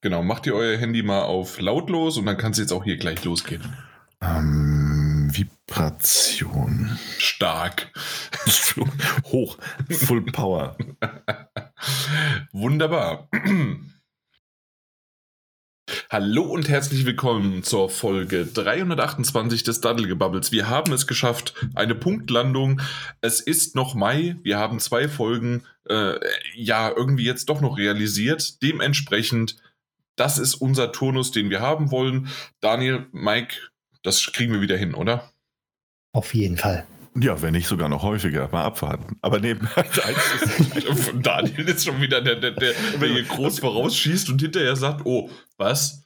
Genau, macht ihr euer Handy mal auf lautlos und dann kann es jetzt auch hier gleich losgehen. Ähm, Vibration. Stark. Hoch. Full Power. Wunderbar. Hallo und herzlich willkommen zur Folge 328 des Daddelgebubbles. Wir haben es geschafft, eine Punktlandung. Es ist noch Mai. Wir haben zwei Folgen, äh, ja, irgendwie jetzt doch noch realisiert. Dementsprechend, das ist unser Turnus, den wir haben wollen. Daniel, Mike, das kriegen wir wieder hin, oder? Auf jeden Fall. Ja, wenn nicht sogar noch häufiger. Mal abwarten. Aber neben Daniel ist schon wieder der, der, der, der hier groß vorausschießt und hinterher sagt, oh, was?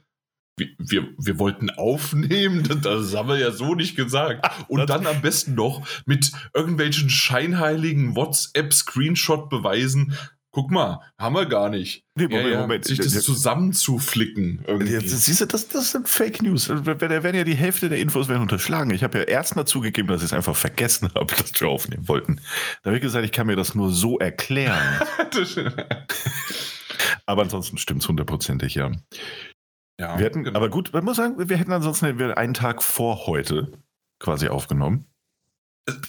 Wir, wir, wir wollten aufnehmen, das haben wir ja so nicht gesagt. Und dann am besten noch mit irgendwelchen scheinheiligen WhatsApp-Screenshot-Beweisen, Guck mal, haben wir gar nicht. Nee, Moment, ja, ja, Moment. Sich das zusammenzuflicken. Irgendwie. Siehst du, das, das sind Fake News. Da werden ja die Hälfte der Infos werden unterschlagen. Ich habe ja erst mal zugegeben, dass ich es einfach vergessen habe, dass wir aufnehmen wollten. Da habe ich gesagt, ich kann mir das nur so erklären. aber ansonsten stimmt es hundertprozentig, ja. ja wir hätten, genau. Aber gut, man muss sagen, wir hätten ansonsten einen Tag vor heute quasi aufgenommen.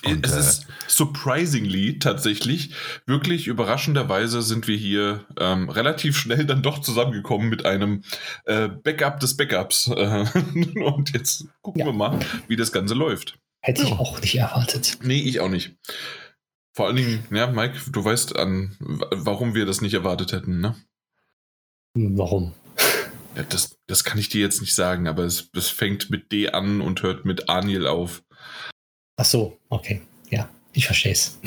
Und, es äh, ist surprisingly tatsächlich, wirklich überraschenderweise sind wir hier ähm, relativ schnell dann doch zusammengekommen mit einem äh, Backup des Backups. Äh, und jetzt gucken Ja. wir mal, wie das Ganze läuft. Hätte ich auch nicht erwartet. Nee, ich auch nicht. Vor allen Dingen, ja, Mike, du weißt an, warum wir das nicht erwartet hätten, ne? Warum? Ja, das, das kann ich dir jetzt nicht sagen, aber es, es fängt mit D an und hört mit Aniel auf. Ach so, okay. Ja, ich verstehe es.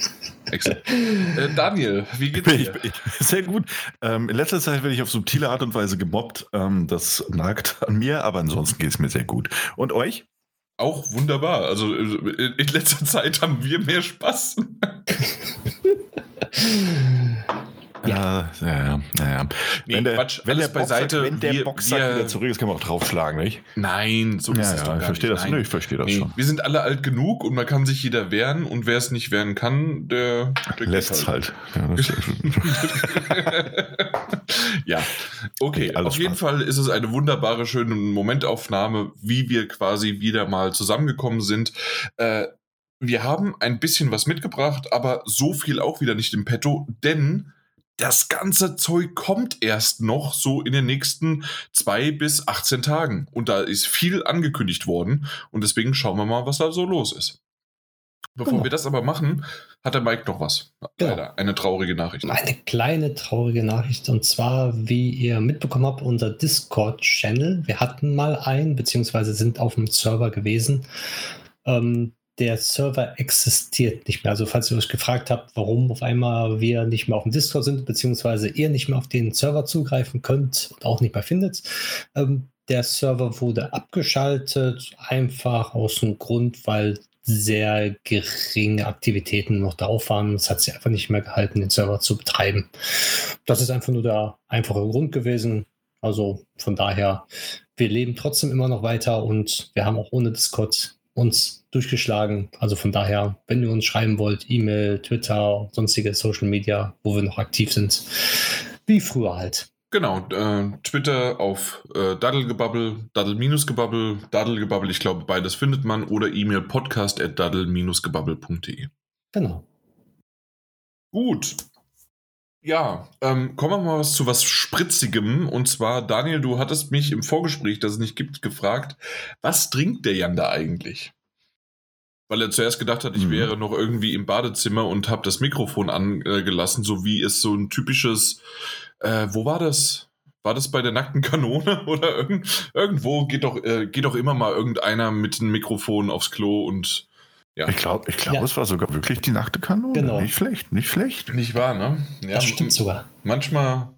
Excellent. äh, Daniel, wie geht's Ich, dir? ich, sehr gut. Ähm, in letzter Zeit werde ich auf subtile Art und Weise gemobbt. Ähm, das nagt an mir, aber ansonsten geht es mir sehr gut. Und euch? Auch wunderbar. Also äh, in letzter Zeit haben wir mehr Spaß. Ja, ja, ja. ja. Nee, wenn der, Quatsch, wenn der beiseite. Boxsack, wenn der Wir- wir- wieder zurück ist, kann man auch draufschlagen, nicht? Nein, so ist Ja, es ja, doch ich verstehe nicht. das. Nee, ich verstehe das Nee, schon. wir sind alle alt genug und man kann sich jeder wehren und wer es nicht wehren kann, der, der Lässt es halt. Ja, das, ja, okay. Auf jeden Spaß. Fall ist es eine wunderbare, schöne Momentaufnahme, wie wir quasi wieder mal zusammengekommen sind. Äh, wir haben ein bisschen was mitgebracht, aber so viel auch wieder nicht im Petto, denn das ganze Zeug kommt erst noch so in den nächsten zwei bis 18 Tagen. Und da ist viel angekündigt worden. Und deswegen schauen wir mal, was da so los ist. Bevor Genau. wir das aber machen, hat der Mike noch was. Genau. Leider. Eine traurige Nachricht. Eine kleine traurige Nachricht und zwar, wie ihr mitbekommen habt, unser Discord-Channel. Wir hatten mal einen, beziehungsweise sind auf dem Server gewesen. Ähm, der Server existiert nicht mehr. Also falls ihr euch gefragt habt, warum auf einmal wir nicht mehr auf dem Discord sind, beziehungsweise ihr nicht mehr auf den Server zugreifen könnt und auch nicht mehr findet, ähm, der Server wurde abgeschaltet, einfach aus dem Grund, weil sehr geringe Aktivitäten noch drauf waren. Es hat sich einfach nicht mehr gehalten, den Server zu betreiben. Das ist einfach nur der einfache Grund gewesen. Also von daher, wir leben trotzdem immer noch weiter und wir haben auch ohne Discord uns durchgeschlagen. Also von daher, wenn ihr uns schreiben wollt, E-Mail, Twitter, sonstige Social Media, wo wir noch aktiv sind, wie früher halt. Genau, äh, Twitter auf äh, Daddelgebabbel, Daddel-Gebabbel, Daddelgebabbel, ich glaube, beides findet man, oder E-Mail podcast at daddel-gebabbel.de. Genau. Gut. Ja, ähm, kommen wir mal was zu was Spritzigem. Und zwar, Daniel, du hattest mich im Vorgespräch, das es nicht gibt, gefragt, was trinkt der Jan da eigentlich? Weil er zuerst gedacht hat, ich Mhm. wäre noch irgendwie im Badezimmer und habe das Mikrofon angelassen, so wie es so ein typisches, äh, wo war das? War das bei der nackten Kanone oder irgend, irgendwo geht doch, äh, geht doch immer mal irgendeiner mit einem Mikrofon aufs Klo und ja. ich glaube, ich glaub, Ja. es war sogar wirklich die nackte Kanone. Genau. Nicht schlecht, nicht schlecht. Nicht wahr, ne? Ja, Das stimmt sogar. Manchmal,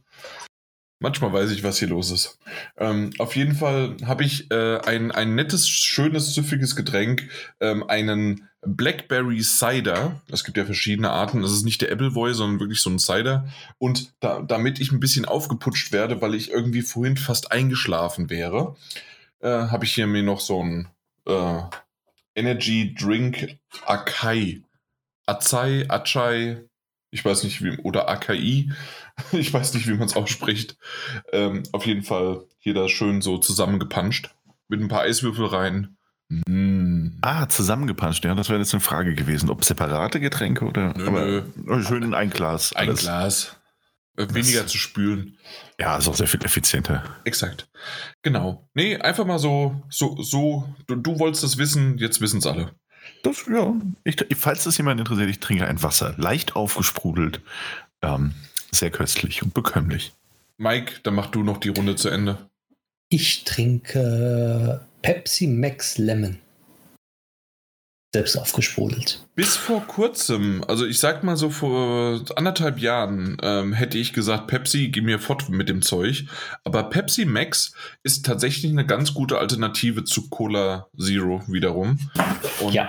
manchmal weiß ich, was hier los ist. Ähm, auf jeden Fall habe ich äh, ein, ein nettes, schönes, süffiges Getränk, ähm, einen Blackberry Cider. Es gibt ja verschiedene Arten. Das ist nicht der Appleboy, sondern wirklich so ein Cider. Und da, damit ich ein bisschen aufgeputscht werde, weil ich irgendwie vorhin fast eingeschlafen wäre, äh, habe ich hier mir noch so ein äh, Energy Drink Akai. Acai, Achai, Ich weiß nicht, wie, oder AKI. Ich weiß nicht, wie man es ausspricht. Ähm, auf jeden Fall hier da schön so zusammengepanscht. Mit ein paar Eiswürfel rein. Mm. Ah, zusammengepanscht, ja, das wäre jetzt eine Frage gewesen. Ob separate Getränke oder nö, nö. schön in ein Glas. Ein alles. Glas. Äh, weniger das, zu spülen. Ja, ist auch sehr viel effizienter. Exakt. Genau. Nee, einfach mal so, so, so, du, du wolltest das wissen, jetzt wissen es alle. Das, ja, ich, falls das jemand interessiert, ich trinke ein Wasser. Leicht aufgesprudelt. Ähm, sehr köstlich und bekömmlich. Mike, dann mach du noch die Runde zu Ende. Ich trinke Pepsi Max Lemon. Selbst aufgesprudelt. Bis vor kurzem, also ich sag mal so vor anderthalb Jahren, ähm, hätte ich gesagt, Pepsi, geh mir fort mit dem Zeug. Aber Pepsi Max ist tatsächlich eine ganz gute Alternative zu Cola Zero wiederum. Und ja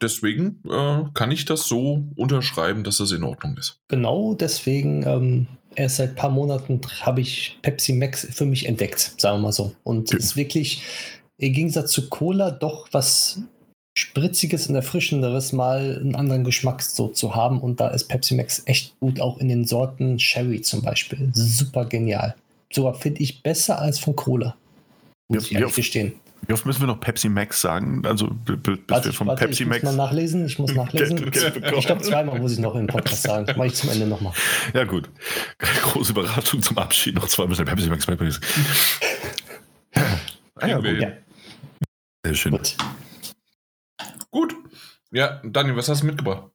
deswegen äh, kann ich das so unterschreiben, dass das in Ordnung ist. Genau, deswegen ähm, erst seit ein paar Monaten habe ich Pepsi Max für mich entdeckt, sagen wir mal so. Und es ist wirklich im Gegensatz zu Cola doch was Spritziges und Erfrischenderes, mal einen anderen Geschmack so zu haben. Und da ist Pepsi Max echt gut, auch in den Sorten Sherry zum Beispiel. Super genial. Sogar finde ich besser als von Cola. Muss ja, ich ehrlich gestehen. Wie oft müssen wir noch Pepsi Max sagen? Also bis warte, wir vom warte, Pepsi ich Max. Ich muss mal nachlesen. Ich muss nachlesen. ich glaube, zweimal muss ich noch im Podcast sagen. Mache ich zum Ende nochmal. Ja, gut. Große Überraschung zum Abschied. Noch zweimal Pepsi Max. Pepsi Max. ah, ja, gut. Ja. Sehr schön. Gut. Gut. Ja, Daniel, was hast du mitgebracht?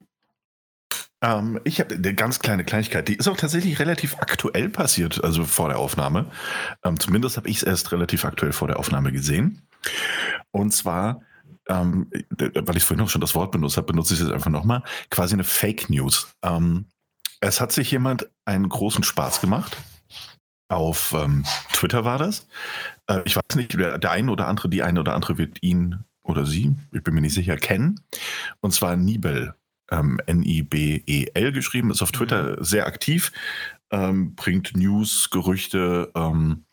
Ähm, ich habe eine ganz kleine Kleinigkeit, die ist auch tatsächlich relativ aktuell passiert, also vor der Aufnahme. Ähm, zumindest habe ich es erst relativ aktuell vor der Aufnahme gesehen. Und zwar, ähm, weil ich vorhin auch schon das Wort benutzt habe, benutze ich es jetzt einfach nochmal, quasi eine Fake News. Ähm, es hat sich jemand einen großen Spaß gemacht. Auf ähm, Twitter war das. Äh, ich weiß nicht, der, der eine oder andere, die eine oder andere wird ihn oder sie, ich bin mir nicht sicher, kennen. Und zwar Nibel ähm, N-I-B-E-L geschrieben, ist auf Twitter mhm. sehr aktiv, ähm, bringt News, Gerüchte, ähm,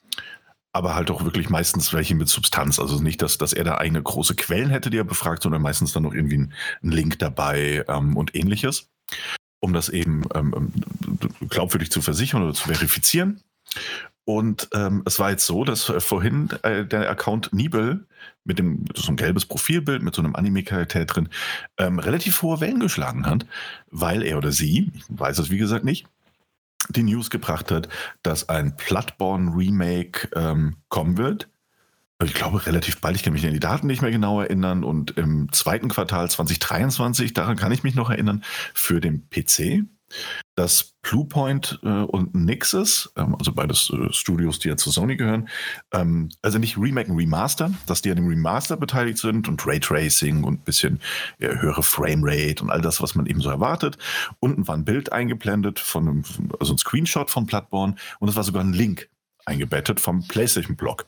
aber halt auch wirklich meistens welche mit Substanz. Also nicht, dass, dass er da eine große Quellen hätte, die er befragt, sondern meistens dann noch irgendwie ein, ein Link dabei ähm, und ähnliches, um das eben ähm, ähm, glaubwürdig zu versichern oder zu verifizieren. Und ähm, es war jetzt so, dass äh, vorhin äh, der Account Nibel mit dem so ein gelbes Profilbild mit so einem Anime-Charakter drin ähm, relativ hohe Wellen geschlagen hat, weil er oder sie, ich weiß es wie gesagt nicht, die News gebracht hat, dass ein Bloodborne Remake ähm, kommen wird. Ich glaube relativ bald, ich kann mich an die Daten nicht mehr genau erinnern. Und im zweiten Quartal 2023, daran kann ich mich noch erinnern, für den PC dass Bluepoint äh, und Nixes, ähm, also beides äh, Studios, die ja zu Sony gehören, ähm, also nicht Remake und Remaster, dass die an dem Remaster beteiligt sind und Raytracing und ein bisschen ja, höhere Framerate und all das, was man eben so erwartet. Unten war ein Bild eingeblendet von einem, also ein Screenshot von Bloodborne und es war sogar ein Link eingebettet vom PlayStation-Blog.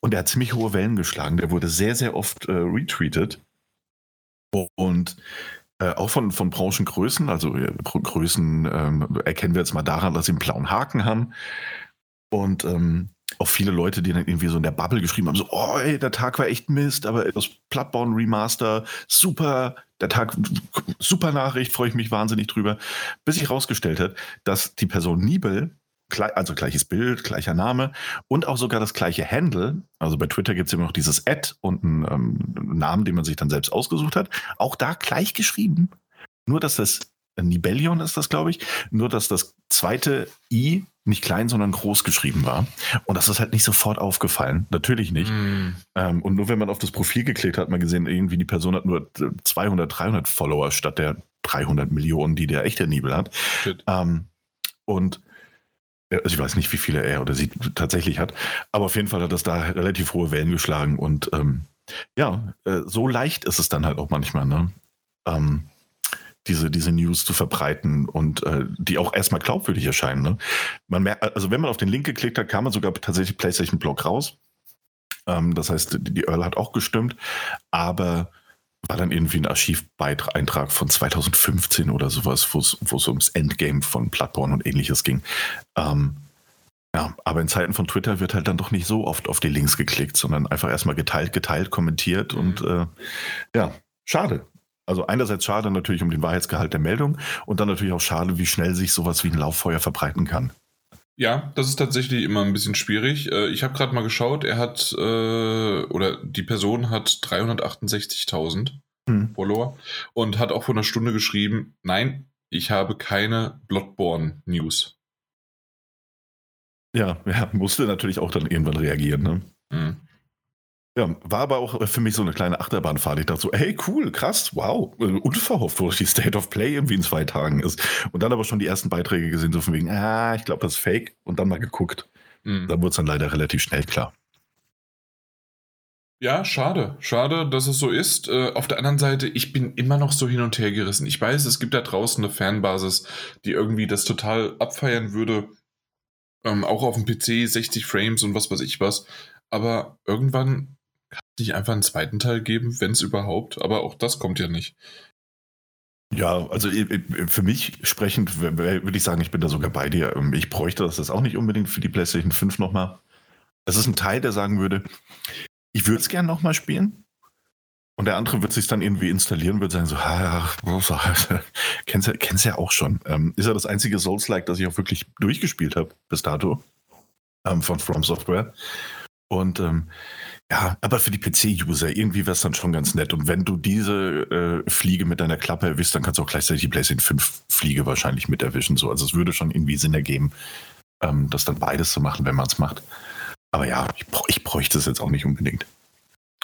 Und der hat ziemlich hohe Wellen geschlagen. Der wurde sehr, sehr oft äh, retweetet. Und äh, auch von, von Branchengrößen, also äh, Größen ähm, erkennen wir jetzt mal daran, dass sie einen blauen Haken haben. Und ähm, auch viele Leute, die dann irgendwie so in der Bubble geschrieben haben, so, oh, ey, der Tag war echt Mist, aber das Bloodborne Remaster, super, der Tag, super Nachricht, freue ich mich wahnsinnig drüber, bis sich herausgestellt hat, dass die Person Nibel also gleiches Bild, gleicher Name und auch sogar das gleiche Handle. Also bei Twitter gibt es immer noch dieses Ad und einen ähm, Namen, den man sich dann selbst ausgesucht hat. Auch da gleich geschrieben. Nur, dass das Nibellion ist das, glaube ich. Nur, dass das zweite I nicht klein, sondern groß geschrieben war. Und das ist halt nicht sofort aufgefallen. Natürlich nicht. Mm. Ähm, und nur wenn man auf das Profil geklickt hat, hat man gesehen, irgendwie die Person hat nur 200, 300 Follower statt der 300 Millionen, die der echte Nibel hat. Ähm, und also ich weiß nicht, wie viele er oder sie tatsächlich hat, aber auf jeden Fall hat das da relativ hohe Wellen geschlagen und ähm, ja, äh, so leicht ist es dann halt auch manchmal, ne? Ähm, diese, diese News zu verbreiten und äh, die auch erstmal glaubwürdig erscheinen. Ne? Man merkt, also wenn man auf den Link geklickt hat, kam man sogar tatsächlich PlayStation Blog raus. Ähm, das heißt, die, die Earl hat auch gestimmt, aber war dann irgendwie ein Archiveintrag von 2015 oder sowas, wo es ums Endgame von Bloodborne und ähnliches ging. Ähm, ja, aber in Zeiten von Twitter wird halt dann doch nicht so oft auf die Links geklickt, sondern einfach erstmal geteilt, geteilt, kommentiert mhm. und äh, ja, schade. Also einerseits schade natürlich um den Wahrheitsgehalt der Meldung und dann natürlich auch schade, wie schnell sich sowas wie ein Lauffeuer verbreiten kann. Ja, das ist tatsächlich immer ein bisschen schwierig. Äh, ich habe gerade mal geschaut, er hat, äh, oder die Person hat 368.000 hm. Follower und hat auch vor einer Stunde geschrieben, nein, ich habe keine Bloodborne-News. Ja, ja, musste natürlich auch dann irgendwann reagieren. Ne? Mhm. Ja, war aber auch für mich so eine kleine Achterbahnfahrt. Ich dachte so, hey, cool, krass, wow, äh, unverhofft, wo die State of Play irgendwie in zwei Tagen ist. Und dann aber schon die ersten Beiträge gesehen, so von wegen, ah, ich glaube, das ist fake. Und dann mal geguckt. Mhm. Da wurde es dann leider relativ schnell klar. Ja, schade. Schade, dass es so ist. Äh, auf der anderen Seite, ich bin immer noch so hin und her gerissen. Ich weiß, es gibt da draußen eine Fanbasis, die irgendwie das total abfeiern würde. Ähm, auch auf dem PC, 60 Frames und was weiß ich was. Aber irgendwann kann es nicht einfach einen zweiten Teil geben, wenn es überhaupt. Aber auch das kommt ja nicht. Ja, also für mich sprechend würde ich sagen, ich bin da sogar bei dir. Ähm, ich bräuchte das auch nicht unbedingt für die PlayStation 5 nochmal. Es ist ein Teil, der sagen würde, ich würde es gerne nochmal spielen. Und der andere wird sich dann irgendwie installieren, wird sagen so, ha, kennst, du, kennst ja auch schon. Ähm, ist ja das einzige Souls-like, das ich auch wirklich durchgespielt habe bis dato ähm, von From Software. Und ähm, ja, aber für die PC-User irgendwie wäre es dann schon ganz nett. Und wenn du diese äh, Fliege mit deiner Klappe erwischst, dann kannst du auch gleichzeitig die PlayStation 5 Fliege wahrscheinlich mit erwischen. So. Also es würde schon irgendwie Sinn ergeben, ähm, das dann beides zu machen, wenn man es macht. Aber ja, ich, ich bräuchte es jetzt auch nicht unbedingt.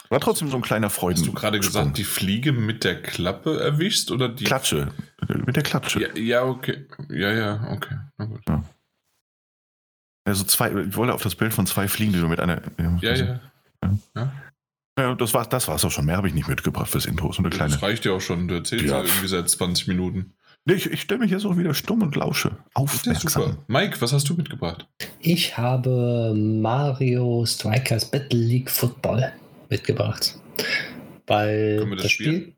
War trotzdem so ein kleiner Freuden. Hast du gerade gesagt, die Fliege mit der Klappe erwischst oder die Klatsche? Mit der Klatsche. Ja, ja okay. Ja, ja, okay. Na gut. Ja. Also zwei, ich wollte auf das Bild von zwei Fliegen, die du mit einer. Ja, also, ja. Ja. ja. das war das war's auch schon. Mehr habe ich nicht mitgebracht fürs Intro. So eine kleine. Das reicht ja auch schon. Du erzählst ja, irgendwie seit 20 Minuten. Nee, ich, ich stelle mich jetzt auch wieder stumm und lausche. Aufmerksam. Ja Mike, was hast du mitgebracht? Ich habe Mario Strikers Battle League Football mitgebracht. Weil Können wir das, das Spiel.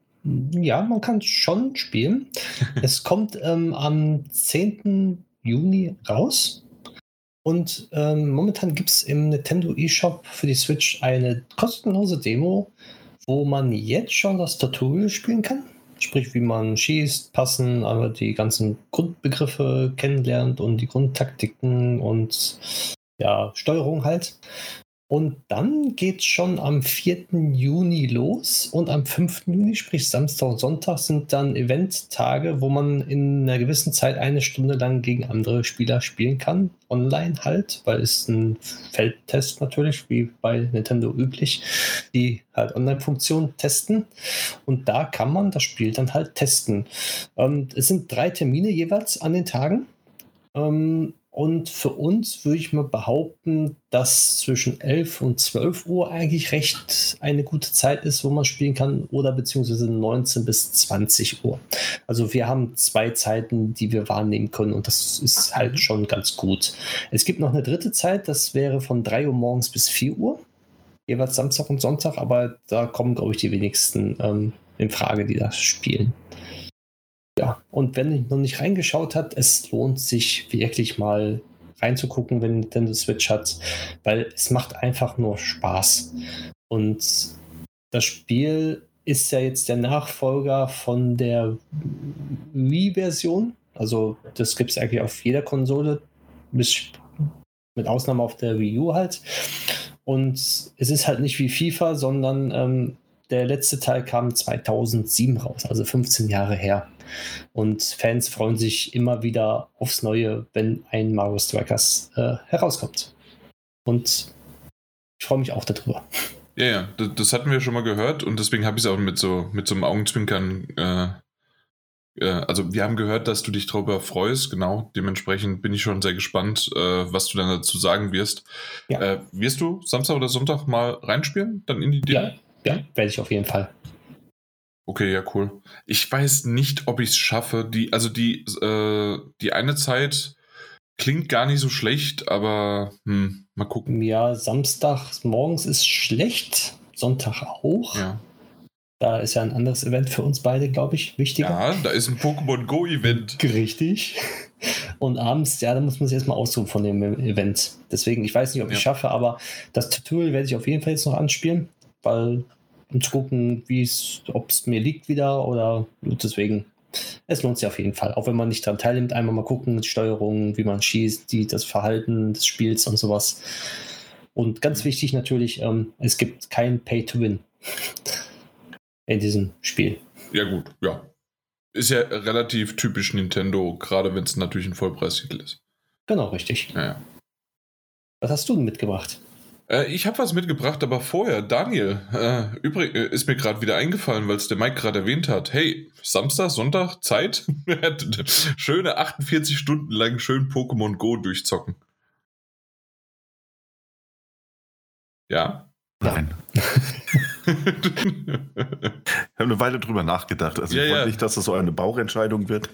Ja, man kann schon spielen. es kommt ähm, am 10. Juni raus. Und ähm, momentan gibt es im Nintendo eShop für die Switch eine kostenlose Demo, wo man jetzt schon das Tutorial spielen kann sprich wie man schießt, passen, aber die ganzen Grundbegriffe kennenlernt und die Grundtaktiken und ja, Steuerung halt. Und dann geht es schon am 4. Juni los und am 5. Juni, sprich Samstag und Sonntag, sind dann Eventtage, wo man in einer gewissen Zeit eine Stunde lang gegen andere Spieler spielen kann. Online halt, weil es ein Feldtest natürlich, wie bei Nintendo üblich, die halt Online-Funktionen testen. Und da kann man das Spiel dann halt testen. Ähm, es sind drei Termine jeweils an den Tagen. Ähm, und für uns würde ich mal behaupten, dass zwischen 11 und 12 Uhr eigentlich recht eine gute Zeit ist, wo man spielen kann, oder beziehungsweise 19 bis 20 Uhr. Also wir haben zwei Zeiten, die wir wahrnehmen können und das ist halt schon ganz gut. Es gibt noch eine dritte Zeit, das wäre von 3 Uhr morgens bis 4 Uhr, jeweils Samstag und Sonntag, aber da kommen, glaube ich, die wenigsten ähm, in Frage, die das spielen. Ja, und wenn noch nicht reingeschaut hat, es lohnt sich wirklich mal reinzugucken, wenn Nintendo Switch hat, weil es macht einfach nur Spaß. Und das Spiel ist ja jetzt der Nachfolger von der Wii-Version. Also das gibt es eigentlich auf jeder Konsole, mit Ausnahme auf der Wii U halt. Und es ist halt nicht wie FIFA, sondern ähm, der letzte Teil kam 2007 raus, also 15 Jahre her. Und Fans freuen sich immer wieder aufs Neue, wenn ein Mario Strikers äh, herauskommt. Und ich freue mich auch darüber. Ja, ja, das, hatten wir schon mal gehört und deswegen habe ich es auch mit so, mit so einem Augenzwinkern. Äh, äh, also, wir haben gehört, dass du dich darüber freust, genau. Dementsprechend bin ich schon sehr gespannt, äh, was du dann dazu sagen wirst. Ja. Äh, wirst du Samstag oder Sonntag mal reinspielen? Dann in die Demo? Ja, ja, werde ich auf jeden Fall. Okay, ja, cool. Ich weiß nicht, ob ich es schaffe. Die, also die, äh, die eine Zeit klingt gar nicht so schlecht, aber hm, mal gucken. Ja, Samstag morgens ist schlecht, Sonntag auch. Ja. Da ist ja ein anderes Event für uns beide, glaube ich, wichtiger. Ja, da ist ein Pokémon Go-Event. Richtig. Und abends, ja, da muss man sich erstmal ausruhen von dem Event. Deswegen, ich weiß nicht, ob ich es schaffe, aber das Tutorial werde ich auf jeden Fall jetzt noch anspielen, weil um zu gucken, ob es mir liegt wieder oder deswegen. Es lohnt sich auf jeden Fall, auch wenn man nicht daran teilnimmt, einmal mal gucken, die Steuerung, wie man schießt, die, das Verhalten des Spiels und sowas. Und ganz wichtig natürlich, ähm, es gibt kein Pay-to-Win in diesem Spiel. Ja, gut, ja. Ist ja relativ typisch Nintendo, gerade wenn es natürlich ein Vollpreistitel ist. Genau, richtig. Ja, ja. Was hast du denn mitgebracht? Äh, ich habe was mitgebracht, aber vorher, Daniel, äh, übrig, äh, ist mir gerade wieder eingefallen, weil es der Mike gerade erwähnt hat. Hey, Samstag, Sonntag, Zeit? Schöne 48 Stunden lang schön Pokémon Go durchzocken. Ja? Nein. ich habe eine Weile drüber nachgedacht. Also ja, ich wollte ja. nicht, dass das so eine Bauchentscheidung wird.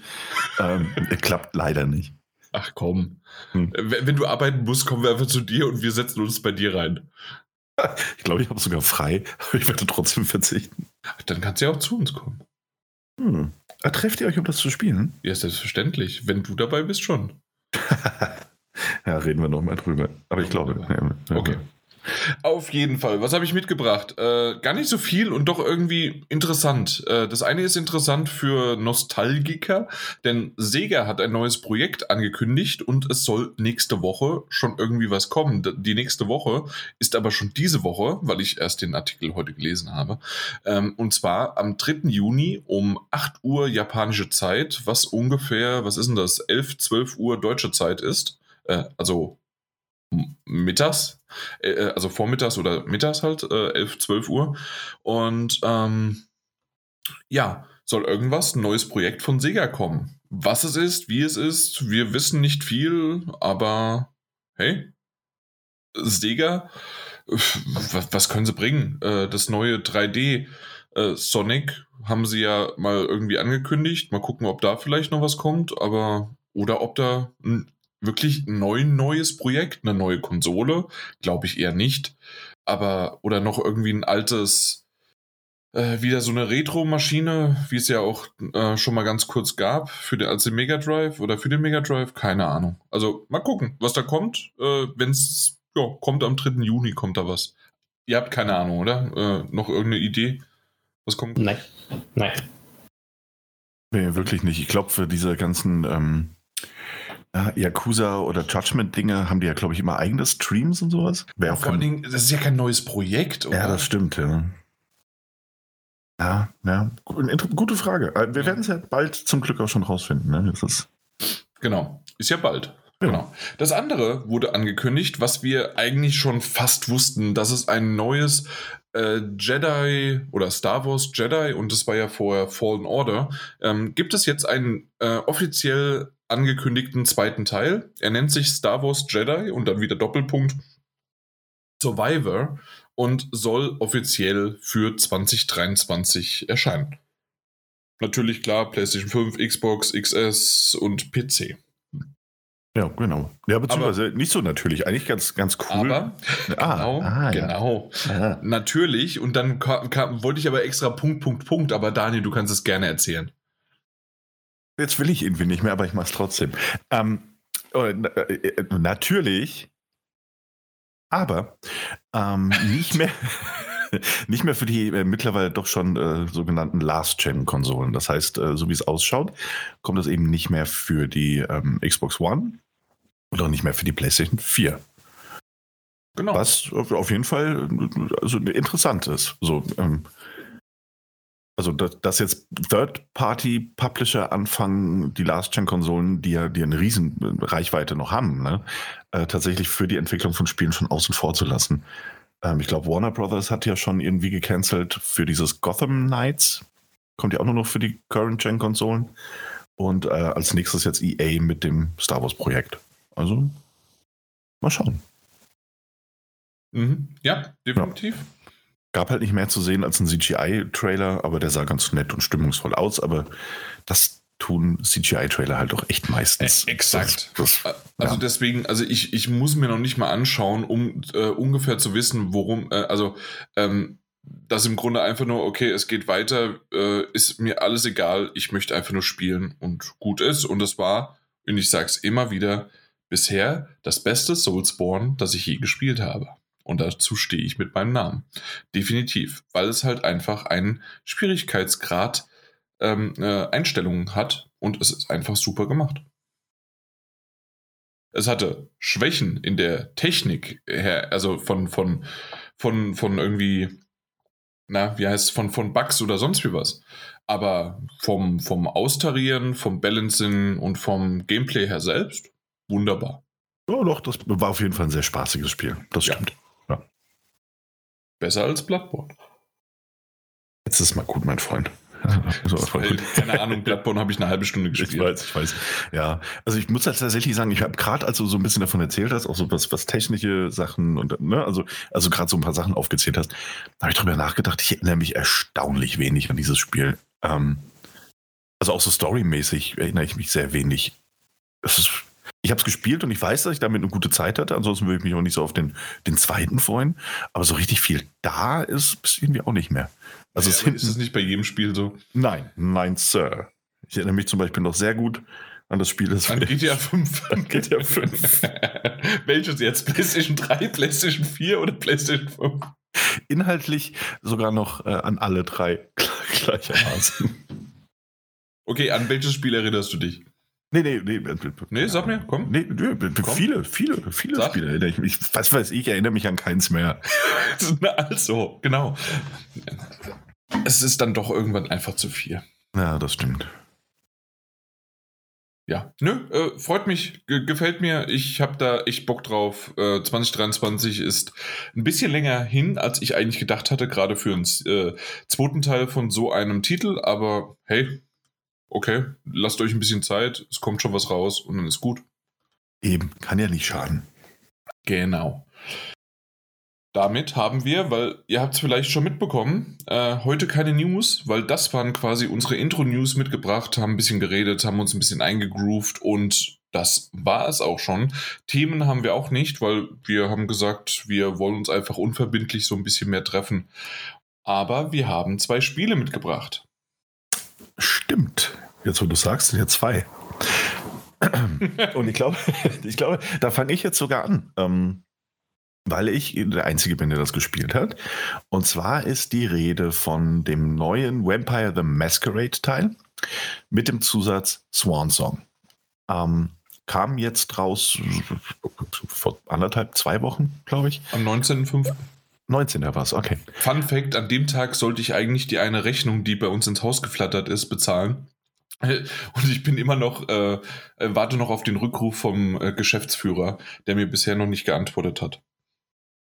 Ähm, klappt leider nicht. Ach komm. Hm. Wenn du arbeiten musst, kommen wir einfach zu dir und wir setzen uns bei dir rein. Ich glaube, ich habe sogar frei, aber ich werde trotzdem verzichten. Dann kannst du ja auch zu uns kommen. Hm. Ah, trefft ihr euch, um das zu spielen? Ja, selbstverständlich. Wenn du dabei bist, schon. ja, reden wir nochmal drüber. Aber ich glaube. Ja, okay. Auf jeden Fall. Was habe ich mitgebracht? Äh, gar nicht so viel und doch irgendwie interessant. Äh, das eine ist interessant für Nostalgiker, denn Sega hat ein neues Projekt angekündigt und es soll nächste Woche schon irgendwie was kommen. Die nächste Woche ist aber schon diese Woche, weil ich erst den Artikel heute gelesen habe. Ähm, und zwar am 3. Juni um 8 Uhr japanische Zeit, was ungefähr, was ist denn das, 11, 12 Uhr deutsche Zeit ist. Äh, also mittags, äh, äh, also vormittags oder mittags halt, äh, 11, 12 Uhr. Und ähm, ja, soll irgendwas, ein neues Projekt von Sega kommen. Was es ist, wie es ist, wir wissen nicht viel, aber hey, Sega, was, was können sie bringen? Äh, das neue 3D äh, Sonic haben sie ja mal irgendwie angekündigt. Mal gucken, ob da vielleicht noch was kommt, aber oder ob da ein wirklich neu neues Projekt, eine neue Konsole, glaube ich eher nicht. Aber, oder noch irgendwie ein altes, äh, wieder so eine Retro-Maschine, wie es ja auch äh, schon mal ganz kurz gab, für den, als den Mega Drive oder für den Mega Drive, keine Ahnung. Also mal gucken, was da kommt. Äh, Wenn es ja, kommt am 3. Juni, kommt da was. Ihr habt keine Ahnung, oder? Äh, noch irgendeine Idee? Was kommt? Nein. Nein. Nee, wirklich nicht. Ich glaube, für diese ganzen ähm, ja, Yakuza oder Judgment-Dinge haben die ja, glaube ich, immer eigene Streams und sowas. Wäre Vor allen Dingen, das ist ja kein neues Projekt, oder? Ja, das stimmt, ja. Ja, ja. Gute Frage. Äh, wir werden es ja bald zum Glück auch schon rausfinden. Ne? Das genau. Ist ja bald. Genau. Das andere wurde angekündigt, was wir eigentlich schon fast wussten, dass es ein neues äh, Jedi oder Star Wars Jedi und das war ja vorher Fallen Order, ähm, gibt es jetzt einen äh, offiziell angekündigten zweiten Teil. Er nennt sich Star Wars Jedi und dann wieder Doppelpunkt Survivor und soll offiziell für 2023 erscheinen. Natürlich klar, PlayStation 5, Xbox, XS und PC. Ja, genau. Ja, beziehungsweise aber, nicht so natürlich, eigentlich ganz, ganz cool. Aber, ah, genau, ah, genau. Ja. Natürlich, und dann kam, kam, wollte ich aber extra Punkt, Punkt, Punkt, aber Daniel, du kannst es gerne erzählen. Jetzt will ich irgendwie nicht mehr, aber ich mache es trotzdem. Ähm, äh, äh, natürlich, aber ähm, nicht mehr. nicht mehr für die äh, mittlerweile doch schon äh, sogenannten Last-Gen-Konsolen. Das heißt, äh, so wie es ausschaut, kommt es eben nicht mehr für die ähm, Xbox One und auch nicht mehr für die PlayStation 4. Genau. Was auf jeden Fall also interessant ist. So, ähm, also dass, jetzt Third-Party-Publisher anfangen, die Last-Gen-Konsolen, die ja die eine riesen Reichweite noch haben, ne, äh, tatsächlich für die Entwicklung von Spielen schon außen vor zu lassen. Ähm, ich glaube, Warner Brothers hat ja schon irgendwie gecancelt für dieses Gotham Knights. Kommt ja auch nur noch für die Current-Gen-Konsolen. Und äh, als nächstes jetzt EA mit dem Star Wars-Projekt. Also, mal schauen. Mhm. Ja, definitiv. Ja. Gab halt nicht mehr zu sehen als ein CGI-Trailer, aber der sah ganz nett und stimmungsvoll aus. Aber das tun CGI-Trailer halt auch echt meistens. Äh, exakt. Das, das, also ja. deswegen, also ich, ich muss mir noch nicht mal anschauen, um äh, ungefähr zu wissen, worum, äh, also ähm, das im Grunde einfach nur, okay, es geht weiter, äh, ist mir alles egal, ich möchte einfach nur spielen und gut ist. Und das war, und ich sag's immer wieder, bisher das beste Soulsborne, das ich je gespielt habe. Und dazu stehe ich mit meinem Namen. Definitiv, weil es halt einfach einen Schwierigkeitsgrad ähm, äh, Einstellungen hat und es ist einfach super gemacht. Es hatte Schwächen in der Technik her, also von, von, von, von irgendwie, na, wie heißt es, von, von Bugs oder sonst wie was. Aber vom, vom Austarieren, vom Balancing und vom Gameplay her selbst, wunderbar. Ja, doch, das war auf jeden Fall ein sehr spaßiges Spiel. Das Ja. stimmt. Besser als Bloodborne. Jetzt ist mal gut, mein Freund. So, keine Ahnung, Bloodborne habe ich eine halbe Stunde Ich gespielt. weiß, ich weiß. Ja, also ich muss halt tatsächlich sagen, ich habe gerade, als du so ein bisschen davon erzählt hast, auch so was, was technische Sachen und ne, also, also gerade so ein paar Sachen aufgezählt hast, habe ich drüber nachgedacht, ich erinnere mich erstaunlich wenig an dieses Spiel. Ähm, also auch so storymäßig erinnere ich mich sehr wenig. Es ist, ich habe es gespielt und ich weiß, dass ich damit eine gute Zeit hatte, ansonsten würde ich mich auch nicht so auf den, den zweiten freuen, aber so richtig viel da ist, ist irgendwie auch nicht mehr. Also ja, es hinten, ist es nicht bei jedem Spiel so? Nein, nein, Sir. Ich erinnere mich zum Beispiel noch sehr gut an das Spiel, das An GTA 5. An GTA 5. Welches jetzt? PlayStation 3, PlayStation 4 oder PlayStation 5? inhaltlich sogar noch äh, an alle drei gleichermaßen. Okay, an welches Spiel erinnerst du dich? Nee, nee, nee. äh, Nee, sag mir, komm. Nee, nee, Komm. viele, viele, viele Sag. Spiele erinnere ich mich. Was weiß ich, erinnere mich an keins mehr. Also, genau. Es ist dann doch irgendwann einfach zu viel. Ja, das stimmt. Ja, nö, äh, freut mich, ge gefällt mir. Ich habe da echt Bock drauf. Äh, 2023 ist ein bisschen länger hin, als ich eigentlich gedacht hatte, gerade für einen äh, zweiten Teil von so einem Titel. Aber hey, okay, lasst euch ein bisschen Zeit. Es kommt schon was raus und dann ist gut. Eben, kann ja nicht schaden. Genau. Damit haben wir, weil ihr habt es vielleicht schon mitbekommen, äh, heute keine News, weil das waren quasi unsere Intro-News mitgebracht, haben ein bisschen geredet, haben uns ein bisschen eingegroovt und das war es auch schon. Themen haben wir auch nicht, weil wir haben gesagt, wir wollen uns einfach unverbindlich so ein bisschen mehr treffen. Aber wir haben zwei Spiele mitgebracht. Stimmt. Jetzt, wo du sagst, sind ja zwei. Und ich glaube, ich glaube, da fange ich jetzt sogar an. Ähm, weil ich der Einzige bin, der das gespielt hat. Und zwar ist die Rede von dem neuen Vampire the Masquerade Teil mit dem Zusatz Swan Song. Ähm, kam jetzt raus vor anderthalb, zwei Wochen, glaube ich. Am 19.05. 19. war es, okay. Fun Fact: An dem Tag sollte ich eigentlich die eine Rechnung, die bei uns ins Haus geflattert ist, bezahlen. Und ich bin immer noch, äh, äh, warte noch auf den Rückruf vom äh, Geschäftsführer, der mir bisher noch nicht geantwortet hat.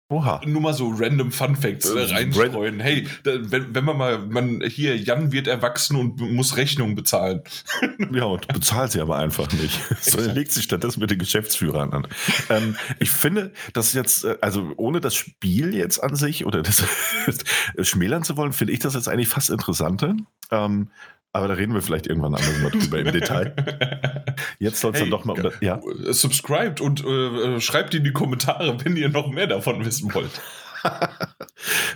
Oha. Nur mal so random Fun Facts äh, Äh, reinstreuen. Hey, da, wenn, wenn man mal, man, hier, Jan wird erwachsen und muss Rechnungen bezahlen. Ja, und bezahlt sie aber einfach nicht. Sondern legt sich stattdessen mit den Geschäftsführern an. Ähm, ich finde, dass jetzt, äh, also ohne das Spiel jetzt an sich oder das schmälern zu wollen, finde ich das jetzt eigentlich fast interessanter. Ähm, aber da reden wir vielleicht irgendwann anders mal drüber im Detail. Jetzt soll es Hey, dann doch mal das, ja. Äh, Subscribed und äh, äh, schreibt in die Kommentare, wenn ihr noch mehr davon wissen wollt.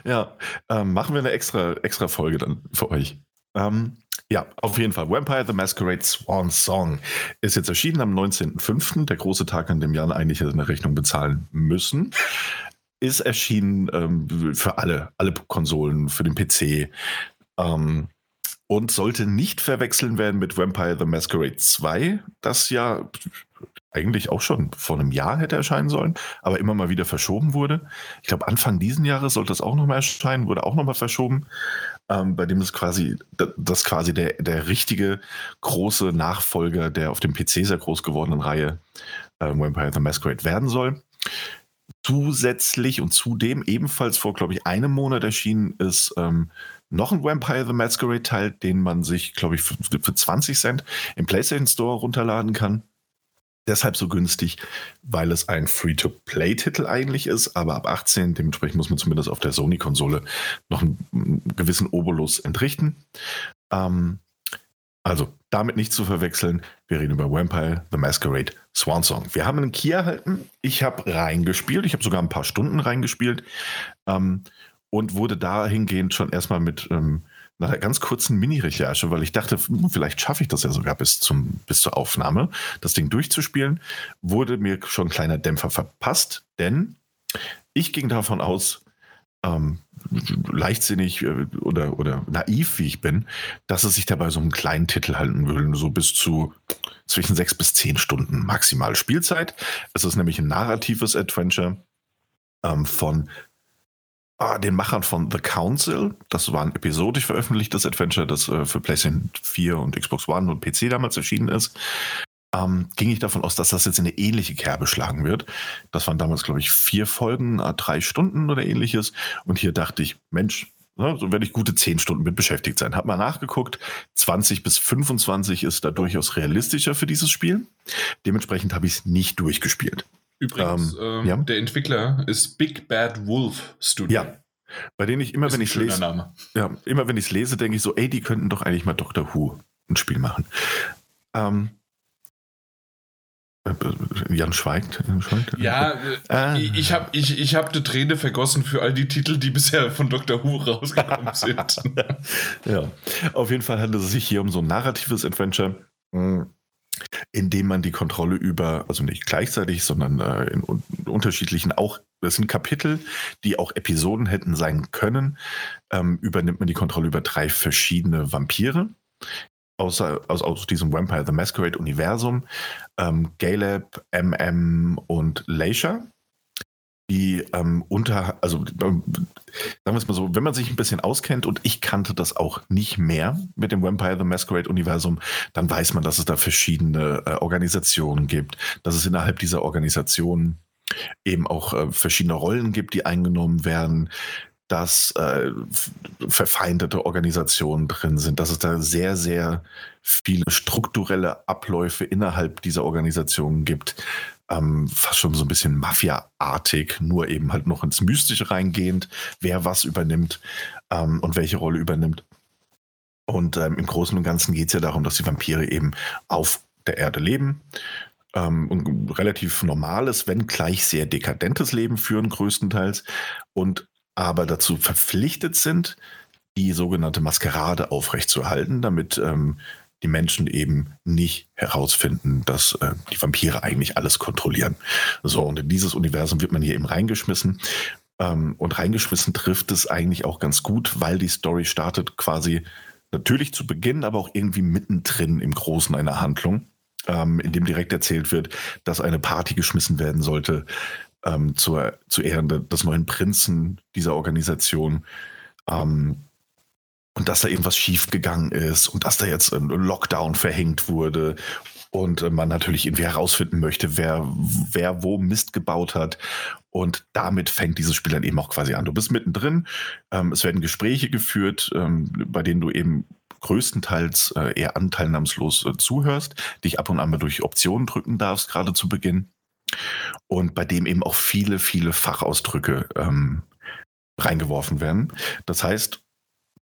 ja, ähm, machen wir eine extra, extra Folge dann für euch. Ähm, ja, auf jeden Fall. Vampire the Masquerade Swan Song ist jetzt erschienen am 19.05., der große Tag, an dem Jan eigentlich eine Rechnung bezahlen müssen. Ist erschienen ähm, für alle, alle Konsolen, für den PC. Ähm, und sollte nicht verwechseln werden mit Vampire the Masquerade 2, das ja eigentlich auch schon vor einem Jahr hätte erscheinen sollen, aber immer mal wieder verschoben wurde. Ich glaube, Anfang diesen Jahres sollte das auch nochmal erscheinen, wurde auch nochmal verschoben, ähm, bei dem es quasi, das quasi der, der richtige große Nachfolger der auf dem PC sehr groß gewordenen Reihe äh, Vampire the Masquerade werden soll. Zusätzlich und zudem ebenfalls vor, glaube ich, einem Monat erschienen ist ähm, noch ein Vampire the Masquerade Teil, den man sich, glaube ich, für, für 20 Cent im PlayStation Store runterladen kann. Deshalb so günstig, weil es ein Free-to-Play-Titel eigentlich ist, aber ab 18, dementsprechend muss man zumindest auf der Sony-Konsole noch einen, gewissen Obolus entrichten. Ähm, also damit nicht zu verwechseln, wir reden über Vampire the Masquerade Swan Song. Wir haben einen Key erhalten, ich habe reingespielt, ich habe sogar ein paar Stunden reingespielt ähm, und wurde dahingehend schon erstmal mit ähm, einer ganz kurzen Mini-Recherche, weil ich dachte, hm, vielleicht schaffe ich das ja sogar bis, zum, bis zur Aufnahme, das Ding durchzuspielen, wurde mir schon ein kleiner Dämpfer verpasst, denn ich ging davon aus, ähm, leichtsinnig äh, oder, oder naiv wie ich bin, dass es sich dabei so einen kleinen Titel halten würde, so bis zu zwischen sechs bis zehn Stunden maximal Spielzeit. Es ist nämlich ein narratives Adventure ähm, von ah, den Machern von The Council. Das war ein episodisch veröffentlichtes Adventure, das äh, für PlayStation 4 und Xbox One und PC damals erschienen ist. Ähm, ging ich davon aus, dass das jetzt in eine ähnliche Kerbe schlagen wird. Das waren damals, glaube ich, vier Folgen, äh, drei Stunden oder ähnliches. Und hier dachte ich, Mensch, ne, so werde ich gute zehn Stunden mit beschäftigt sein. Hab mal nachgeguckt, 20 bis 25 ist da durchaus realistischer für dieses Spiel. Dementsprechend habe ich es nicht durchgespielt. Übrigens, ähm, ähm, ja. der Entwickler ist Big Bad Wolf Studio. Ja. Bei denen ich immer, wenn ich lese, Name. ja, immer wenn ich es lese, denke ich so, ey, die könnten doch eigentlich mal Doctor Who ein Spiel machen. Ähm, äh, Jan schweigt. schweigt. Ja, ah. ich habe ich, ich hab eine Träne vergossen für all die Titel, die bisher von Dr. Who rausgekommen sind. ja, auf jeden Fall handelt es sich hier um so ein narratives Adventure. Hm indem man die Kontrolle über, also nicht gleichzeitig, sondern äh, in, unterschiedlichen auch, das sind Kapitel, die auch Episoden hätten sein können, ähm, übernimmt man die Kontrolle über drei verschiedene Vampire. Außer, aus, aus diesem Vampire the Masquerade Universum, ähm, Galeb, MM und Leisha die ähm, unter, also ähm, sagen wir es mal so, wenn man sich ein bisschen auskennt und ich kannte das auch nicht mehr mit dem Vampire the Masquerade Universum, dann weiß man, dass es da verschiedene äh, Organisationen gibt, dass es innerhalb dieser Organisationen eben auch äh, verschiedene Rollen gibt, die eingenommen werden, dass äh, verfeindete Organisationen drin sind, dass es da sehr, sehr viele strukturelle Abläufe innerhalb dieser Organisationen gibt, ähm, fast schon so ein bisschen Mafia-artig, nur eben halt noch ins Mystische reingehend, wer was übernimmt ähm, und welche Rolle übernimmt. Und ähm, im Großen und Ganzen geht es ja darum, dass die Vampire eben auf der Erde leben, ähm, ein relativ normales, wenn gleich sehr dekadentes Leben führen, größtenteils, und aber dazu verpflichtet sind, die sogenannte Maskerade aufrechtzuerhalten, damit ähm, die Menschen eben nicht herausfinden, dass äh, die Vampire eigentlich alles kontrollieren. So, und in dieses Universum wird man hier eben reingeschmissen. Ähm, und reingeschmissen trifft es eigentlich auch ganz gut, weil die Story startet quasi natürlich zu Beginn, aber auch irgendwie mittendrin im Großen einer Handlung, ähm, in dem direkt erzählt wird, dass eine Party geschmissen werden sollte ähm, zur, zu Ehren des neuen Prinzen dieser Organisation. Ähm, und dass da irgendwas schiefgegangen ist und dass da jetzt ein Lockdown verhängt wurde und man natürlich irgendwie herausfinden möchte, wer, wer wo Mist gebaut hat. Und damit fängt dieses Spiel dann eben auch quasi an. Du bist mittendrin, ähm, es werden Gespräche geführt, ähm, bei denen du eben größtenteils äh, eher anteilnahmslos äh, zuhörst, dich ab und an mal durch Optionen drücken darfst, gerade zu Beginn. Und bei dem eben auch viele, viele Fachausdrücke ähm, reingeworfen werden. Das heißt,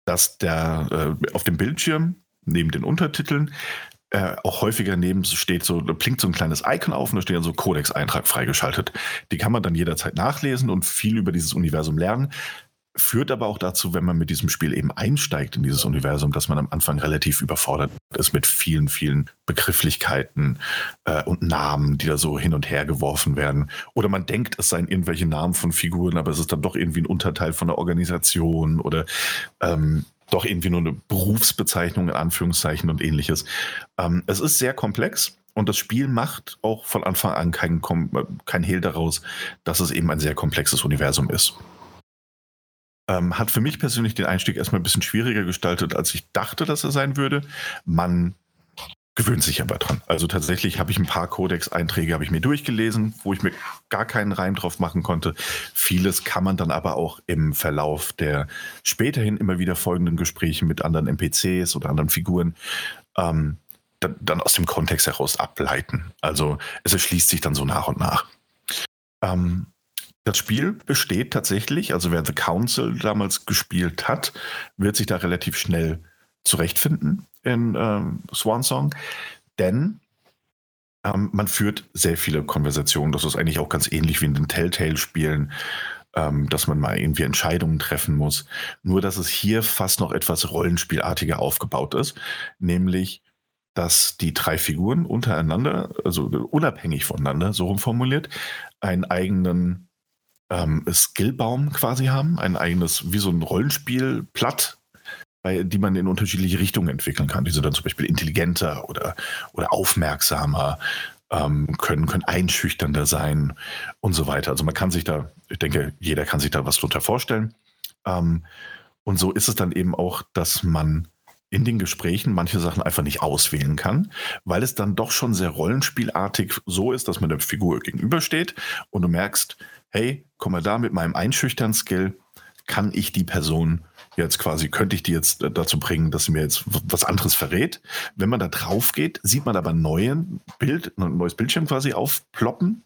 dass der äh, auf dem Bildschirm neben den Untertiteln äh, auch häufiger neben steht so, da blinkt so ein kleines Icon auf und da steht dann so Codex-Eintrag freigeschaltet. Die kann man dann jederzeit nachlesen und viel über dieses Universum lernen. Führt aber auch dazu, wenn man mit diesem Spiel eben einsteigt in dieses Universum, dass man am Anfang relativ überfordert ist mit vielen, vielen Begrifflichkeiten äh, und Namen, die da so hin und her geworfen werden. Oder man denkt, es seien irgendwelche Namen von Figuren, aber es ist dann doch irgendwie ein Unterteil von der Organisation oder ähm, doch irgendwie nur eine Berufsbezeichnung in Anführungszeichen und ähnliches. Ähm, es ist sehr komplex. Und das Spiel macht auch von Anfang an kein, kein Hehl daraus, dass es eben ein sehr komplexes Universum ist. Ähm, hat für mich persönlich den Einstieg erstmal ein bisschen schwieriger gestaltet, als ich dachte, dass er sein würde. Man gewöhnt sich aber dran. Also tatsächlich habe ich ein paar Codex-Einträge habe ich mir durchgelesen, wo ich mir gar keinen Reim drauf machen konnte. Vieles kann man dann aber auch im Verlauf der späterhin immer wieder folgenden Gespräche mit anderen NPCs oder anderen Figuren ähm, dann, dann, aus dem Kontext heraus ableiten. Also es erschließt sich dann so nach und nach. Ähm, das Spiel besteht tatsächlich, also wer The Council damals gespielt hat, wird sich da relativ schnell zurechtfinden in ähm, Swan Song, denn ähm, man führt sehr viele Konversationen. Das ist eigentlich auch ganz ähnlich wie in den Telltale-Spielen, ähm, dass man mal irgendwie Entscheidungen treffen muss. Nur, dass es hier fast noch etwas rollenspielartiger aufgebaut ist, nämlich dass die drei Figuren untereinander, also unabhängig voneinander, so rum formuliert, einen eigenen ähm, Skillbaum quasi haben, ein eigenes, wie so ein Rollenspielblatt, die man in unterschiedliche Richtungen entwickeln kann. Die sind dann zum Beispiel intelligenter oder, oder aufmerksamer, ähm, können, können einschüchternder sein und so weiter. Also man kann sich da, ich denke, jeder kann sich da was drunter vorstellen. Ähm, und so ist es dann eben auch, dass man in den Gesprächen manche Sachen einfach nicht auswählen kann, weil es dann doch schon sehr rollenspielartig so ist, dass man der Figur gegenübersteht und du merkst, hey, komm mal da mit meinem Einschüchtern-Skill, kann ich die Person jetzt quasi, könnte ich die jetzt dazu bringen, dass sie mir jetzt was anderes verrät. Wenn man da drauf geht, sieht man aber neuen Bild, ein neues Bildschirm quasi aufploppen,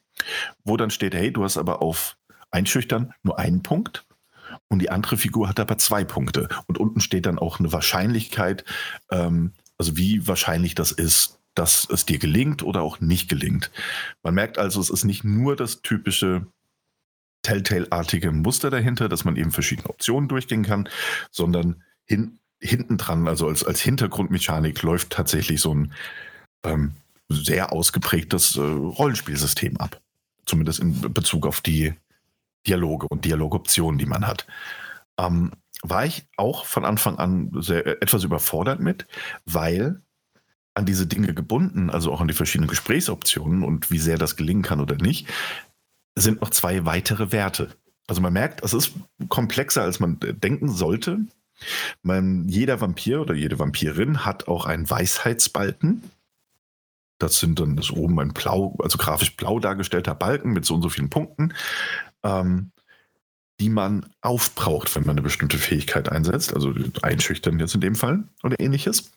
wo dann steht, hey, du hast aber auf Einschüchtern nur einen Punkt und die andere Figur hat aber zwei Punkte. Und unten steht dann auch eine Wahrscheinlichkeit, ähm, also wie wahrscheinlich das ist, dass es dir gelingt oder auch nicht gelingt. Man merkt also, es ist nicht nur das typische Telltale-artige Muster dahinter, dass man eben verschiedene Optionen durchgehen kann, sondern hin, hinten dran, also als, als Hintergrundmechanik, läuft tatsächlich so ein ähm, sehr ausgeprägtes äh, Rollenspielsystem ab. Zumindest in Bezug auf die Dialoge und Dialogoptionen, die man hat. Ähm, war ich auch von Anfang an sehr, äh, etwas überfordert mit, weil an diese Dinge gebunden, also auch an die verschiedenen Gesprächsoptionen und wie sehr das gelingen kann oder nicht, sind noch zwei weitere Werte. Also man merkt, es ist komplexer, als man denken sollte. Man, jeder Vampir oder jede Vampirin hat auch einen Weisheitsbalken. Das sind dann das oben ein blau, also grafisch blau dargestellter Balken mit so und so vielen Punkten ähm, die man aufbraucht, wenn man eine bestimmte Fähigkeit einsetzt, also einschüchtern jetzt in dem Fall oder ähnliches.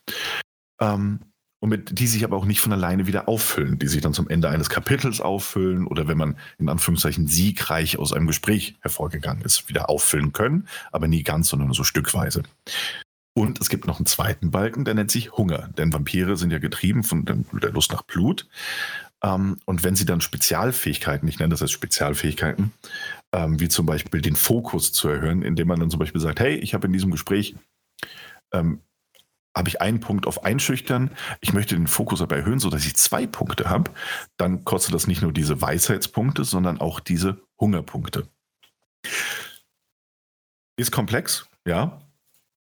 Ähm, und mit, die sich aber auch nicht von alleine wieder auffüllen, die sich dann zum Ende eines Kapitels auffüllen oder wenn man in Anführungszeichen siegreich aus einem Gespräch hervorgegangen ist, wieder auffüllen können, aber nie ganz, sondern nur so stückweise. Und es gibt noch einen zweiten Balken, der nennt sich Hunger, denn Vampire sind ja getrieben von der Lust nach Blut. Ähm, und wenn sie dann Spezialfähigkeiten, ich nenne das als Spezialfähigkeiten, ähm, wie zum Beispiel den Fokus zu erhöhen, indem man dann zum Beispiel sagt, hey, ich habe in diesem Gespräch ähm, habe ich einen Punkt auf Einschüchtern, ich möchte den Fokus aber erhöhen, sodass ich zwei Punkte habe, dann kostet das nicht nur diese Weisheitspunkte, sondern auch diese Hungerpunkte. Ist komplex, ja,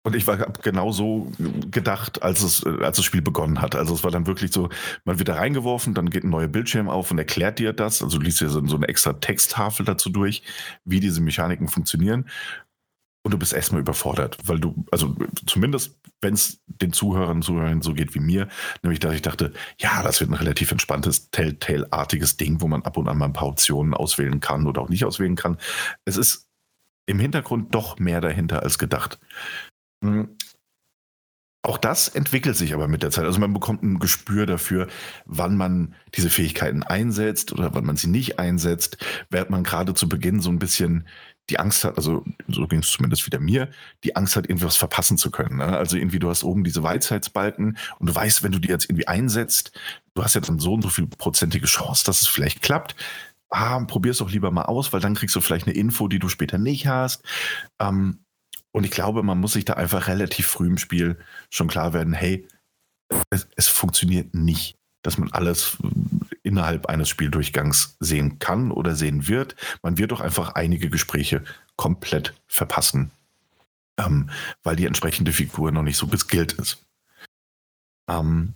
und ich war genau so gedacht, als es, als das Spiel begonnen hat. Also es war dann wirklich so, man wird da reingeworfen, dann geht ein neuer Bildschirm auf und erklärt dir das. Also du liest dir so, eine extra Texttafel dazu durch, wie diese Mechaniken funktionieren. Und du bist erstmal überfordert, weil du, also zumindest wenn es den Zuhörern, Zuhörern so geht wie mir, nämlich dass ich dachte, ja, das wird ein relativ entspanntes Telltale-artiges Ding, wo man ab und an mal ein paar Optionen auswählen kann oder auch nicht auswählen kann. Es ist im Hintergrund doch mehr dahinter als gedacht. Hm. Auch das entwickelt sich aber mit der Zeit. Also man bekommt ein Gespür dafür, wann man diese Fähigkeiten einsetzt oder wann man sie nicht einsetzt. Während man gerade zu Beginn so ein bisschen die Angst hat, also so ging es zumindest wieder mir, die Angst hat, irgendwas verpassen zu können. Ne? Also irgendwie, du hast oben diese Weisheitsbalken und du weißt, wenn du die jetzt irgendwie einsetzt, du hast ja dann so und so viel prozentige Chance, dass es vielleicht klappt. Ah, probier es doch lieber mal aus, weil dann kriegst du vielleicht eine Info, die du später nicht hast. Ähm, und ich glaube, man muss sich da einfach relativ früh im Spiel schon klar werden, hey, es, es funktioniert nicht, dass man alles innerhalb eines Spieldurchgangs sehen kann oder sehen wird. Man wird doch einfach einige Gespräche komplett verpassen, ähm, weil die entsprechende Figur noch nicht so geskillt ist. Ähm,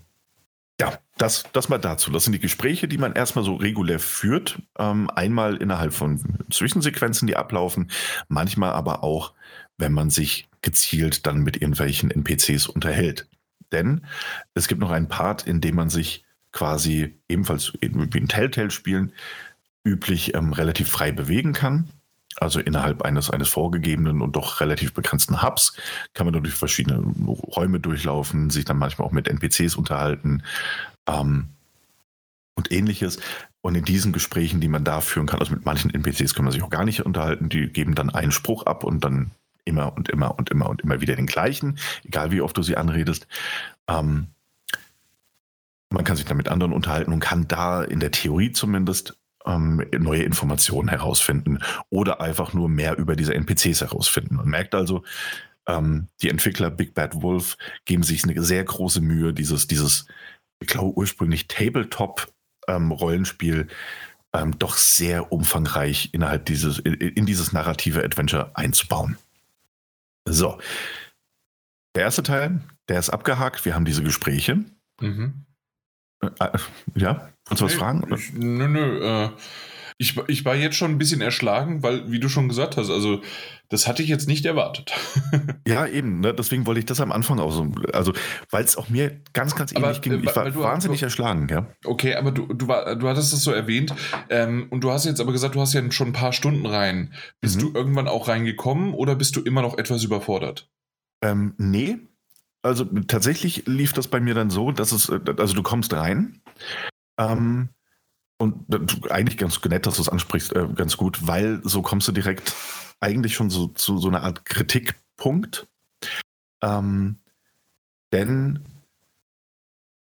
ja, das, das mal dazu. Das sind die Gespräche, die man erstmal so regulär führt. Ähm, einmal innerhalb von Zwischensequenzen, die ablaufen, manchmal aber auch wenn man sich gezielt dann mit irgendwelchen NPCs unterhält. Denn es gibt noch einen Part, in dem man sich quasi ebenfalls wie in Telltale-Spielen üblich ähm, relativ frei bewegen kann. Also innerhalb eines, eines vorgegebenen und doch relativ begrenzten Hubs kann man durch verschiedene Räume durchlaufen, sich dann manchmal auch mit NPCs unterhalten ähm, und ähnliches. Und in diesen Gesprächen, die man da führen kann, also mit manchen NPCs kann man sich auch gar nicht unterhalten, die geben dann einen Spruch ab und dann immer und immer und immer und immer wieder den gleichen, egal wie oft du sie anredest. Ähm, man kann sich dann mit anderen unterhalten und kann da in der Theorie zumindest ähm, neue Informationen herausfinden oder einfach nur mehr über diese NPCs herausfinden. Man merkt also, ähm, die Entwickler Big Bad Wolf geben sich eine sehr große Mühe, dieses, dieses, ich glaube ursprünglich Tabletop-Rollenspiel ähm, doch sehr umfangreich innerhalb dieses, in, in dieses narrative Adventure einzubauen. So. Der erste Teil, der ist abgehakt. Wir haben diese Gespräche. Mhm. Äh, äh ja, willst du was fragen? Ich, nö, nö. Äh, ich, ich war jetzt schon ein bisschen erschlagen, weil, wie du schon gesagt hast, also das hatte ich jetzt nicht erwartet. ja, eben. Ne? Deswegen wollte ich das am Anfang auch so. Also, weil es auch mir ganz, ganz ähnlich aber, ging. Ich war du, wahnsinnig du, erschlagen, ja. Okay, aber du, du, war, du hattest es so erwähnt ähm, und du hast jetzt aber gesagt, du hast ja schon ein paar Stunden rein. Bist mhm. du irgendwann auch reingekommen oder bist du immer noch etwas überfordert? Ähm, nee. Also tatsächlich lief das bei mir dann so, dass es, also du kommst rein. Ähm, und eigentlich ganz nett, dass du es ansprichst, äh, ganz gut, weil so kommst du direkt eigentlich schon so zu so einer Art Kritikpunkt. Ähm, denn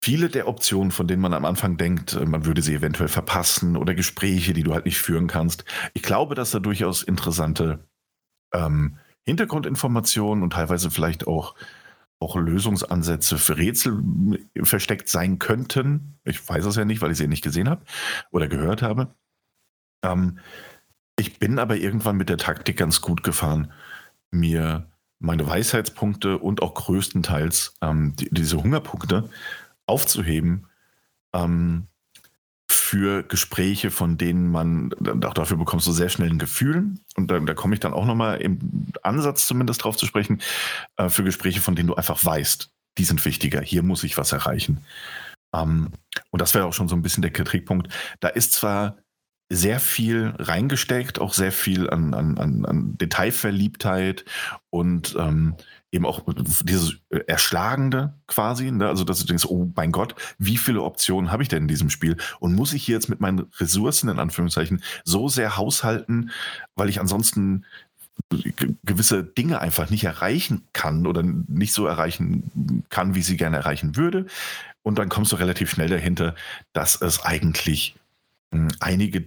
viele der Optionen, von denen man am Anfang denkt, äh, man würde sie eventuell verpassen oder Gespräche, die du halt nicht führen kannst, ich glaube, dass da durchaus interessante ähm, Hintergrundinformationen und teilweise vielleicht auch auch Lösungsansätze für Rätsel versteckt sein könnten. Ich weiß es ja nicht, weil ich sie nicht gesehen habe oder gehört habe. Ähm, ich bin aber irgendwann mit der Taktik ganz gut gefahren, mir meine Weisheitspunkte und auch größtenteils ähm, die, diese Hungerpunkte aufzuheben, ähm, für Gespräche, von denen man, auch dafür bekommst du sehr schnell ein Gefühl. Und da, da komme ich dann auch nochmal im Ansatz zumindest drauf zu sprechen, äh, für Gespräche, von denen du einfach weißt, die sind wichtiger, hier muss ich was erreichen. Ähm, und das wäre auch schon so ein bisschen der Kritikpunkt. Da ist zwar sehr viel reingesteckt, auch sehr viel an, an, an Detailverliebtheit und ähm, eben auch dieses Erschlagende quasi, ne? also dass du denkst, oh mein Gott, wie viele Optionen habe ich denn in diesem Spiel und muss ich hier jetzt mit meinen Ressourcen in Anführungszeichen so sehr haushalten, weil ich ansonsten gewisse Dinge einfach nicht erreichen kann oder nicht so erreichen kann, wie sie gerne erreichen würde. Und dann kommst du relativ schnell dahinter, dass es eigentlich hm, einige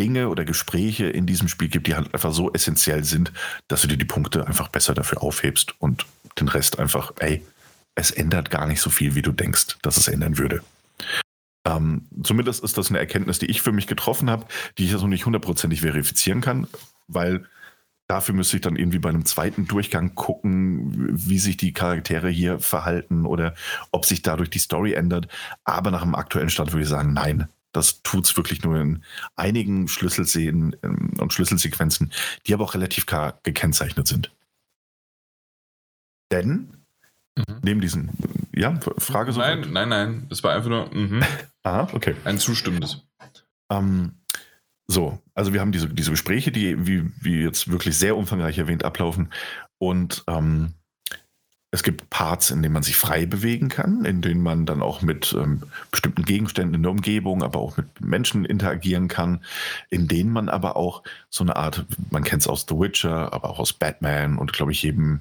Dinge oder Gespräche in diesem Spiel gibt, die halt einfach so essentiell sind, dass du dir die Punkte einfach besser dafür aufhebst und den Rest einfach, ey, es ändert gar nicht so viel, wie du denkst, dass es ändern würde. Ähm, zumindest ist das eine Erkenntnis, die ich für mich getroffen habe, die ich also nicht hundertprozentig verifizieren kann, weil dafür müsste ich dann irgendwie bei einem zweiten Durchgang gucken, wie sich die Charaktere hier verhalten oder ob sich dadurch die Story ändert. Aber nach dem aktuellen Stand würde ich sagen, nein, das tut es wirklich nur in einigen Schlüsselszenen ähm, und Schlüsselsequenzen, die aber auch relativ klar gekennzeichnet sind. Denn mhm. neben diesen, ja, Frage so. Nein, nein, nein, das war einfach nur mhm. ah, okay. ein zustimmendes. Ähm, so, also wir haben diese, diese Gespräche, die, wie, wie jetzt wirklich sehr umfangreich erwähnt, ablaufen. Und ähm, es gibt Parts, in denen man sich frei bewegen kann, in denen man dann auch mit ähm, bestimmten Gegenständen in der Umgebung, aber auch mit Menschen interagieren kann, in denen man aber auch so eine Art, man kennt es aus The Witcher, aber auch aus Batman und glaube ich jedem,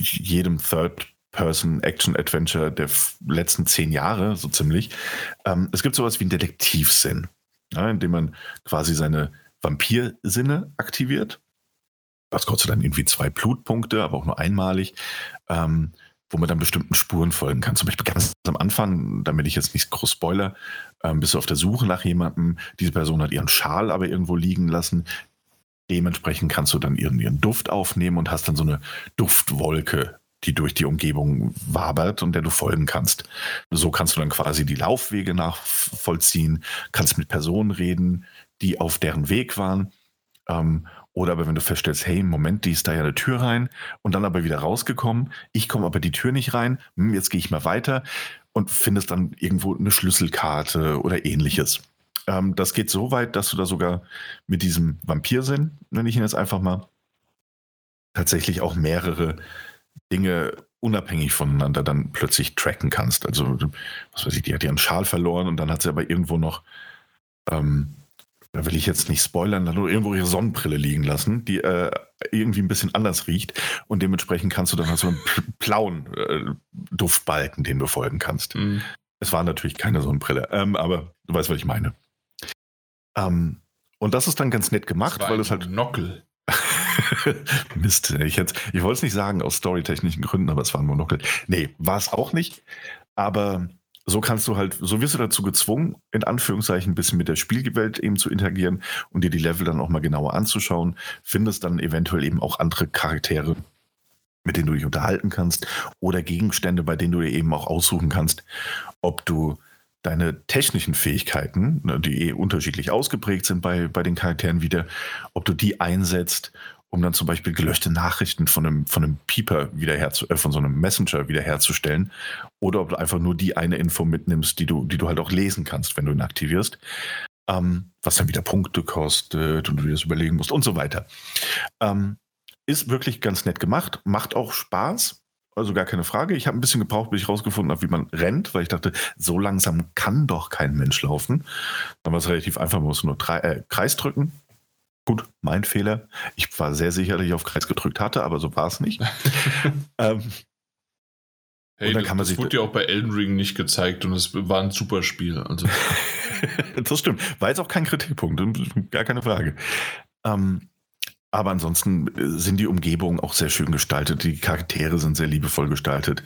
jedem Third-Person-Action-Adventure der letzten zehn Jahre, so ziemlich. Ähm, es gibt sowas wie einen Detektivsinn, ja, in dem man quasi seine Vampirsinne aktiviert das kostet dann irgendwie zwei Blutpunkte, aber auch nur einmalig, ähm, wo man dann bestimmten Spuren folgen kann. Zum Beispiel ganz am Anfang, damit ich jetzt nicht groß spoiler, ähm, bist du auf der Suche nach jemandem. Diese Person hat ihren Schal aber irgendwo liegen lassen. Dementsprechend kannst du dann ihren, ihren Duft aufnehmen und hast dann so eine Duftwolke, die durch die Umgebung wabert und der du folgen kannst. So kannst du dann quasi die Laufwege nachvollziehen, kannst mit Personen reden, die auf deren Weg waren. Ähm, oder aber wenn du feststellst, hey, Moment, die ist da ja eine Tür rein und dann aber wieder rausgekommen, ich komme aber die Tür nicht rein, hm, jetzt gehe ich mal weiter und findest dann irgendwo eine Schlüsselkarte oder ähnliches. Ähm, das geht so weit, dass du da sogar mit diesem Vampirsinn, nenne ich ihn jetzt einfach mal, tatsächlich auch mehrere Dinge unabhängig voneinander dann plötzlich tracken kannst. Also, was weiß ich, die hat ihren Schal verloren und dann hat sie aber irgendwo noch ähm, da will ich jetzt nicht spoilern, nur irgendwo ihre Sonnenbrille liegen lassen, die äh, irgendwie ein bisschen anders riecht. Und dementsprechend kannst du dann halt so einen blauen äh, Duftbalken, den du folgen kannst. Mhm. Es war natürlich keine Sonnenbrille, ähm, aber du weißt, was ich meine. Ähm, und das ist dann ganz nett gemacht, weil es halt. Nockel. Mist, ich, ich wollte es nicht sagen aus storytechnischen Gründen, aber es war ein Monokel. Nee, war es auch nicht. Aber so kannst du halt, so wirst du dazu gezwungen, in Anführungszeichen ein bisschen mit der Spielwelt eben zu interagieren und dir die Level dann auch mal genauer anzuschauen. Findest dann eventuell eben auch andere Charaktere, mit denen du dich unterhalten kannst oder Gegenstände, bei denen du dir eben auch aussuchen kannst, ob du deine technischen Fähigkeiten, ne, die eh unterschiedlich ausgeprägt sind bei, bei den Charakteren wieder, ob du die einsetzt, um dann zum Beispiel gelöschte Nachrichten von einem, von einem Pieper wiederherzu, äh, von so einem Messenger wiederherzustellen, oder ob du einfach nur die eine Info mitnimmst, die du, die du halt auch lesen kannst, wenn du ihn aktivierst. Ähm, was dann wieder Punkte kostet und du dir das überlegen musst und so weiter. Ähm, ist wirklich ganz nett gemacht, macht auch Spaß. Also gar keine Frage. Ich habe ein bisschen gebraucht, bis ich rausgefunden habe, wie man rennt, weil ich dachte, so langsam kann doch kein Mensch laufen. Dann war es relativ einfach, man muss nur drei, äh, Kreis drücken. Gut, mein Fehler. Ich war sehr sicher, dass ich auf Kreis gedrückt hatte, aber so war es nicht. ähm, hey, das, das wurde ja auch bei Elden Ring nicht gezeigt und es war ein super Spiel. Also. das stimmt. War jetzt auch kein Kritikpunkt, gar keine Frage. Ähm, aber ansonsten äh, sind die Umgebungen auch sehr schön gestaltet. Die Charaktere sind sehr liebevoll gestaltet.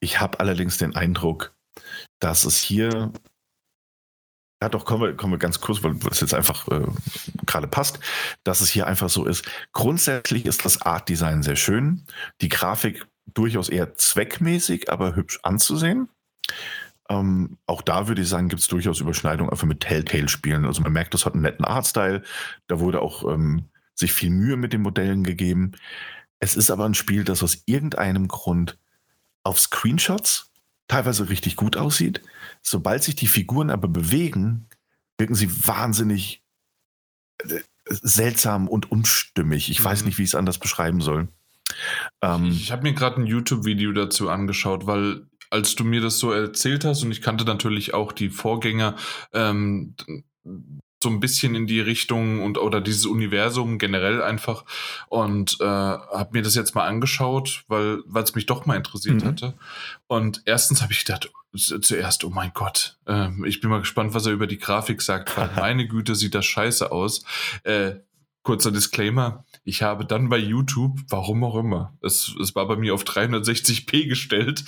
Ich habe allerdings den Eindruck, dass es hier. Ja, doch, kommen wir, kommen wir ganz kurz, weil das jetzt einfach äh, gerade passt, dass es hier einfach so ist. Grundsätzlich ist das Art-Design sehr schön. Die Grafik durchaus eher zweckmäßig, aber hübsch anzusehen. Ähm, auch da würde ich sagen, gibt es durchaus Überschneidungen einfach mit Telltale-Spielen. Also man merkt, das hat einen netten Artstyle. Da wurde auch ähm, sich viel Mühe mit den Modellen gegeben. Es ist aber ein Spiel, das aus irgendeinem Grund auf Screenshots teilweise richtig gut aussieht. Sobald sich die Figuren aber bewegen, wirken sie wahnsinnig äh, seltsam und unstimmig. Ich mhm. weiß nicht, wie ich es anders beschreiben soll. Ähm, ich habe mir gerade ein YouTube-Video dazu angeschaut, weil als du mir das so erzählt hast und ich kannte natürlich auch die Vorgänger, ähm, so ein bisschen in die Richtung und oder dieses Universum generell einfach und äh, habe mir das jetzt mal angeschaut, weil es mich doch mal interessiert mhm. hatte. Und erstens habe ich gedacht, zuerst, oh mein Gott, äh, ich bin mal gespannt, was er über die Grafik sagt, weil meine Güte sieht das scheiße aus. Äh, kurzer Disclaimer, ich habe dann bei YouTube, warum auch immer, es, es war bei mir auf 360p gestellt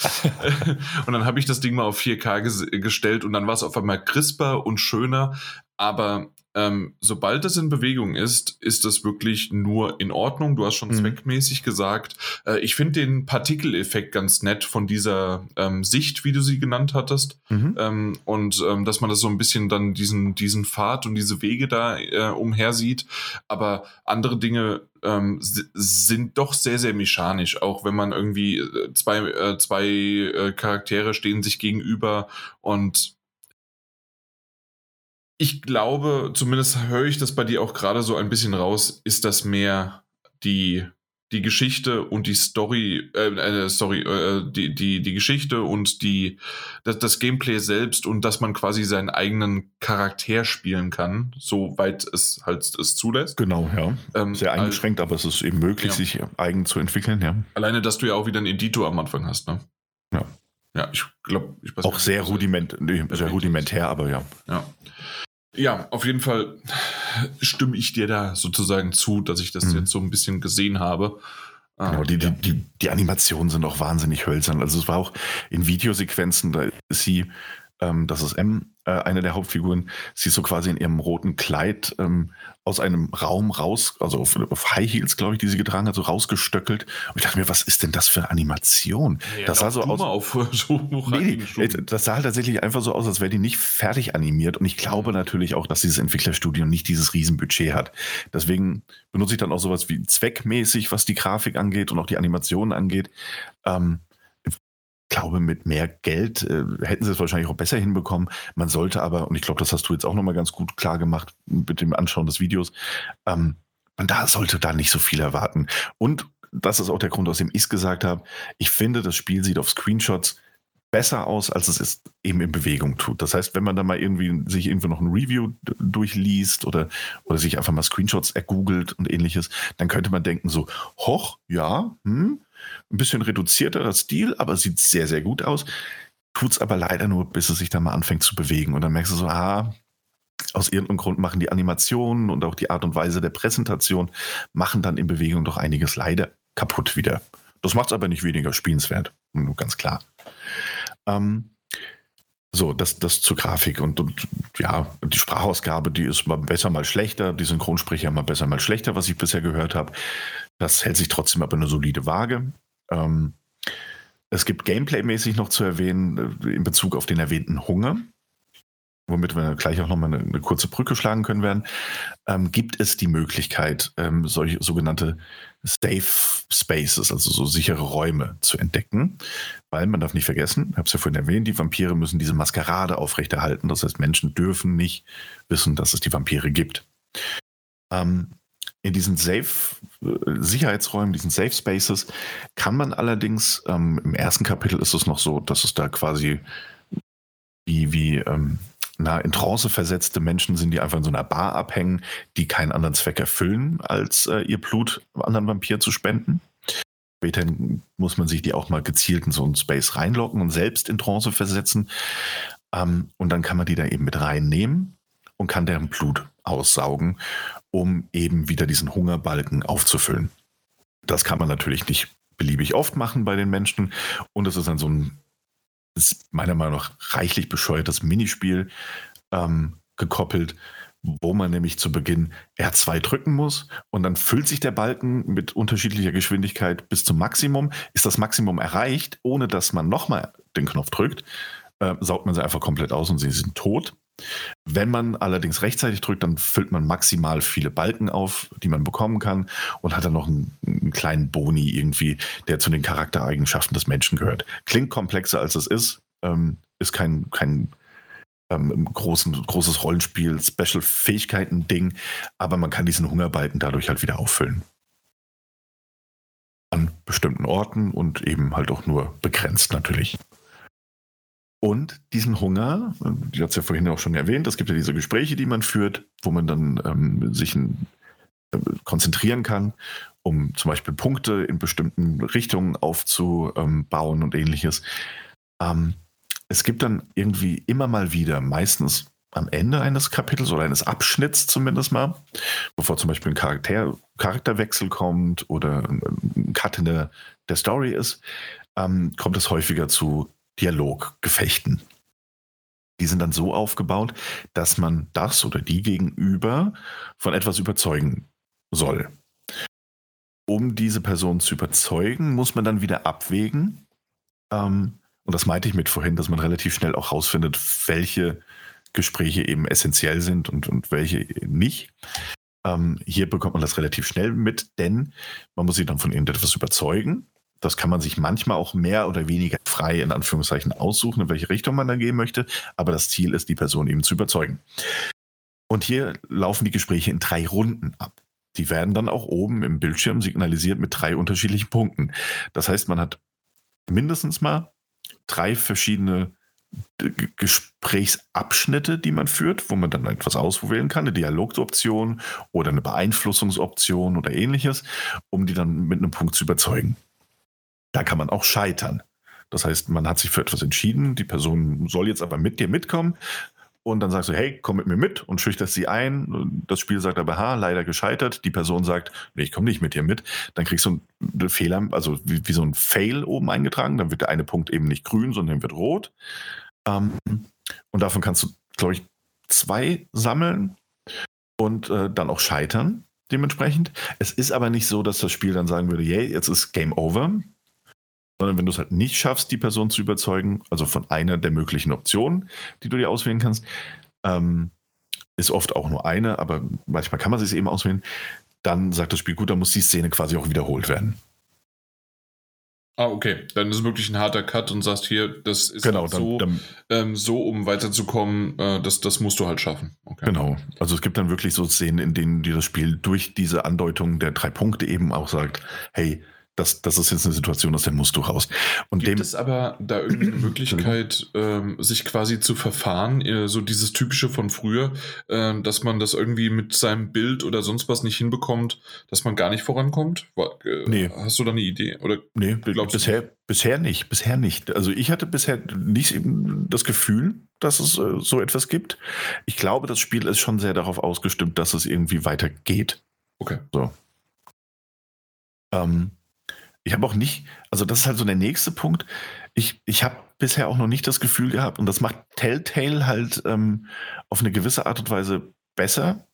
und dann habe ich das Ding mal auf 4K gestellt und dann war es auf einmal crisper und schöner, aber ähm, sobald es in Bewegung ist, ist das wirklich nur in Ordnung. Du hast schon mhm. zweckmäßig gesagt. Äh, ich finde den Partikeleffekt ganz nett von dieser ähm, Sicht, wie du sie genannt hattest. Mhm. Ähm, und ähm, dass man das so ein bisschen dann diesen, diesen Pfad und diese Wege da äh, umher sieht. Aber andere Dinge ähm, sind doch sehr, sehr mechanisch, auch wenn man irgendwie äh, zwei, äh, zwei äh, Charaktere stehen sich gegenüber und ich glaube, zumindest höre ich das bei dir auch gerade so ein bisschen raus, ist das mehr die, die Geschichte und die Story, äh, äh, sorry, äh, die, die, die Geschichte und die, das, das Gameplay selbst und dass man quasi seinen eigenen Charakter spielen kann, soweit es halt es zulässt. Genau, ja. Ähm, Sehr eingeschränkt, aber es ist eben möglich, ja. sich eigen zu entwickeln, ja. Alleine, dass du ja auch wieder einen Editor am Anfang hast, ne? Ja. Ja, ich glaube, ich weiß Auch sehr, rudiment, nee, sehr rudimentär, aber ja. Ja. Ja, auf jeden Fall stimme ich dir da sozusagen zu, dass ich das mhm. jetzt so ein bisschen gesehen habe. Genau, die, die, die, die, Animationen sind auch wahnsinnig hölzern. Also es war auch in Videosequenzen, da ist sie, ähm, das ist M, äh, eine der Hauptfiguren, sie ist so quasi in ihrem roten Kleid ähm, aus einem Raum raus, also auf, auf High Heels, glaube ich, die sie getragen hat, so rausgestöckelt. Und ich dachte mir, was ist denn das für Animation? Ja, das sah so aus. Auf, so nee, nee, das sah halt tatsächlich einfach so aus, als wäre die nicht fertig animiert. Und ich glaube natürlich auch, dass dieses Entwicklerstudio nicht dieses Riesenbudget hat. Deswegen benutze ich dann auch sowas wie zweckmäßig, was die Grafik angeht und auch die Animationen angeht. Ähm, glaube, mit mehr Geld äh, hätten sie es wahrscheinlich auch besser hinbekommen. Man sollte aber, und ich glaube, das hast du jetzt auch nochmal ganz gut klar gemacht mit dem Anschauen des Videos, ähm, man da sollte da nicht so viel erwarten. Und das ist auch der Grund, aus dem ich es gesagt habe. Ich finde, das Spiel sieht auf Screenshots besser aus, als es ist, eben in Bewegung tut. Das heißt, wenn man da mal irgendwie sich irgendwie noch ein Review durchliest oder, oder sich einfach mal Screenshots ergoogelt und ähnliches, dann könnte man denken so, hoch, ja, hm, ein bisschen reduzierterer Stil, aber sieht sehr, sehr gut aus. Tut es aber leider nur, bis es sich dann mal anfängt zu bewegen. Und dann merkst du so, ah, aus irgendeinem Grund machen die Animationen und auch die Art und Weise der Präsentation, machen dann in Bewegung doch einiges leider kaputt wieder. Das macht es aber nicht weniger spielenswert, nur ganz klar. Ähm, So, das, das zur Grafik und, und ja, die Sprachausgabe, die ist mal besser, mal schlechter, die Synchronsprecher mal besser, mal schlechter, was ich bisher gehört habe. Das hält sich trotzdem aber eine solide Waage. Ähm, es gibt Gameplay-mäßig noch zu erwähnen äh, in Bezug auf den erwähnten Hunger womit wir gleich auch nochmal eine, eine kurze Brücke schlagen können werden, ähm, gibt es die Möglichkeit, ähm, solche sogenannte Safe Spaces, also so sichere Räume zu entdecken. Weil man darf nicht vergessen, ich habe es ja vorhin erwähnt, die Vampire müssen diese Maskerade aufrechterhalten. Das heißt, Menschen dürfen nicht wissen, dass es die Vampire gibt. Ähm, in diesen Safe Sicherheitsräumen, diesen Safe Spaces, kann man allerdings, ähm, im ersten Kapitel ist es noch so, dass es da quasi wie, wie ähm, na, in Trance versetzte Menschen sind, die einfach in so einer Bar abhängen, die keinen anderen Zweck erfüllen, als äh, ihr Blut anderen Vampir zu spenden. Später muss man sich die auch mal gezielt in so einen Space reinlocken und selbst in Trance versetzen. Ähm, und dann kann man die da eben mit reinnehmen und kann deren Blut aussaugen, um eben wieder diesen Hungerbalken aufzufüllen. Das kann man natürlich nicht beliebig oft machen bei den Menschen. Und es ist dann so ein meiner Meinung nach reichlich bescheuertes Minispiel ähm, gekoppelt, wo man nämlich zu Beginn R2 drücken muss und dann füllt sich der Balken mit unterschiedlicher Geschwindigkeit bis zum Maximum. Ist das Maximum erreicht, ohne dass man nochmal den Knopf drückt, äh, saugt man sie einfach komplett aus und sie sind tot. Wenn man allerdings rechtzeitig drückt, dann füllt man maximal viele Balken auf, die man bekommen kann und hat dann noch einen, einen, kleinen Boni irgendwie, der zu den Charaktereigenschaften des Menschen gehört. Klingt komplexer als es ist, ähm, ist kein, kein ähm, großen, großes Rollenspiel, Special-Fähigkeiten-Ding, aber man kann diesen Hungerbalken dadurch halt wieder auffüllen. An bestimmten Orten und eben halt auch nur begrenzt natürlich. Und diesen Hunger, ich hatte es ja vorhin auch schon erwähnt, es gibt ja diese Gespräche, die man führt, wo man dann ähm, sich ein, äh, konzentrieren kann, um zum Beispiel Punkte in bestimmten Richtungen aufzubauen und ähnliches. Ähm, es gibt dann irgendwie immer mal wieder, meistens am Ende eines Kapitels oder eines Abschnitts zumindest mal, bevor zum Beispiel ein Charakter, Charakterwechsel kommt oder ein Cut in der, der Story ist, ähm, kommt es häufiger zu Dialoggefechten. Die sind dann so aufgebaut, dass man das oder die gegenüber von etwas überzeugen soll. Um diese Person zu überzeugen, muss man dann wieder abwägen. Ähm, und das meinte ich mit vorhin, dass man relativ schnell auch rausfindet, welche Gespräche eben essentiell sind und, und welche nicht. Ähm, hier bekommt man das relativ schnell mit, denn man muss sich dann von irgendetwas überzeugen das kann man sich manchmal auch mehr oder weniger frei in Anführungszeichen aussuchen, in welche Richtung man da gehen möchte. Aber das Ziel ist, die Person eben zu überzeugen. Und hier laufen die Gespräche in drei Runden ab. Die werden dann auch oben im Bildschirm signalisiert mit drei unterschiedlichen Punkten. Das heißt, man hat mindestens mal drei verschiedene Gesprächsabschnitte, die man führt, wo man dann etwas auswählen kann, eine Dialogoption oder eine Beeinflussungsoption oder ähnliches, um die dann mit einem Punkt zu überzeugen da kann man auch scheitern. Das heißt, man hat sich für etwas entschieden, die Person soll jetzt aber mit dir mitkommen. Und dann sagst du, hey, komm mit mir mit und schüchterst sie ein. Das Spiel sagt aber, ha, leider gescheitert. Die Person sagt, nee, ich komme nicht mit dir mit. Dann kriegst du einen Fehler, also wie, wie, so ein Fail oben eingetragen. Dann wird der eine Punkt eben nicht grün, sondern wird rot. Ähm, und davon kannst du, glaube ich, zwei sammeln und äh, dann auch scheitern dementsprechend. Es ist aber nicht so, dass das Spiel dann sagen würde, yay, jetzt ist Game Over sondern wenn du es halt nicht schaffst, die Person zu überzeugen, also von einer der möglichen Optionen, die du dir auswählen kannst, ähm, ist oft auch nur eine, aber manchmal kann man sich eben auswählen, dann sagt das Spiel, gut, dann muss die Szene quasi auch wiederholt werden. Ah, okay. Dann ist es wirklich ein harter Cut und sagst hier, das ist genau, halt so, dann, ähm, so, um weiterzukommen, äh, das, das musst du halt schaffen. Okay. Genau. Also es gibt dann wirklich so Szenen, in denen dir das Spiel durch diese Andeutung der drei Punkte eben auch sagt, hey, das, das ist jetzt eine Situation, aus der musst du raus. Und Gibt dem, es aber da irgendeine Möglichkeit, ähm, sich quasi zu verfahren, äh, so dieses typische von früher, äh, dass man das irgendwie mit seinem Bild oder sonst was nicht hinbekommt, dass man gar nicht vorankommt? War, äh, nee. Hast du da eine Idee? Oder nee, bisher, du? bisher nicht. Bisher nicht. Also ich hatte bisher nicht das Gefühl, dass es äh, so etwas gibt. Ich glaube, das Spiel ist schon sehr darauf ausgestimmt, dass es irgendwie weitergeht. Okay. So. Ähm, ich habe auch nicht, also das ist halt so der nächste Punkt. Ich, ich habe bisher auch noch nicht das Gefühl gehabt, und das macht Telltale halt ähm, auf eine gewisse Art und Weise besser.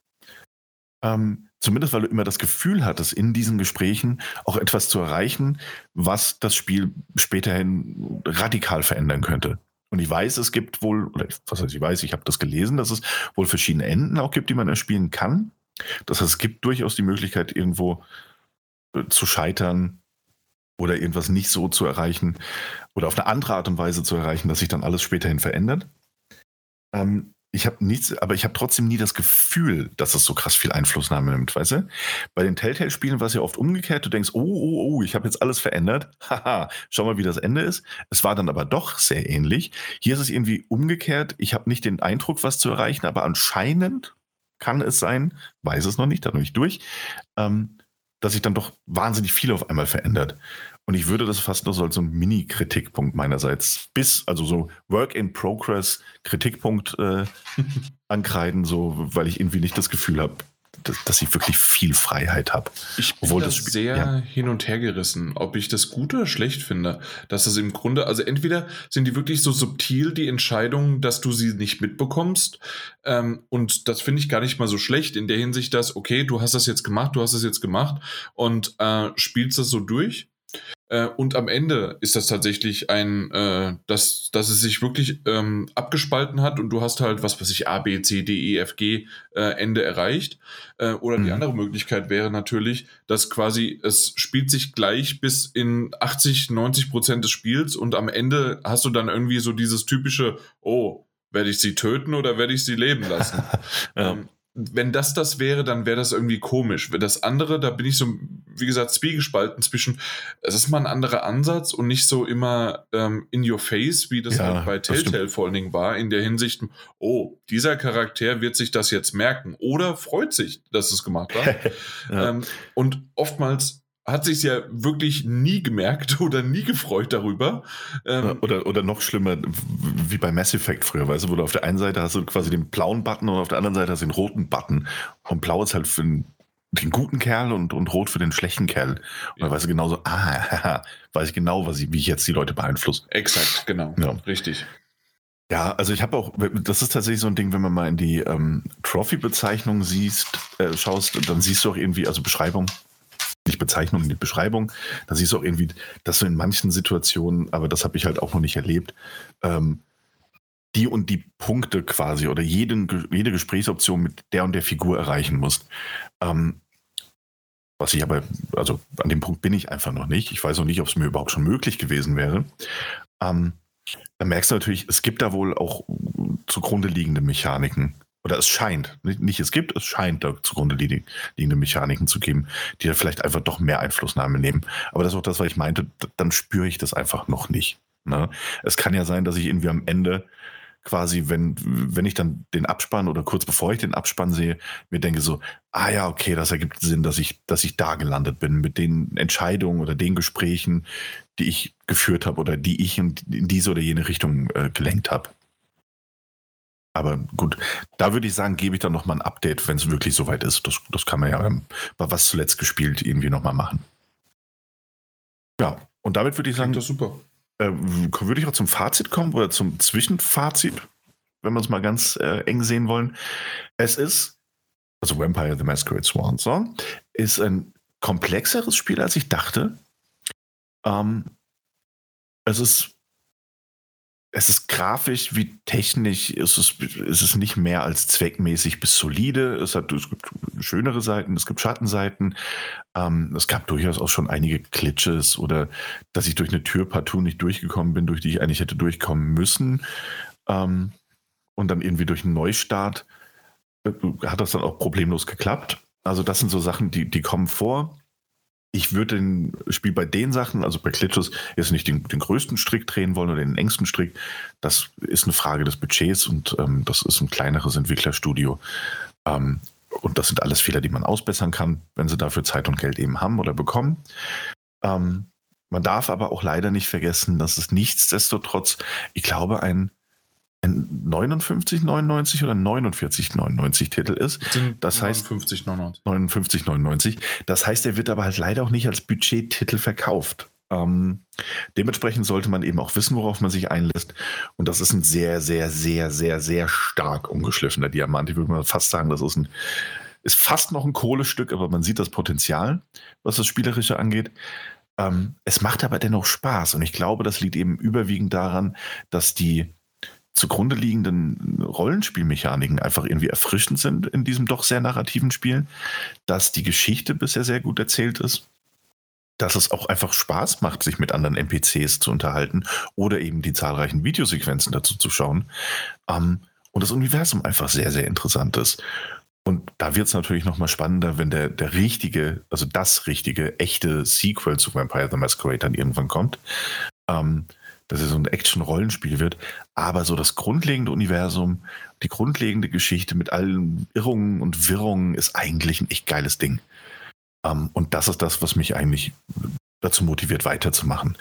Ähm, zumindest weil du immer das Gefühl hattest, in diesen Gesprächen auch etwas zu erreichen, was das Spiel späterhin radikal verändern könnte. Und ich weiß, es gibt wohl, oder was heißt ich weiß, ich habe das gelesen, dass es wohl verschiedene Enden auch gibt, die man erspielen kann. Das heißt, es gibt durchaus die Möglichkeit, irgendwo äh, zu scheitern oder irgendwas nicht so zu erreichen oder auf eine andere Art und Weise zu erreichen, dass sich dann alles späterhin verändert. Ähm, ich habe nichts, aber ich habe trotzdem nie das Gefühl, dass es so krass viel Einflussnahme nimmt, weißt du? Bei den Telltale-Spielen war es ja oft umgekehrt. Du denkst, oh, oh, oh, ich habe jetzt alles verändert. Haha, schau mal, wie das Ende ist. Es war dann aber doch sehr ähnlich. Hier ist es irgendwie umgekehrt. Ich habe nicht den Eindruck, was zu erreichen, aber anscheinend kann es sein, weiß es noch nicht, da noch nicht durch, ähm, dass sich dann doch wahnsinnig viel auf einmal verändert. Und ich würde das fast nur so als so ein Mini-Kritikpunkt meinerseits bis, also so Work in Progress Kritikpunkt äh, ankreiden, so, weil ich irgendwie nicht das Gefühl habe, dass, ich wirklich viel Freiheit habe. Ich bin Obwohl das sehr ja. hin und her gerissen, ob ich das gut oder schlecht finde. Dass es im Grunde, also entweder sind die wirklich so subtil, die Entscheidungen, dass du sie nicht mitbekommst. Ähm, und das finde ich gar nicht mal so schlecht in der Hinsicht, dass, okay, du hast das jetzt gemacht, du hast das jetzt gemacht und äh, spielst das so durch. Äh, und am Ende ist das tatsächlich ein, äh, dass, dass es sich wirklich ähm, abgespalten hat und du hast halt, was weiß ich, A, B, C, D, E, F, G äh, Ende erreicht. Äh, oder mhm. die andere Möglichkeit wäre natürlich, dass quasi es spielt sich gleich bis in 80, 90 Prozent des Spiels und am Ende hast du dann irgendwie so dieses typische, oh, werde ich sie töten oder werde ich sie leben lassen? ja. ähm, wenn das das wäre, dann wäre das irgendwie komisch. Das andere, da bin ich so, wie gesagt, zwiegespalten zwischen, es ist mal ein anderer Ansatz und nicht so immer ähm, in your face, wie das ja, halt bei Telltale vor allen Dingen war, in der Hinsicht, oh, dieser Charakter wird sich das jetzt merken oder freut sich, dass es gemacht hat. ja. ähm, und oftmals hat sich ja wirklich nie gemerkt oder nie gefreut darüber. Ähm oder, oder noch schlimmer, wie bei Mass Effect früher, weißt du, wo du auf der einen Seite hast du quasi den blauen Button und auf der anderen Seite hast du den roten Button. Und blau ist halt für den, den guten Kerl und, und rot für den schlechten Kerl. Und ja. dann weißt du genauso, ah, weiß ich genau, was ich, wie ich jetzt die Leute beeinflusse. Exakt, genau. Ja. Richtig. Ja, also ich habe auch, das ist tatsächlich so ein Ding, wenn man mal in die ähm, Trophy-Bezeichnung siehst, äh, schaust, dann siehst du auch irgendwie, also Beschreibung, nicht Bezeichnung, nicht Beschreibung. Da siehst du auch irgendwie, dass du in manchen Situationen, aber das habe ich halt auch noch nicht erlebt, ähm, die und die Punkte quasi oder jeden, jede Gesprächsoption mit der und der Figur erreichen musst. Ähm, was ich aber, also an dem Punkt bin ich einfach noch nicht. Ich weiß noch nicht, ob es mir überhaupt schon möglich gewesen wäre. Ähm, da merkst du natürlich, es gibt da wohl auch zugrunde liegende Mechaniken, oder es scheint, nicht, es gibt, es scheint da zugrunde liegende Mechaniken zu geben, die da vielleicht einfach doch mehr Einflussnahme nehmen. Aber das ist auch das, was ich meinte, dann spüre ich das einfach noch nicht. Ne? Es kann ja sein, dass ich irgendwie am Ende quasi, wenn, wenn ich dann den Abspann oder kurz bevor ich den Abspann sehe, mir denke so, ah ja, okay, das ergibt Sinn, dass ich, dass ich da gelandet bin mit den Entscheidungen oder den Gesprächen, die ich geführt habe oder die ich in, in diese oder jene Richtung äh, gelenkt habe. Aber gut, da würde ich sagen, gebe ich dann nochmal ein Update, wenn es wirklich soweit ist. Das, das kann man ja ähm, bei was zuletzt gespielt irgendwie nochmal machen. Ja, und damit würde ich sagen, das super. Äh, würde ich auch zum Fazit kommen oder zum Zwischenfazit, wenn wir es mal ganz äh, eng sehen wollen. Es ist, also Vampire the Masquerade Swan Song, ist ein komplexeres Spiel, als ich dachte. Ähm, es ist es ist grafisch wie technisch, ist es, ist nicht mehr als zweckmäßig bis solide. Es, hat, es gibt schönere Seiten, es gibt Schattenseiten. Ähm, es gab durchaus auch schon einige Glitches oder dass ich durch eine Tür partout nicht durchgekommen bin, durch die ich eigentlich hätte durchkommen müssen. Ähm, und dann irgendwie durch einen Neustart äh, hat das dann auch problemlos geklappt. Also das sind so Sachen, die, die kommen vor ich würde den Spiel bei den Sachen, also bei Glitches, jetzt nicht den, den, größten Strick drehen wollen oder den engsten Strick. Das ist eine Frage des Budgets und ähm, das ist ein kleineres Entwicklerstudio. Ähm, und das sind alles Fehler, die man ausbessern kann, wenn sie dafür Zeit und Geld eben haben oder bekommen. Ähm, man darf aber auch leider nicht vergessen, dass es nichtsdestotrotz, ich glaube, ein 59,99 oder 49,99 Titel ist. Das 59, heißt 59,99. Das heißt, er wird aber halt leider auch nicht als Budgettitel verkauft. Ähm, dementsprechend sollte man eben auch wissen, worauf man sich einlässt. Und das ist ein sehr, sehr, sehr, sehr, sehr stark umgeschliffener Diamant. Ich würde mal fast sagen, das ist ein ist fast noch ein Kohlestück, aber man sieht das Potenzial, was das Spielerische angeht. Ähm, es macht aber dennoch Spaß und ich glaube, das liegt eben überwiegend daran, dass die zugrunde liegenden Rollenspielmechaniken einfach irgendwie erfrischend sind in diesem doch sehr narrativen Spiel, dass die Geschichte bisher sehr gut erzählt ist, dass es auch einfach Spaß macht, sich mit anderen NPCs zu unterhalten oder eben die zahlreichen Videosequenzen dazu zu schauen ähm, und das Universum einfach sehr, sehr interessant ist. Und da wird es natürlich nochmal spannender, wenn der, der richtige, also das richtige, echte Sequel zu Vampire the Masquerade dann irgendwann kommt. Ähm, dass es so ein Action-Rollenspiel wird. Aber so das grundlegende Universum, die grundlegende Geschichte mit allen Irrungen und Wirrungen ist eigentlich ein echt geiles Ding. Ähm, und das ist das, was mich eigentlich dazu motiviert, weiterzumachen.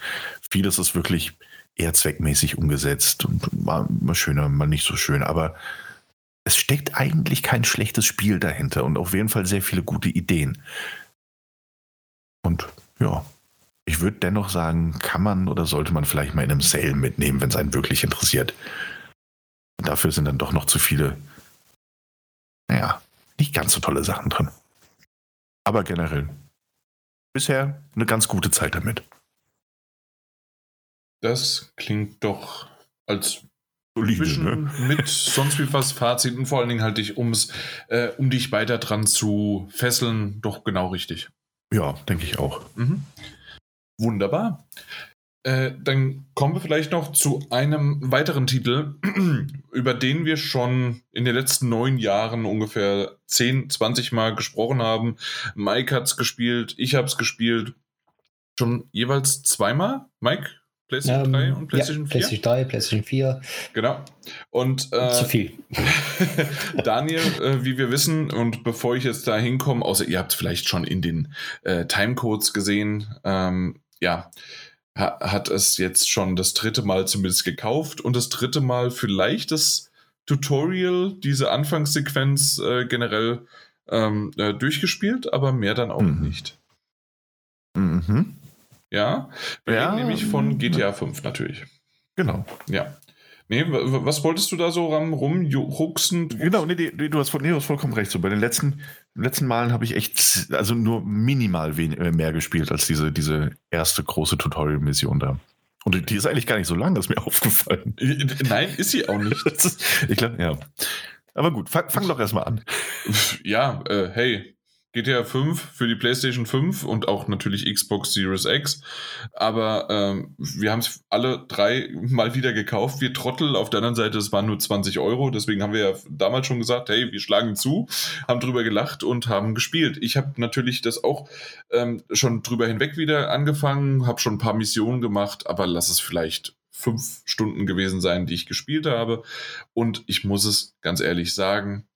Vieles ist wirklich eher zweckmäßig umgesetzt und mal, mal schöner, mal nicht so schön. Aber es steckt eigentlich kein schlechtes Spiel dahinter und auf jeden Fall sehr viele gute Ideen. Und ja, ich würde dennoch sagen, kann man oder sollte man vielleicht mal in einem Sale mitnehmen, wenn es einen wirklich interessiert. Und dafür sind dann doch noch zu viele, naja, nicht ganz so tolle Sachen drin. Aber generell, bisher eine ganz gute Zeit damit. Das klingt doch als Solide, ne? mit sonst wie was Fazit und vor allen Dingen halt dich, ums, äh, um dich weiter dran zu fesseln, doch genau richtig. Ja, denke ich auch. Mhm. Wunderbar. Äh, dann kommen wir vielleicht noch zu einem weiteren Titel, über den wir schon in den letzten neun Jahren ungefähr 10, 20 Mal gesprochen haben. Mike hat es gespielt, ich habe es gespielt. Schon jeweils zweimal, Mike? PlayStation ähm, 3 und PlayStation ja, 4? PlayStation 3, PlayStation 4. Genau. Und äh, zu viel. Daniel, äh, wie wir wissen, und bevor ich jetzt da hinkomme, außer ihr habt es vielleicht schon in den äh, Timecodes gesehen, ähm, ja, ha hat es jetzt schon das dritte Mal zumindest gekauft und das dritte Mal vielleicht das Tutorial, diese Anfangssequenz äh, generell ähm, äh, durchgespielt, aber mehr dann auch mhm. nicht. Mhm. Ja, wir ja, reden nämlich von GTA 5 natürlich. Genau. Ja. Nee, was wolltest du da so rum, rumruxen? Genau, nee, nee, du, hast, nee, du hast vollkommen recht. So, bei den letzten, letzten Malen habe ich echt, also nur minimal äh, mehr gespielt als diese, diese erste große Tutorial-Mission da. Und die ist eigentlich gar nicht so lang, das ist mir aufgefallen. Nein, ist sie auch nicht. ist, ich glaube, ja. Aber gut, fang, fang doch erstmal an. Ja, äh, hey, GTA 5 für die PlayStation 5 und auch natürlich Xbox Series X. Aber ähm, wir haben es alle drei mal wieder gekauft. Wir Trottel. Auf der anderen Seite, es waren nur 20 Euro. Deswegen haben wir ja damals schon gesagt, hey, wir schlagen zu, haben drüber gelacht und haben gespielt. Ich habe natürlich das auch ähm, schon drüber hinweg wieder angefangen, habe schon ein paar Missionen gemacht, aber lass es vielleicht fünf Stunden gewesen sein, die ich gespielt habe. Und ich muss es ganz ehrlich sagen,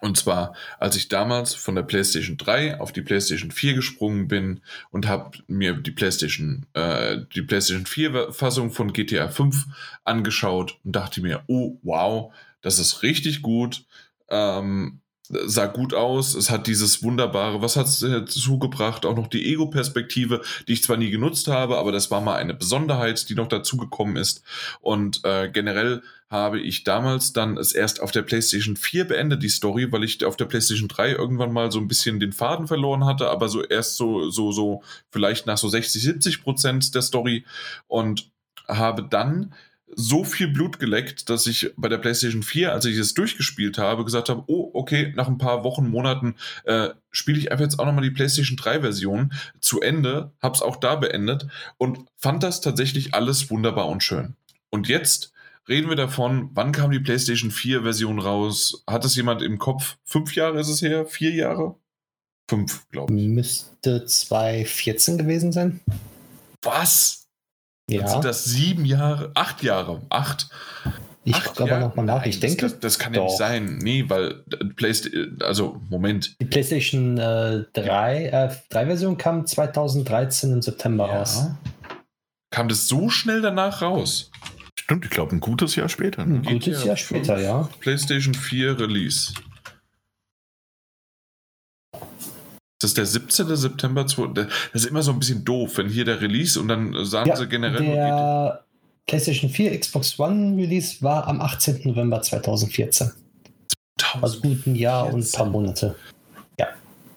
und zwar, als ich damals von der PlayStation 3 auf die PlayStation 4 gesprungen bin und habe mir die PlayStation, äh, die PlayStation 4 Fassung von GTA 5 angeschaut und dachte mir, oh wow, das ist richtig gut. Ähm, sah gut aus. Es hat dieses wunderbare, was hat es zugebracht? Auch noch die Ego-Perspektive, die ich zwar nie genutzt habe, aber das war mal eine Besonderheit, die noch dazugekommen ist. Und äh, generell habe ich damals dann es erst auf der PlayStation 4 beendet, die Story, weil ich auf der PlayStation 3 irgendwann mal so ein bisschen den Faden verloren hatte, aber so erst so, so, so, vielleicht nach so 60, 70 Prozent der Story und habe dann so viel Blut geleckt, dass ich bei der PlayStation 4, als ich es durchgespielt habe, gesagt habe, oh, okay, nach ein paar Wochen, Monaten äh, spiele ich einfach jetzt auch nochmal die PlayStation 3 Version zu Ende, habe es auch da beendet und fand das tatsächlich alles wunderbar und schön. Und jetzt reden wir davon, wann kam die PlayStation 4 Version raus? Hat es jemand im Kopf? Fünf Jahre ist es her? Vier Jahre? Fünf, glaube ich. Müsste 2014 gewesen sein. Was? Ja. Dann sind das sieben Jahre, acht Jahre, acht. Ich gucke aber nochmal nach. Ich denke. Das, das kann ja nicht sein. Nee, weil PlayStation, also Moment. Die PlayStation äh, 3, äh, 3 Version kam 2013 im September ja. raus. Kam das so schnell danach raus? Stimmt, ich glaube, ein gutes Jahr später. Ne? Ein gutes GTA Jahr später, ja. PlayStation 4 Release. Das ist der 17. September. Das ist immer so ein bisschen doof, wenn hier der Release und dann sagen Ja, sie generell. der PlayStation 4 Xbox One Release war am 18. November 2014. Also gut ein Jahr und ein paar Monate.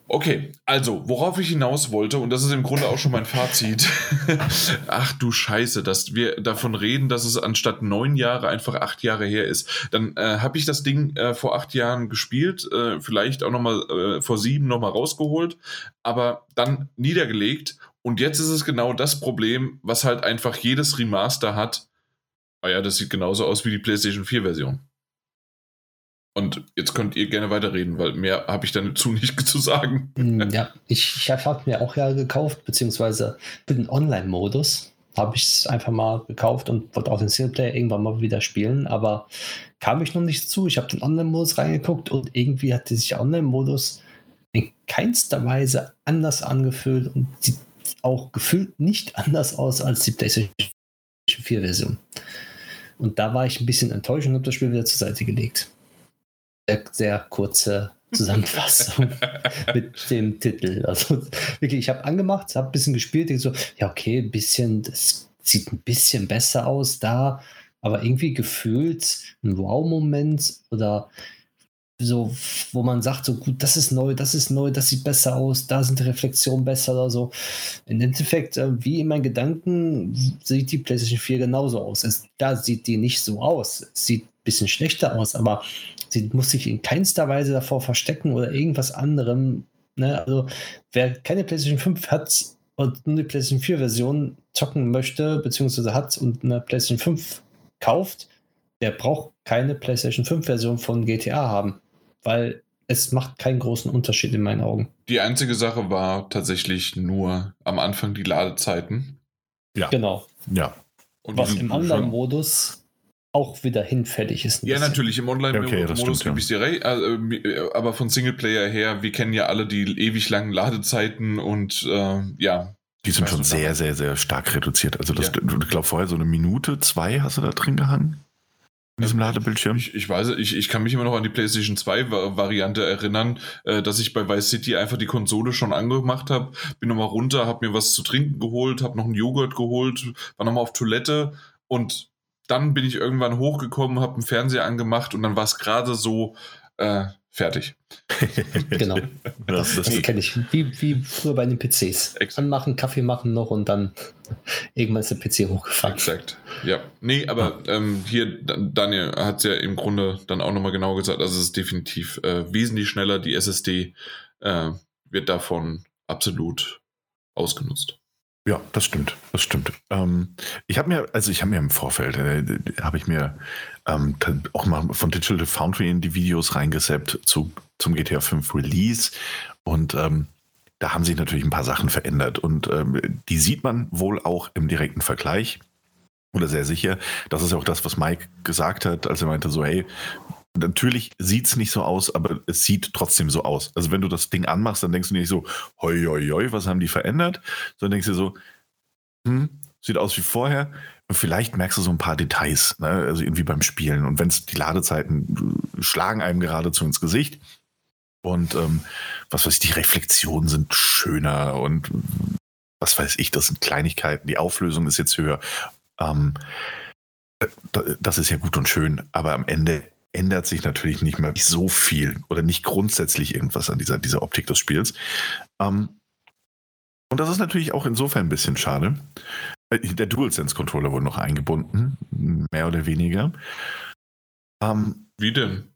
Okay, also, worauf ich hinaus wollte, und das ist im Grunde auch schon mein Fazit. Ach du Scheiße, dass wir davon reden, dass es anstatt neun Jahre einfach acht Jahre her ist. Dann äh, habe ich das Ding äh, vor acht Jahren gespielt, äh, vielleicht auch nochmal äh, vor sieben nochmal rausgeholt, aber dann niedergelegt. Und jetzt ist es genau das Problem, was halt einfach jedes Remaster hat. Ah ja, das sieht genauso aus wie die PlayStation 4-Version. Und jetzt könnt ihr gerne weiterreden, weil mehr habe ich dazu nicht zu sagen. Hm, Ja, ich, ich habe mir auch ja gekauft, beziehungsweise für den Online-Modus habe ich es einfach mal gekauft und wollte auch den Singleplayer irgendwann mal wieder spielen, aber kam ich noch nicht zu. Ich habe den Online-Modus reingeguckt und irgendwie hat sich der Online-Modus in keinster Weise anders angefühlt und sieht auch gefühlt nicht anders aus als die PlayStation 4-Version. Und da war ich ein bisschen enttäuscht und habe das Spiel wieder zur Seite gelegt. Sehr, sehr kurze Zusammenfassung mit dem Titel. Also wirklich, ich habe angemacht, habe ein bisschen gespielt, denke so, ja, okay, ein bisschen, das sieht ein bisschen besser aus da, aber irgendwie gefühlt ein Wow-Moment oder so, wo man sagt, so gut, das ist neu, das ist neu, das sieht besser aus, da sind die Reflexionen besser oder so. Im Endeffekt, äh, wie in meinen Gedanken, sieht die PlayStation 4 genauso aus. Es, da sieht die nicht so aus. Es sieht ein bisschen schlechter aus, aber sie muss sich in keinster Weise davor verstecken oder irgendwas anderem. Ne? Also, wer keine PlayStation 5 hat und nur die PlayStation 4 Version zocken möchte, beziehungsweise hat und eine PlayStation 5 kauft, der braucht keine PlayStation 5 Version von GTA haben, weil es macht keinen großen Unterschied in meinen Augen. Die einzige Sache war tatsächlich nur am Anfang die Ladezeiten. Ja. Genau. Ja. Und Was im Online-Modus auch wieder hinfällig ist. Ja, bisschen. natürlich, im Ja, okay, das Online-Modus gebe ich dir recht, äh, aber von Singleplayer her, wir kennen ja alle die ewig langen Ladezeiten und äh, ja, Die sind Weißt schon sehr, sehr, sehr stark reduziert. Also das, Ja. ich glaube vorher so eine Minute, zwei hast du da drin gehangen? In diesem Ladebildschirm? ich, ich weiß, ich, ich kann mich immer noch an die PlayStation 2 Va- Variante erinnern, äh, dass ich bei Vice City einfach die Konsole schon angemacht habe, bin nochmal runter, habe mir was zu trinken geholt, habe noch einen Joghurt geholt, war nochmal auf Toilette und dann bin ich irgendwann hochgekommen, habe einen Fernseher angemacht und dann war es gerade so äh, fertig. Genau. Das, das, Das kenne ich. Wie, wie früher bei den PCs. Exakt. Anmachen, Kaffee machen noch und dann irgendwann ist der PC hochgefahren. Exakt. Ja. Nee, aber ähm, hier, Da- Daniel hat es ja im Grunde dann auch nochmal genau gesagt, also es ist definitiv äh, wesentlich schneller. Die SSD äh, wird davon absolut ausgenutzt. Ja, das stimmt, das stimmt. Ähm, ich habe mir, also ich habe mir im Vorfeld, äh, habe ich mir ähm, auch mal von Digital Foundry in die Videos reingesappt zu, zum GTA 5 Release und ähm, da haben sich natürlich ein paar Sachen verändert und ähm, die sieht man wohl auch im direkten Vergleich oder sehr sicher. Das ist auch das, was Mike gesagt hat, als er meinte so, hey, natürlich sieht es nicht so aus, aber es sieht trotzdem so aus. Also wenn du das Ding anmachst, dann denkst du nicht so, hoi, hoi, hoi, was haben die verändert? Sondern denkst du so, hm, sieht aus wie vorher. Und vielleicht merkst du so ein paar Details, ne? also irgendwie beim Spielen. Und wenn es die Ladezeiten äh, schlagen einem geradezu ins Gesicht. Und ähm, was weiß ich, die Reflexionen sind schöner und was weiß ich, das sind Kleinigkeiten. Die Auflösung ist jetzt höher. Ähm, da- das ist ja gut und schön, aber am Ende ändert sich natürlich nicht mehr so viel oder nicht grundsätzlich irgendwas an dieser, dieser Optik des Spiels. Ähm, und das ist natürlich auch insofern ein bisschen schade. Äh, Der DualSense-Controller wurde noch eingebunden, mehr oder weniger. Ähm, Wie denn?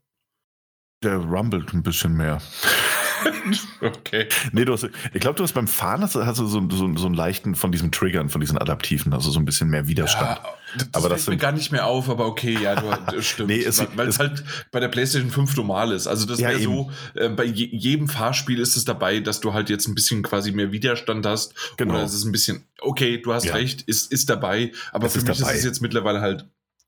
der rumbelt ein bisschen mehr. okay. Nee, du hast, ich glaube, du hast beim Fahren hast, du- hast du so, so, so einen leichten von diesen Triggern, von diesen Adaptiven, also so ein bisschen mehr Widerstand. Ja, das Aber aber das fällt mir gar nicht mehr auf, aber okay, ja, du stimmt. Nee, es- weil es halt bei der PlayStation 5 normal ist. Also das Ja, wäre so, äh, bei je, jedem Fahrspiel ist es dabei, dass du halt jetzt ein bisschen quasi mehr Widerstand hast. Genau. Oder es ist ein bisschen, okay, du hast Ja. recht, ist, ist dabei, aber Es für mich dabei. ist es jetzt mittlerweile halt,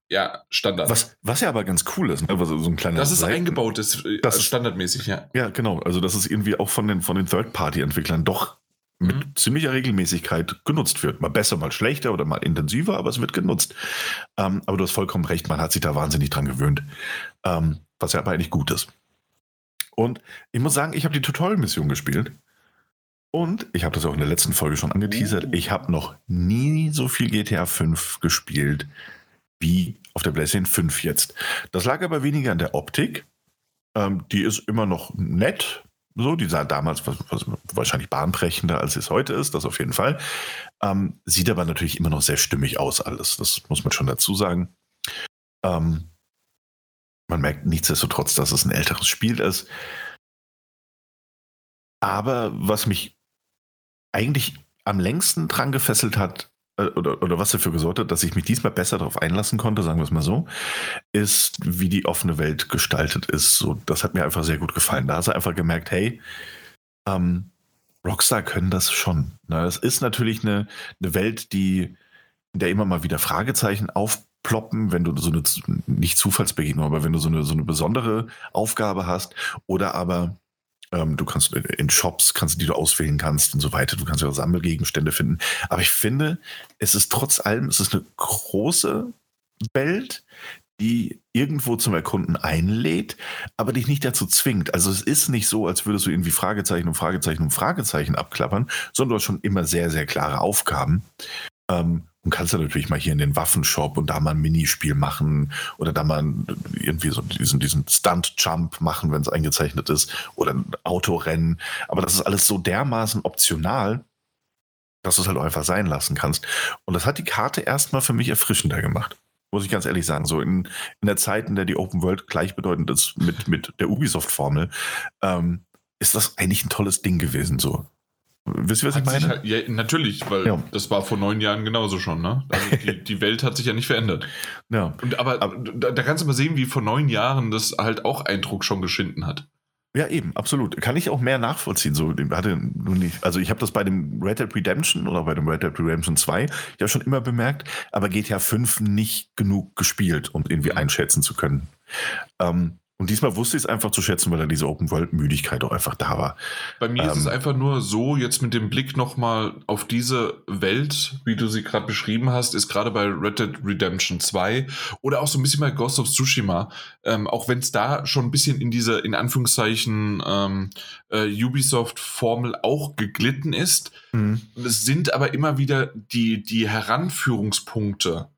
ja, Standard. Was, was ja aber ganz cool ist, ne? also so ein kleiner das ist Seiten- eingebaut, ist, äh, Das ist- standardmäßig, ja. Ja, genau. Also das ist irgendwie auch von den, von den Third-Party-Entwicklern doch mit Mhm. ziemlicher Regelmäßigkeit genutzt wird. Mal besser, mal schlechter oder mal intensiver, aber es wird genutzt. Ähm, aber du hast vollkommen recht, man hat sich da wahnsinnig dran gewöhnt. Ähm, was ja aber eigentlich gut ist. Und ich muss sagen, ich habe die Tutorial-Mission gespielt. Und ich habe das auch in der letzten Folge schon angeteasert. Ich habe noch nie so viel GTA 5 gespielt wie auf der PlayStation 5 jetzt. Das lag aber weniger an der Optik. Ähm, die ist immer noch nett. So, die sah damals was, was wahrscheinlich bahnbrechender, als es heute ist, das auf jeden Fall. Ähm, sieht aber natürlich immer noch sehr stimmig aus, alles. Das muss man schon dazu sagen. Ähm, man merkt nichtsdestotrotz, dass es ein älteres Spiel ist. Aber was mich eigentlich am längsten dran gefesselt hat, oder, oder was dafür gesorgt hat, dass ich mich diesmal besser darauf einlassen konnte, sagen wir es mal so, ist, wie die offene Welt gestaltet ist. So, das hat mir einfach sehr gut gefallen. Da hast du einfach gemerkt, hey, ähm, Rockstar können das schon. Na, das ist natürlich eine, eine Welt, die, in der immer mal wieder Fragezeichen aufploppen, wenn du so eine, nicht Zufallsbegegnung, aber wenn du so eine, so eine besondere Aufgabe hast oder aber ähm, du kannst in Shops, kannst, die du auswählen kannst und so weiter. Du kannst ja auch Sammelgegenstände finden. Aber ich finde, es ist trotz allem, es ist eine große Welt, die irgendwo zum Erkunden einlädt, aber dich nicht dazu zwingt. Also es ist nicht so, als würdest du irgendwie Fragezeichen um Fragezeichen um Fragezeichen abklappern, sondern du hast schon immer sehr, sehr klare Aufgaben. Ähm, und kannst du natürlich mal hier in den Waffenshop und da mal ein Minispiel machen oder da mal irgendwie so diesen, diesen Stunt-Jump machen, wenn es eingezeichnet ist oder ein Autorennen. Aber das ist alles so dermaßen optional, dass du es halt auch einfach sein lassen kannst. Und das hat die Karte erstmal für mich erfrischender gemacht. Muss ich ganz ehrlich sagen. So in, in der Zeit, in der die Open World gleichbedeutend ist mit, mit der Ubisoft-Formel, ähm, ist das eigentlich ein tolles Ding gewesen. So. Wisst ihr, was Hat ich meine? Halt, ja, natürlich, weil Ja. das war vor neun Jahren genauso schon, ne? Also die, die Welt hat sich ja nicht verändert. Ja. Und aber, da, da kannst du mal sehen, wie vor neun Jahren das halt auch Eindruck schon geschinden hat. Ja, eben, absolut. Kann ich auch mehr nachvollziehen. So, hatte nur nicht, also ich habe das bei dem Red Dead Redemption oder bei dem Red Dead Redemption 2 ja schon immer bemerkt, aber GTA 5 nicht genug gespielt, um irgendwie Mhm. einschätzen zu können. Ähm, und diesmal wusste ich es einfach zu schätzen, weil da diese Open-World-Müdigkeit auch einfach da war. Bei mir ist Ähm. es einfach nur so, jetzt mit dem Blick nochmal auf diese Welt, wie du sie gerade beschrieben hast, ist gerade bei Red Dead Redemption 2 oder auch so ein bisschen bei Ghost of Tsushima, ähm, auch wenn es da schon ein bisschen in diese, in Anführungszeichen, ähm, äh, Ubisoft-Formel auch geglitten ist, es sind aber immer wieder die, die Heranführungspunkte.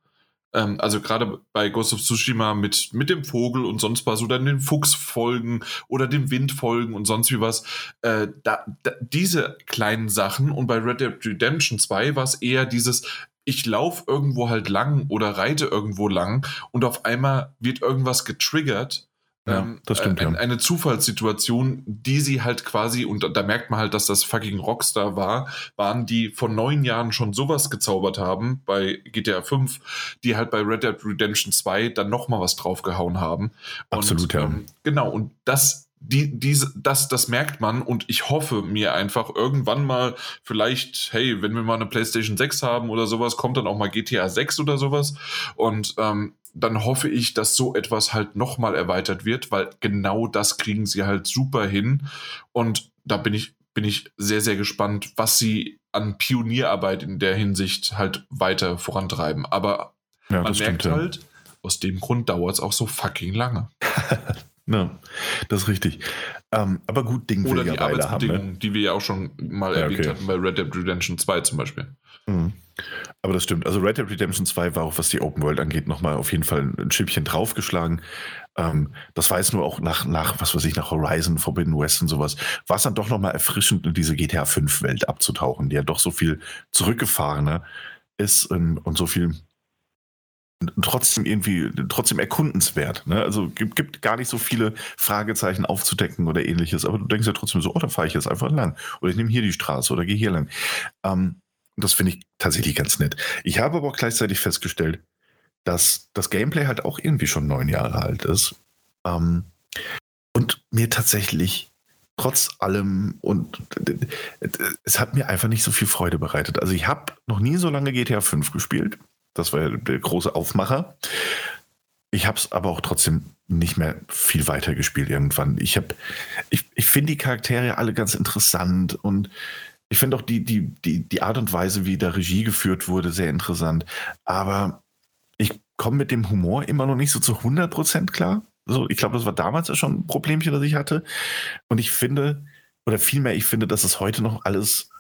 Ähm, also gerade bei Ghost of Tsushima mit, mit dem Vogel und sonst was oder den Fuchs folgen oder dem Wind folgen und sonst wie was. Äh, da, da, diese kleinen Sachen und bei Red Dead Redemption 2 war es eher dieses, ich laufe irgendwo halt lang oder reite irgendwo lang und auf einmal wird irgendwas getriggert. Ja, Ähm, das stimmt, äh, ja. Eine Zufallssituation, die sie halt quasi, und da, da merkt man halt, dass das fucking Rockstar war, waren, die vor neun Jahren schon sowas gezaubert haben bei GTA 5, die halt bei Red Dead Redemption 2 dann nochmal was draufgehauen haben. Absolut, und, ja. Ähm, genau, und das, die, diese, das, das merkt man und ich hoffe mir einfach irgendwann mal, vielleicht, hey, wenn wir mal eine PlayStation 6 haben oder sowas, kommt dann auch mal GTA 6 oder sowas. Und ähm, dann hoffe ich, dass so etwas halt nochmal erweitert wird, weil genau das kriegen sie halt super hin. Und da bin ich, bin ich sehr, sehr gespannt, was sie an Pionierarbeit in der Hinsicht halt weiter vorantreiben. Aber Ja, man das merkt stimmt. Ja. halt, aus dem Grund dauert es auch so fucking lange. Ja, das ist richtig. Ähm, aber gut, Ding Oder die ja Weile haben. Ne? Arbeitsbedingungen, die wir ja auch schon mal Ja, erwähnt okay. hatten bei Red Dead Redemption 2 zum Beispiel. Mhm. Aber das stimmt. Also Red Dead Redemption 2 war auch, was die Open World angeht, nochmal auf jeden Fall ein Schippchen draufgeschlagen. Ähm, das war jetzt nur auch nach, nach, was weiß ich, nach Horizon, Forbidden West und sowas, war es dann doch nochmal erfrischend, in diese GTA 5 Welt abzutauchen, die ja doch so viel zurückgefahrener ist ähm, und so viel trotzdem irgendwie, trotzdem erkundenswert. Ne? Also gibt, gibt gar nicht so viele Fragezeichen aufzudecken oder ähnliches, aber du denkst ja trotzdem so, oh, da fahre ich jetzt einfach lang. Oder ich nehme hier die Straße oder gehe hier lang. Ähm, das finde ich tatsächlich ganz nett. Ich habe aber auch gleichzeitig festgestellt, dass das Gameplay halt auch irgendwie schon neun Jahre alt ist. Ähm, und mir tatsächlich trotz allem und es hat mir einfach nicht so viel Freude bereitet. Also ich habe noch nie so lange GTA 5 gespielt. Das war ja der große Aufmacher. Ich habe es aber auch trotzdem nicht mehr viel weiter gespielt irgendwann. Ich habe, ich, ich finde die Charaktere alle ganz interessant und ich finde auch die, die, die, die Art und Weise, wie da Regie geführt wurde, sehr interessant. Aber ich komme mit dem Humor immer noch nicht so zu 100% klar. So, ich glaube, das war damals ja schon ein Problemchen, das ich hatte. Und ich finde, oder vielmehr, ich finde, dass es heute noch alles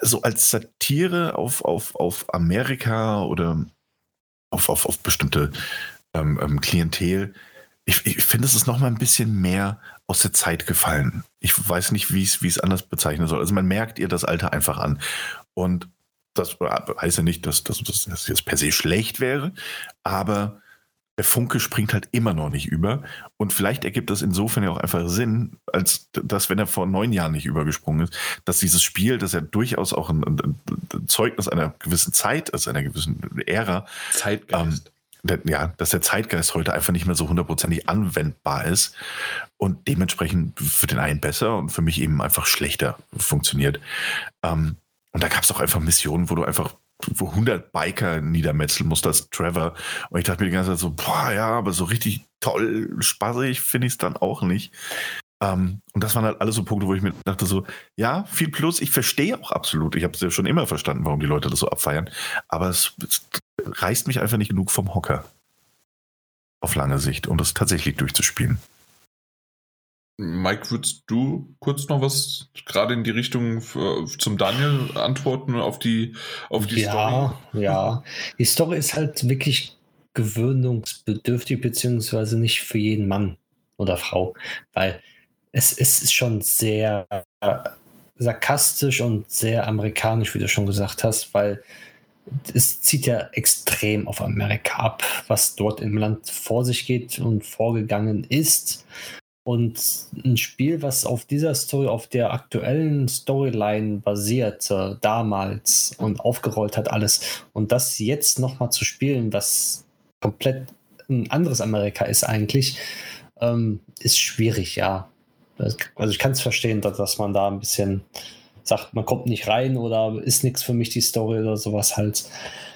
so als Satire auf, auf, auf Amerika oder auf, auf, auf bestimmte ähm, ähm, Klientel. Ich, ich finde, es ist noch mal ein bisschen mehr aus der Zeit gefallen. Ich weiß nicht, wie es anders bezeichnen soll. Also man merkt ihr das Alter einfach an. Und das heißt ja nicht, dass, dass, dass das jetzt per se schlecht wäre, aber der Funke springt halt immer noch nicht über. Und vielleicht ergibt das insofern ja auch einfach Sinn, als dass, wenn er vor neun Jahren nicht übergesprungen ist, dass dieses Spiel, das ja durchaus auch ein, ein, ein Zeugnis einer gewissen Zeit, also einer gewissen Ära, Zeitgeist. Ähm, ja, dass der Zeitgeist heute einfach nicht mehr so hundertprozentig anwendbar ist und dementsprechend für den einen besser und für mich eben einfach schlechter funktioniert. Ähm, und da gab es auch einfach Missionen, wo du einfach wo 100 Biker niedermetzeln musst als Trevor. Und ich dachte mir die ganze Zeit so, boah, ja, aber so richtig toll, spaßig finde ich es dann auch nicht. Ähm, und das waren halt alles so Punkte, wo ich mir dachte so, ja, viel Plus, ich verstehe auch absolut. Ich habe es ja schon immer verstanden, warum die Leute das so abfeiern. Aber es, es reißt mich einfach nicht genug vom Hocker. Auf lange Sicht, um das tatsächlich durchzuspielen. Mike, würdest du kurz noch was gerade in die Richtung äh, zum Daniel antworten auf die, auf die ja, Story? Ja, die Story ist halt wirklich gewöhnungsbedürftig, beziehungsweise nicht für jeden Mann oder Frau, weil es, es ist schon sehr äh, sarkastisch und sehr amerikanisch, wie du schon gesagt hast, weil es zieht ja extrem auf Amerika ab, was dort im Land vor sich geht und vorgegangen ist. Und ein Spiel, was auf dieser Story, auf der aktuellen Storyline basierte, damals und aufgerollt hat alles. Und das jetzt nochmal zu spielen, was komplett ein anderes Amerika ist eigentlich, ähm, ist schwierig, ja. Also ich kann es verstehen, dass, dass man da ein bisschen sagt, man kommt nicht rein oder ist nichts für mich die Story oder sowas halt.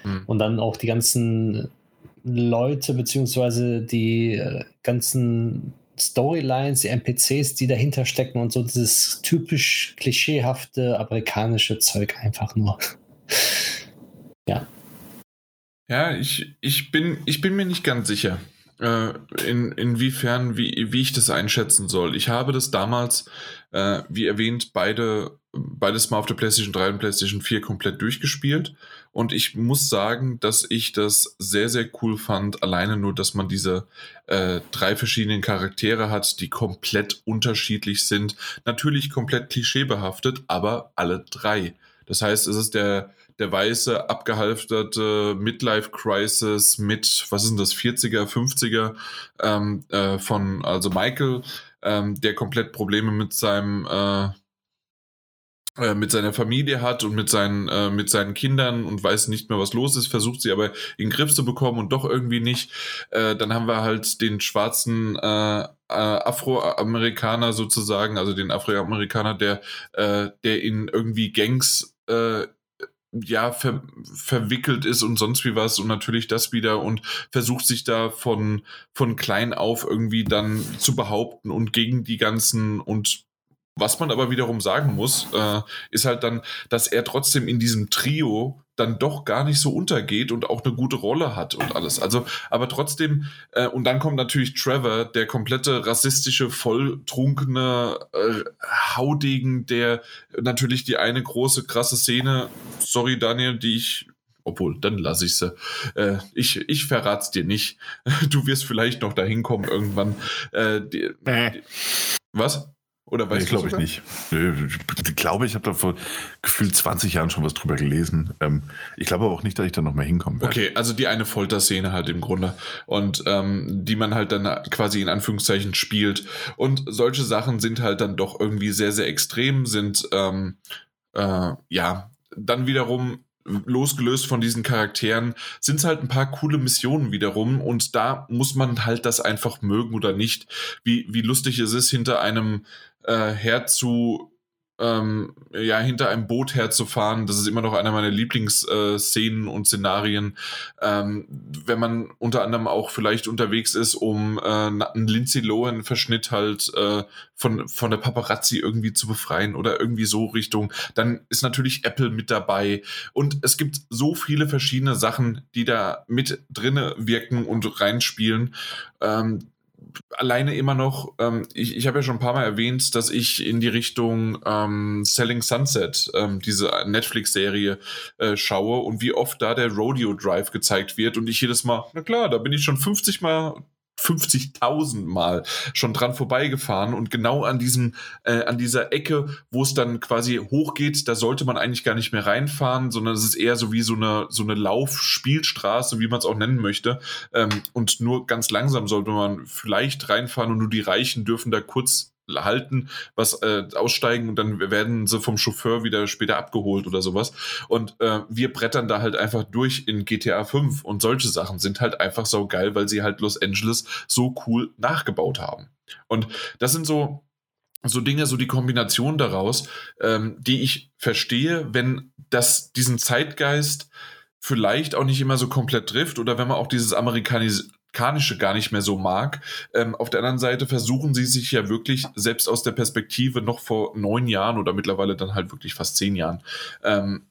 Mhm. Und dann auch die ganzen Leute beziehungsweise die äh, ganzen Storylines, die NPCs, die dahinter stecken und so dieses typisch klischeehafte amerikanische Zeug einfach nur. ja. Ja, ich, ich, bin, ich bin mir nicht ganz sicher, in, inwiefern, wie, wie ich das einschätzen soll. Ich habe das damals, äh, wie erwähnt, beide, beides mal auf der PlayStation 3 und PlayStation 4 komplett durchgespielt. Und ich muss sagen, dass ich das sehr, sehr cool fand. Alleine nur, dass man diese äh, drei verschiedenen Charaktere hat, die komplett unterschiedlich sind. Natürlich komplett klischeebehaftet, aber alle drei. Das heißt, es ist der, der weiße, abgehalfterte Midlife-Crisis mit, was ist denn das, 40er, 50er ähm, äh, von, also Michael, ähm, der komplett Probleme mit seinem äh, äh, mit seiner Familie hat und mit seinen, äh, mit seinen Kindern und weiß nicht mehr, was los ist, versucht sie aber in den Griff zu bekommen und doch irgendwie nicht. Äh, dann haben wir halt den schwarzen Afroamerikaner sozusagen, also den Afroamerikaner, der, der in irgendwie Gangs äh, ja, ver verwickelt ist und sonst wie was und natürlich das wieder und versucht sich da von, von klein auf irgendwie dann zu behaupten und gegen die ganzen und was man aber wiederum sagen muss, äh, ist halt dann, dass er trotzdem in diesem Trio dann doch gar nicht so untergeht und auch eine gute Rolle hat und alles. Also, aber trotzdem, äh, und dann kommt natürlich Trevor, der komplette rassistische, volltrunkene äh, Haudegen, der natürlich die eine große, krasse Szene, sorry Daniel, die ich obwohl, dann lasse ich sie. Äh, ich, ich verrat's dir nicht. Du wirst vielleicht noch dahin kommen irgendwann. Äh, die, die, was? Oder weißt nee, glaube ich nicht. Ich glaube, ich habe da vor gefühlt 20 Jahren schon was drüber gelesen. Ähm, ich glaube aber auch nicht, dass ich da noch mal hinkommen werde. Okay, also die eine Folterszene halt im Grunde. Und ähm, die man halt dann quasi in Anführungszeichen spielt. Und solche Sachen sind halt dann doch irgendwie sehr, sehr extrem, sind ähm, äh, ja dann wiederum losgelöst von diesen Charakteren, sind es halt ein paar coole Missionen wiederum und da muss man halt das einfach mögen oder nicht. Wie, wie lustig es ist, hinter einem äh, herzu ähm, ja, hinter einem Boot herzufahren. Das ist immer noch einer meiner Lieblingsszenen äh, und Szenarien. Ähm, wenn man unter anderem auch vielleicht unterwegs ist, um äh, einen Lindsay Lohan-Verschnitt halt äh, von, von der Paparazzi irgendwie zu befreien oder irgendwie so Richtung, dann ist natürlich Apple mit dabei. Und es gibt so viele verschiedene Sachen, die da mit drinne wirken und reinspielen. Ähm, alleine immer noch, ähm, ich, ich habe ja schon ein paar Mal erwähnt, dass ich in die Richtung ähm, Selling Sunset, ähm, diese Netflix-Serie, äh, schaue und wie oft da der Rodeo Drive gezeigt wird. Und ich jedes Mal, na klar, da bin ich schon 50 Mal 50.000 Mal schon dran vorbeigefahren und genau an diesem, äh, an dieser Ecke, wo es dann quasi hochgeht, da sollte man eigentlich gar nicht mehr reinfahren, sondern es ist eher so wie so eine, so eine Laufspielstraße, wie man es auch nennen möchte. Ähm, und nur ganz langsam sollte man vielleicht reinfahren und nur die Reichen dürfen da kurz halten, was äh, aussteigen und dann werden sie vom Chauffeur wieder später abgeholt oder sowas. Und äh, wir brettern da halt einfach durch in GTA 5 und solche Sachen sind halt einfach so geil, weil sie halt Los Angeles so cool nachgebaut haben. Und das sind so so Dinge, so die Kombination daraus, ähm, die ich verstehe, wenn das diesen Zeitgeist vielleicht auch nicht immer so komplett trifft oder wenn man auch dieses Amerikanis Amerikanische gar nicht mehr so mag. Ähm, auf der anderen Seite versuchen sie sich ja wirklich, selbst aus der Perspektive noch vor neun Jahren oder mittlerweile dann halt wirklich fast zehn Jahren, ähm,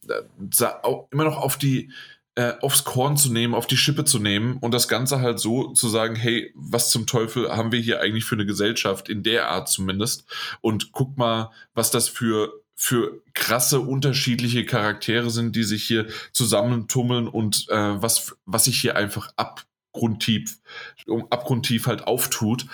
immer noch auf die, äh, aufs Korn zu nehmen, auf die Schippe zu nehmen und das Ganze halt so zu sagen, hey, was zum Teufel haben wir hier eigentlich für eine Gesellschaft, in der Art zumindest. Und guck mal, was das für für krasse unterschiedliche Charaktere sind, die sich hier zusammentummeln und äh, was, was sich hier einfach ab, abgrundtief, abgrundtief halt auftut.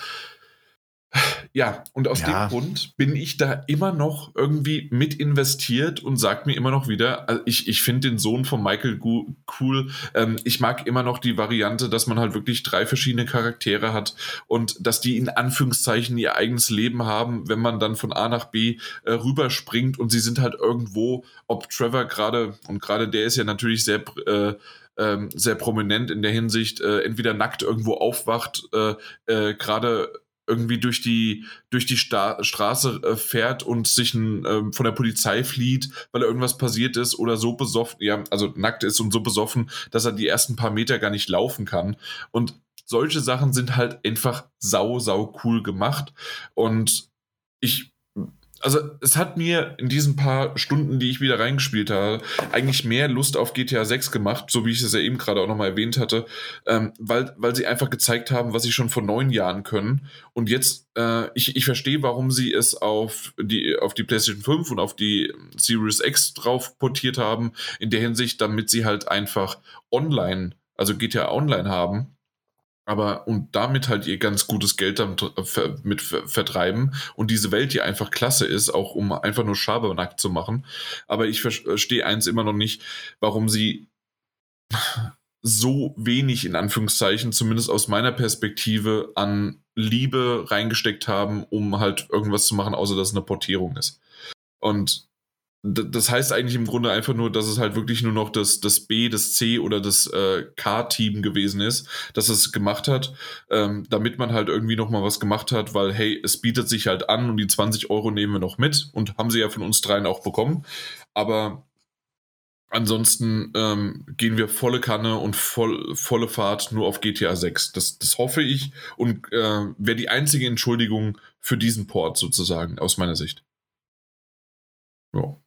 Ja, und aus ja. dem Grund bin ich da immer noch irgendwie mit investiert und sag mir immer noch wieder, also ich, ich finde den Sohn von Michael cool. Ähm, ich mag immer noch die Variante, dass man halt wirklich drei verschiedene Charaktere hat und dass die in Anführungszeichen ihr eigenes Leben haben, wenn man dann von A nach B äh, rüberspringt und sie sind halt irgendwo, ob Trevor gerade, und gerade der ist ja natürlich sehr äh, ähm, sehr prominent in der Hinsicht, äh, entweder nackt irgendwo aufwacht, äh, äh, gerade irgendwie durch die, durch die Sta Straße äh, fährt und sich ein, ähm, von der Polizei flieht, weil irgendwas passiert ist oder so besoffen, ja, also nackt ist und so besoffen, dass er die ersten paar Meter gar nicht laufen kann. Und solche Sachen sind halt einfach sau, sau cool gemacht. Und ich also es hat mir in diesen paar Stunden, die ich wieder reingespielt habe, eigentlich mehr Lust auf GTA 6 gemacht, so wie ich es ja eben gerade auch nochmal erwähnt hatte, ähm, weil, weil sie einfach gezeigt haben, was sie schon vor neun Jahren können. Und jetzt, äh, ich, ich verstehe, warum sie es auf die, auf die PlayStation 5 und auf die Series X drauf portiert haben, in der Hinsicht, damit sie halt einfach online, also GTA Online haben aber und damit halt ihr ganz gutes Geld damit äh, mit vertreiben und diese Welt, die einfach klasse ist, auch um einfach nur Schabernack zu machen. Aber ich verstehe eins immer noch nicht, warum sie so wenig in Anführungszeichen, zumindest aus meiner Perspektive, an Liebe reingesteckt haben, um halt irgendwas zu machen, außer dass es eine Portierung ist. Und das heißt eigentlich im Grunde einfach nur, dass es halt wirklich nur noch das, das B, das C oder das äh, K-Team gewesen ist, dass es gemacht hat, ähm, damit man halt irgendwie nochmal was gemacht hat, weil hey, es bietet sich halt an und die 20 Euro nehmen wir noch mit und haben sie ja von uns dreien auch bekommen. Aber ansonsten ähm, gehen wir volle Kanne und voll, volle Fahrt nur auf GTA 6. Das, das hoffe ich und äh, wäre die einzige Entschuldigung für diesen Port sozusagen, aus meiner Sicht. Ja.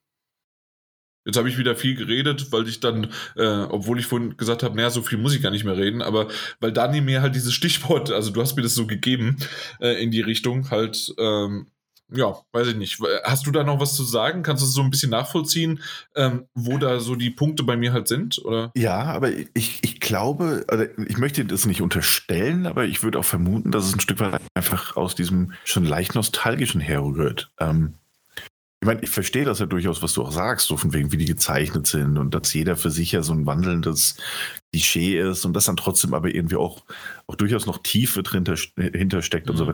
Jetzt habe ich wieder viel geredet, weil ich dann, äh, obwohl ich vorhin gesagt habe, naja, so viel muss ich gar nicht mehr reden, aber weil Dani mir halt dieses Stichwort, also du hast mir das so gegeben, äh, in die Richtung, halt, ähm, ja, weiß ich nicht. Hast du da noch was zu sagen? Kannst du so ein bisschen nachvollziehen, ähm, wo da so die Punkte bei mir halt sind? Oder? Ja, aber ich, ich glaube, also ich möchte das nicht unterstellen, aber ich würde auch vermuten, dass es ein Stück weit einfach aus diesem schon leicht nostalgischen herrührt. Ähm, ich meine, ich verstehe das ja durchaus, was du auch sagst, so von wegen, wie die gezeichnet sind und dass jeder für sich ja so ein wandelndes Klischee ist und dass dann trotzdem aber irgendwie auch, auch durchaus noch Tiefe drin, hintersteckt mhm. und so mhm.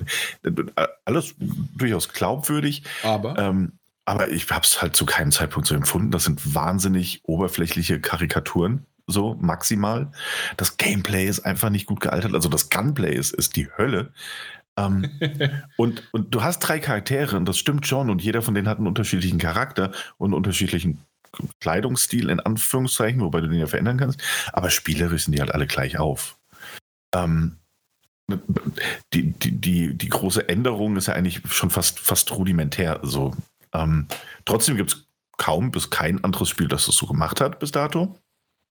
weiter. Alles durchaus glaubwürdig. Aber? Ähm, aber ich habe es halt zu keinem Zeitpunkt so empfunden. Das sind wahnsinnig oberflächliche Karikaturen, so maximal. Das Gameplay ist einfach nicht gut gealtert. Also das Gunplay ist, ist die Hölle. Ähm, und, und du hast drei Charaktere und das stimmt schon und jeder von denen hat einen unterschiedlichen Charakter und einen unterschiedlichen Kleidungsstil in Anführungszeichen, wobei du den ja verändern kannst, aber spielerisch sind die halt alle gleich auf. Ähm, die, die, die, die große Änderung ist ja eigentlich schon fast, fast rudimentär. So. Ähm, trotzdem gibt es kaum bis kein anderes Spiel, das das so gemacht hat bis dato.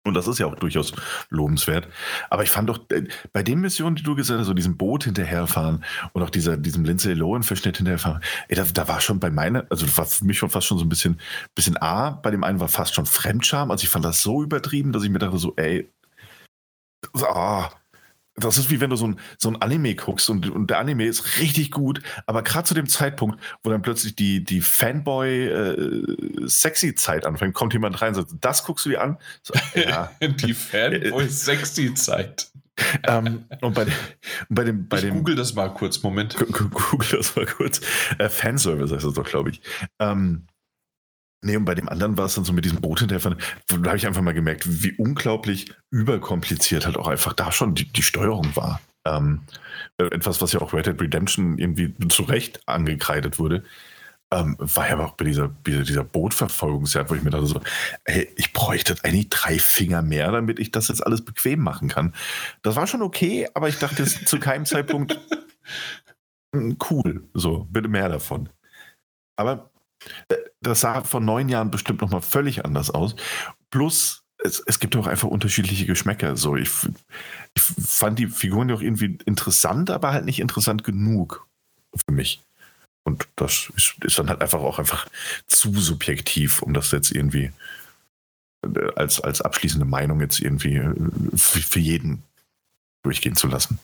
Und das ist ja auch durchaus lobenswert. Aber ich fand doch, äh, bei den Missionen, die du gesagt hast, so diesem Boot hinterherfahren und auch dieser, diesem Lindsay Lohan-Verschnitt hinterherfahren, ey, da, da, war schon bei meiner, also war für mich schon fast schon so ein bisschen, bisschen A, bei dem einen war fast schon Fremdscham. Also ich fand das so übertrieben, dass ich mir dachte so, ey, ah, das ist wie wenn du so ein, so ein Anime guckst und, und der Anime ist richtig gut, aber gerade zu dem Zeitpunkt, wo dann plötzlich die, die Fanboy-Sexy-Zeit äh, anfängt, kommt jemand rein und sagt, das guckst du dir an? So, ja. die Fanboy-Sexy-Zeit. ähm, und bei, bei dem, bei ich dem. Google das mal kurz, Moment. Google das mal kurz. Äh, Fanservice heißt das doch, glaube ich. Ähm, Nee, und bei dem anderen war es dann so mit diesem Boot hinterher. Da habe ich einfach mal gemerkt, wie unglaublich überkompliziert halt auch einfach da schon die, die Steuerung war. Ähm, äh, etwas, was ja auch Red Dead Redemption irgendwie zu Recht angekreidet wurde, ähm, war ja auch bei dieser, dieser Bootverfolgungsjagd, wo ich mir dachte so, ey, ich bräuchte eigentlich drei Finger mehr, damit ich das jetzt alles bequem machen kann. Das war schon okay, aber ich dachte jetzt zu keinem Zeitpunkt cool, so, bitte mehr davon. Aber das sah vor neun Jahren bestimmt nochmal völlig anders aus. Plus, es, es gibt auch einfach unterschiedliche Geschmäcker. So, ich, ich fand die Figuren ja auch irgendwie interessant, aber halt nicht interessant genug für mich. Und das ist, ist, dann halt einfach auch einfach zu subjektiv, um das jetzt irgendwie äh, als, als abschließende Meinung jetzt irgendwie äh, für, für jeden durchgehen zu lassen.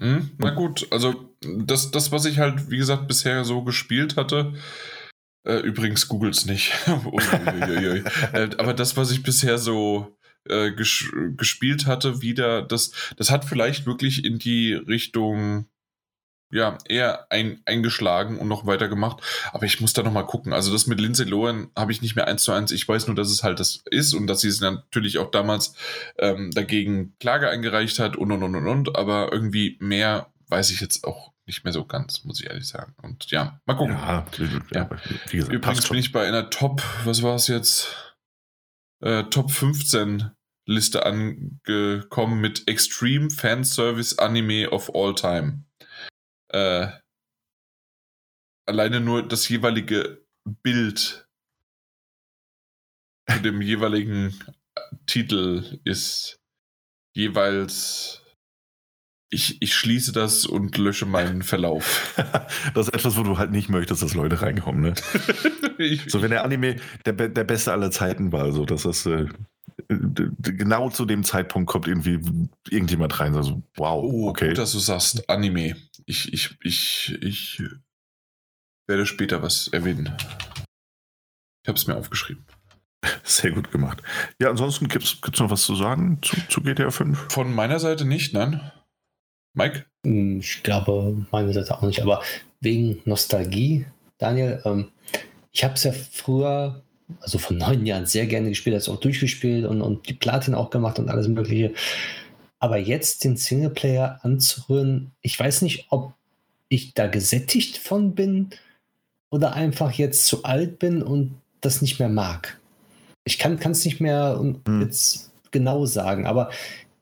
Hm, na gut, also das, das, was ich halt, wie gesagt, bisher so gespielt hatte, äh, übrigens googles nicht, äh, aber das, was ich bisher so äh, ges gespielt hatte, wieder, das, das hat vielleicht wirklich in die Richtung ja, eher ein, eingeschlagen und noch weiter gemacht. Aber ich muss da nochmal gucken. Also das mit Lindsay Lohan habe ich nicht mehr eins zu eins. Ich weiß nur, dass es halt das ist und dass sie es natürlich auch damals ähm, dagegen Klage eingereicht hat und und und und und. Aber irgendwie mehr weiß ich jetzt auch nicht mehr so ganz, muss ich ehrlich sagen. Und ja, mal gucken. Ja, ja. Wie gesagt, Übrigens bin ich bei einer Top, was war es jetzt? Äh, Top 15 Liste angekommen mit Extreme Fanservice Anime of All Time äh, alleine nur das jeweilige Bild zu dem jeweiligen Titel ist jeweils ich, ich schließe das und lösche meinen Verlauf. das ist etwas, wo du halt nicht möchtest, dass Leute reinkommen, ne? ich, so, wenn der Anime der, der beste aller Zeiten war, so, dass das äh, genau zu dem Zeitpunkt kommt irgendwie irgendjemand rein, also wow, oh, okay. Gut, dass du sagst, Anime. Ich, ich, ich, ich werde später was erwähnen. Ich habe es mir aufgeschrieben. Sehr gut gemacht. Ja, ansonsten gibt es noch was zu sagen zu, zu GTA 5? Von meiner Seite nicht, nein. Mike? Hm, ich glaube, meine Seite auch nicht, aber wegen Nostalgie, Daniel, ähm, ich habe es ja früher also vor neun Jahren sehr gerne gespielt, das auch durchgespielt und, und die Platin auch gemacht und alles Mögliche. Aber jetzt den Singleplayer anzurühren, ich weiß nicht, ob ich da gesättigt von bin oder einfach jetzt zu alt bin und das nicht mehr mag. Ich kann es nicht mehr hm. jetzt genau sagen, aber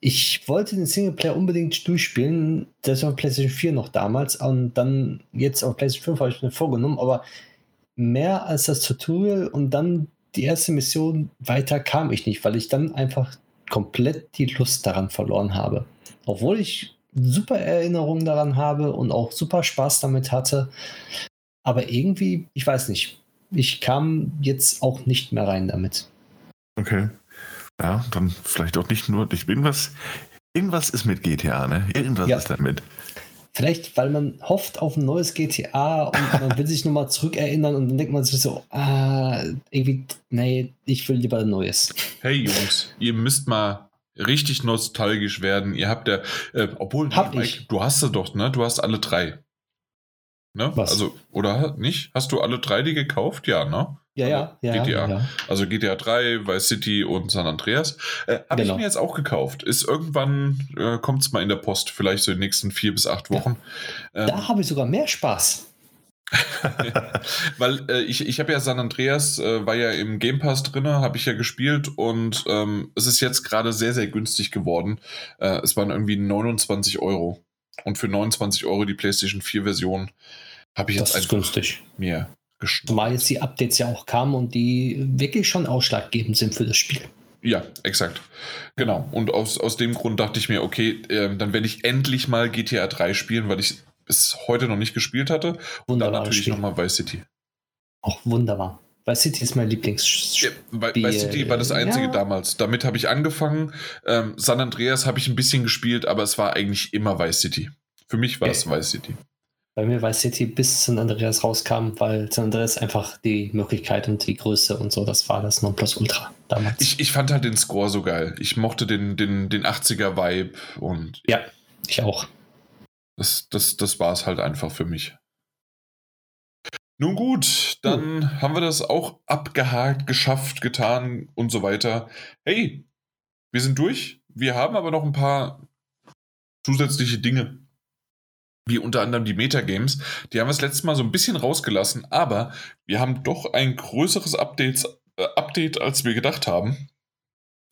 ich wollte den Singleplayer unbedingt durchspielen. Das war PlayStation 4 noch damals und dann jetzt auf PlayStation 5 habe ich mir vorgenommen, aber mehr als das Tutorial und dann die erste Mission weiter kam ich nicht, weil ich dann einfach komplett die Lust daran verloren habe. Obwohl ich super Erinnerungen daran habe und auch super Spaß damit hatte. Aber irgendwie, ich weiß nicht, ich kam jetzt auch nicht mehr rein damit. Okay. Ja, dann vielleicht auch nicht nur. Irgendwas, irgendwas ist mit GTA, ne? Irgendwas ja. ist damit. Vielleicht, weil man hofft auf ein neues GTA und man will sich nochmal zurückerinnern und dann denkt man sich so, ah, irgendwie, nee, ich will lieber ein neues. Hey Jungs, ihr müsst mal richtig nostalgisch werden. Ihr habt ja, äh, obwohl, Hab Mike, ich. du hast sie doch, ne? Du hast alle drei. Ne? Was? Also, oder nicht? Hast du alle drei die gekauft? Ja, ne? Ja, ja, ja, GTA. Ja. Also GTA 3, Vice City und San Andreas. Äh, Habe genau. ich mir jetzt auch gekauft. Ist irgendwann, äh, kommt es mal in der Post, vielleicht so in den nächsten vier bis acht Wochen. Ja. Ähm, da habe ich sogar mehr Spaß. Weil äh, ich, ich habe ja San Andreas, äh, war ja im Game Pass drin, habe ich ja gespielt und ähm, es ist jetzt gerade sehr, sehr günstig geworden. Äh, es waren irgendwie 29 Euro. Und für 29 Euro die PlayStation 4 Version habe ich jetzt das ist günstig. mir Zumal jetzt die Updates ja auch kamen und die wirklich schon ausschlaggebend sind für das Spiel. Ja, exakt. Genau. Und aus, aus dem Grund dachte ich mir, okay, äh, dann werde ich endlich mal GTA 3 spielen, weil ich es heute noch nicht gespielt hatte. Und dann natürlich nochmal Vice City. Auch wunderbar. Vice City ist mein Lieblingsspiel. Ja, Vice City war das einzige ja. damals. Damit habe ich angefangen. Ähm, San Andreas habe ich ein bisschen gespielt, aber es war eigentlich immer Vice City. Für mich war okay. es Vice City. Bei mir Vice City bis San Andreas rauskam, weil San Andreas einfach die Möglichkeit und die Größe und so, das war das Nonplusultra damals. Ich, ich fand halt den Score so geil. Ich mochte den, den, den 80er-Vibe und. Ja, ich auch. Das, das, das war es halt einfach für mich. Nun gut, dann hm. haben wir das auch abgehakt, geschafft, getan und so weiter. Hey, wir sind durch. Wir haben aber noch ein paar zusätzliche Dinge. Wie unter anderem die Metagames. Die haben wir das letzte Mal so ein bisschen rausgelassen, aber wir haben doch ein größeres Updates, äh, Update, als wir gedacht haben.